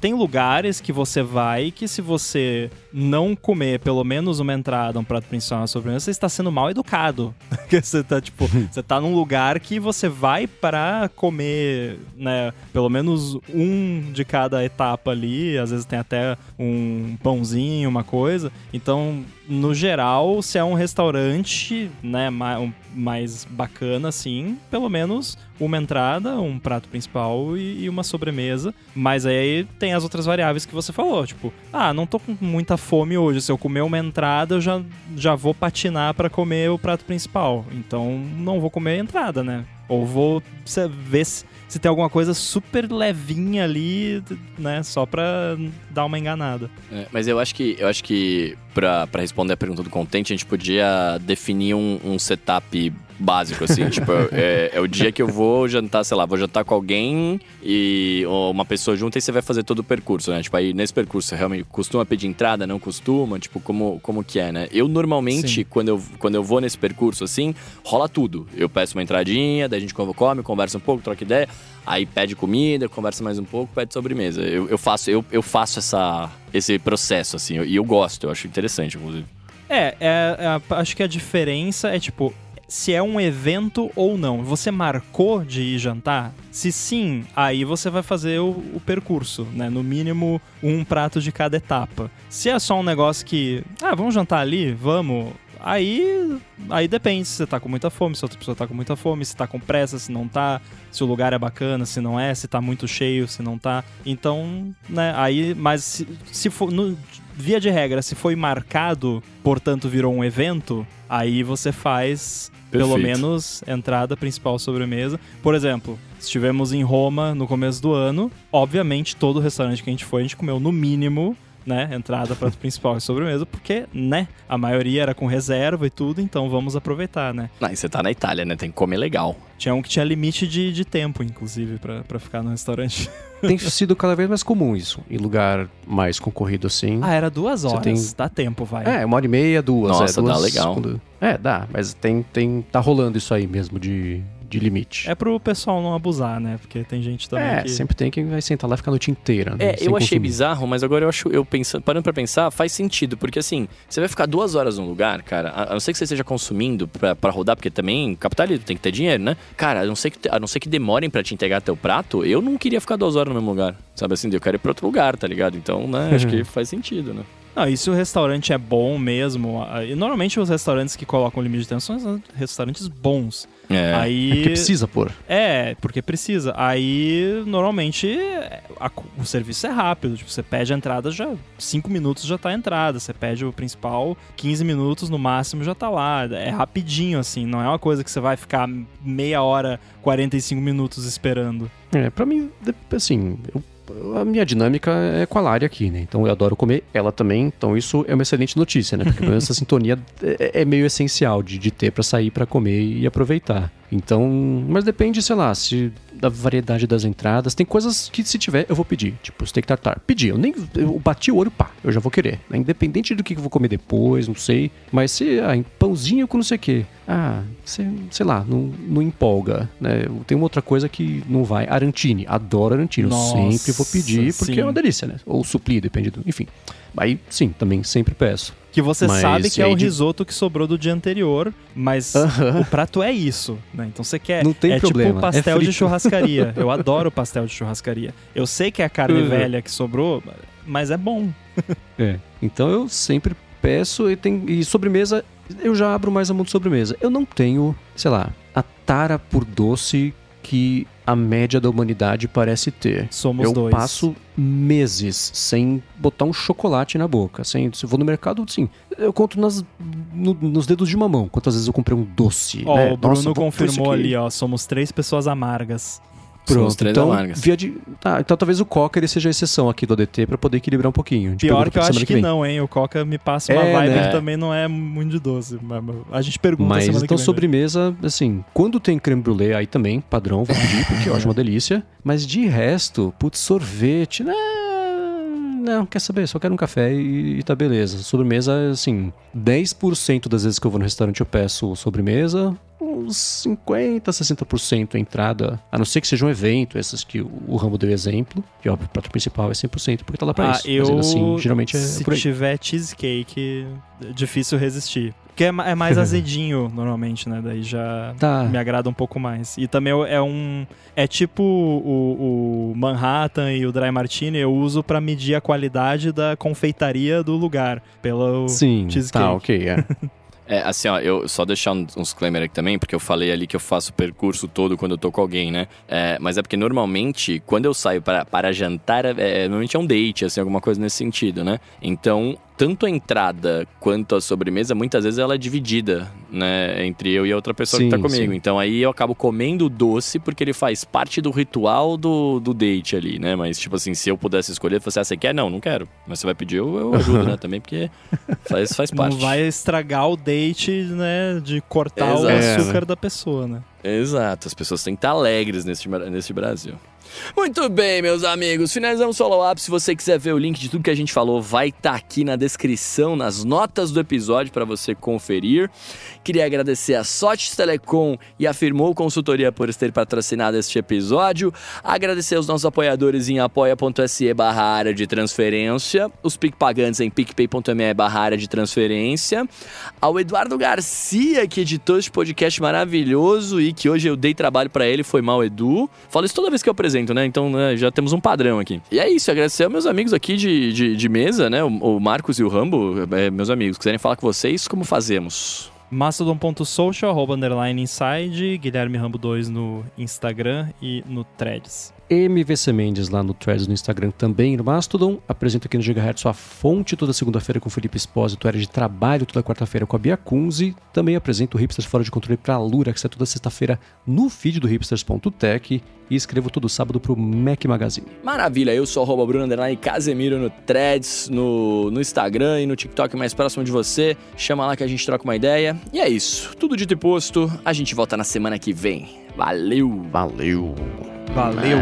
Tem lugares que você vai que se você não comer pelo menos uma entrada, um prato principal, uma sobremesa, você está sendo mal educado. Você tá, tipo, você tá num lugar que você vai para comer, né, pelo menos um de cada etapa ali, às vezes tem até um pãozinho, uma coisa. Então, no geral, se é um restaurante, né, ma- mais bacana, assim, pelo menos uma entrada, um prato principal e, uma sobremesa. Mas aí tem as outras variáveis que você falou, tipo, ah, não tô com muita fome hoje. Se eu comer uma entrada, eu já, já vou patinar pra comer o prato principal. Então, não vou comer a entrada, né? Ou vou ver se, se tem alguma coisa super levinha ali, né? Só pra dar uma enganada. É, mas eu acho que, eu acho que pra responder a pergunta do contente, a gente podia definir um, um setup básico, assim. tipo, é, é o dia que eu vou jantar, sei lá, vou jantar com alguém e uma pessoa junta e você vai fazer todo o percurso, né? Tipo, aí nesse percurso, realmente costuma pedir entrada, não costuma? Tipo, como, como que é, né? Eu normalmente, Sim. quando eu, quando eu vou nesse percurso, assim, rola tudo. Eu peço uma entradinha, daí a gente come, conversa um pouco, troca ideia. Aí pede comida, conversa mais um pouco, pede sobremesa. Eu, eu faço, eu, eu faço essa, esse processo, assim, e eu gosto, eu acho interessante, inclusive. É, é, é acho que a diferença é tipo. Se é um evento ou não. Você marcou de ir jantar? Se sim, aí você vai fazer o, o percurso, né? No mínimo, um prato de cada etapa. Se é só um negócio que. Ah, vamos jantar ali? Vamos. Aí. Aí depende se você tá com muita fome, se outra pessoa tá com muita fome, se tá com pressa, se não tá, se o lugar é bacana, se não é, se tá muito cheio, se não tá. Então, né, aí. Mas se, se for. no- via de regra, se foi marcado, portanto virou um evento, aí você faz pelo menos entrada principal sobremesa. Por exemplo, se estivemos em Roma no começo do ano, obviamente todo restaurante que a gente foi, a gente comeu no mínimo, né, entrada, prato principal e sobremesa, porque, né, a maioria era com reserva e tudo, então vamos aproveitar, né. Ah, e você tá na Itália, né? Tem que comer legal. Tinha um que tinha limite de, de tempo, inclusive, pra ficar no restaurante. Tem sido cada vez mais comum isso. Em lugar mais concorrido assim. Ah, era duas horas. tem- Dá tempo, vai. É, uma hora e meia, duas. Nossa, é, dá duas, legal. quando- É, dá, mas tem, tem. Tá rolando isso aí mesmo de, de limite. É pro pessoal não abusar, né? Porque tem gente também É, que... sempre tem quem vai sentar lá e ficar a noite inteira. né, É, sem eu achei consumir. bizarro, mas agora eu acho, eu pensando, parando pra pensar, faz sentido, porque assim, você vai ficar duas horas num lugar, cara, a, a não ser que você esteja consumindo pra, pra rodar, porque também capitalismo tem que ter dinheiro, né? Cara, a não ser que, a não ser que demorem pra te entregar teu prato, eu não queria ficar duas horas no mesmo lugar, sabe assim? Eu quero ir pra outro lugar, tá ligado? Então, né, acho que faz sentido, né? Não, e se o restaurante é bom mesmo, e normalmente os restaurantes que colocam limite de tempo são restaurantes bons. É. Aí porque precisa pôr. É, porque precisa. Aí, normalmente, a- o serviço é rápido. Tipo, você pede a entrada, já 5 minutos já tá a entrada. Você pede o principal, 15 minutos no máximo já tá lá. É rapidinho, assim. Não é uma coisa que você vai ficar meia hora, 45 minutos esperando. É, pra mim, assim, eu- a minha dinâmica é com a Lari aqui, né? Então eu adoro comer, ela também. Então isso é uma excelente notícia, né? Porque essa sintonia é, é meio essencial de, de ter pra sair pra comer e aproveitar. Então, mas depende, sei lá, se da variedade das entradas. Tem coisas que se tiver, eu vou pedir. Tipo, steak tartar. Pedi, eu nem eu bati o olho, pá, eu já vou querer. Né? Independente do que eu vou comer depois, não sei. Mas se, ah, pãozinho com não sei o quê. Ah, sei, sei lá, não, não empolga, né? Tem uma outra coisa que não vai. Arantini, adoro Arantini. Nossa, eu sempre vou pedir, porque sim. é uma delícia, né? Ou suplir, depende do... Enfim. Aí, sim, também sempre peço. Que você Mas sabe que é o de- risoto que sobrou do dia anterior, mas Aham. o prato é isso, né? Então você quer. Não tem é problema, tipo pastel é de churrascaria. Eu adoro pastel de churrascaria. Eu sei que é a carne Uhum. velha que sobrou, mas é bom. É. Então eu sempre peço e tem e sobremesa eu já abro mais a mão de sobremesa. Eu não tenho, sei lá, a tara por doce que a média da humanidade parece ter. Somos eu dois. passo meses sem botar um chocolate na boca. Sem, se eu vou no mercado, sim. Eu conto nas, no- nos dedos de uma mão quantas vezes eu comprei um doce. Ó, né? o Bruno Nossa, confirmou ali, ó. Somos três pessoas amargas. Pronto, três então, amargas. via de, tá, então talvez o Coca ele seja a exceção aqui do ADT pra poder equilibrar um pouquinho. Pior que eu acho que vem. não, hein? O Coca me passa uma É, vibe né? que também não é muito de doce. A gente pergunta Mas semana então que vem. né? sobremesa, assim, quando tem creme brulee, aí também, padrão, vou pedir, porque eu acho uma delícia. Mas de resto, putz, sorvete, né? Não, quer saber? Só quero um café e, e tá beleza. Sobremesa, assim, 10% das vezes que eu vou no restaurante eu peço sobremesa, uns 50, 60% a entrada. A não ser que seja um evento, essas que o, o Rambo deu exemplo. Que, óbvio, o prato principal é 100% porque tá lá pra Ah, isso. eu. Mas ainda assim, geralmente é se tiver cheesecake, é difícil resistir. Porque é, é mais azedinho, normalmente, né? Daí já Tá. me agrada um pouco mais. E também é um. É tipo o, o Manhattan e o Dry Martini, eu uso pra medir a qualidade da confeitaria do lugar. Pelo Sim, cheesecake. tá, ok, é. É, assim, ó, eu só deixar um- uns disclaimer aqui também, porque eu falei ali que eu faço o percurso todo quando eu tô com alguém, né? É, mas é porque normalmente, quando eu saio para, para jantar, é, é, normalmente é um date, assim, alguma coisa nesse sentido, né? Então, tanto a entrada quanto a sobremesa, muitas vezes ela é dividida, né? Entre eu e a outra pessoa que tá Sim, comigo. sim. Então aí eu acabo comendo o doce porque ele faz parte do ritual do, do date ali, né? Mas, tipo assim, se eu pudesse escolher, fosse, ah, você quer? Não, não quero. Mas você vai pedir, eu, eu ajudo, né? Também, porque faz, faz parte. Não vai estragar o date, né? De cortar o Exato. açúcar da pessoa, né? Exato, as pessoas têm que estar alegres nesse, nesse Brasil. Muito bem, meus amigos. Finalizamos o follow-up. Se você quiser ver o link de tudo que a gente falou, vai estar aqui na descrição, nas notas do episódio para você conferir. Queria agradecer a Sotes Telecom e a Firmou Consultoria por ter patrocinado este episódio. Agradecer aos nossos apoiadores em apoia.se barra área de transferência, os PicPagantes em picpay.me barra área de transferência, ao Eduardo Garcia, que editou este podcast maravilhoso e que hoje eu dei trabalho para ele, foi mal, Edu. Falo isso toda vez que eu apresento, né? Então né, já temos um padrão aqui. E é isso, agradecer aos meus amigos aqui de, de, de mesa, né? O, o Marcos e o Rambo, é, meus amigos, quiserem falar com vocês, como fazemos? Mastodon.social, arroba underline inside, Guilherme Rambo 2 no Instagram e no Threads. MVC Mendes lá no Threads no Instagram também no Mastodon. Apresento aqui no Gigahertz a fonte toda segunda-feira com o Felipe Espósito, área de trabalho toda quarta-feira com a Bia Kunze. Também apresento o Hipsters Fora de Controle para a Lura, que sai toda sexta-feira no feed do hipsters.tech. E escrevo todo sábado pro Mac Magazine. Maravilha, eu sou arroba Bruno Underline Casemiro no Threads, no, no Instagram e no TikTok mais próximo de você. Chama lá que a gente troca uma ideia. E é isso, tudo dito e posto. A gente volta na semana que vem. Valeu! Valeu! Valeu! Valeu.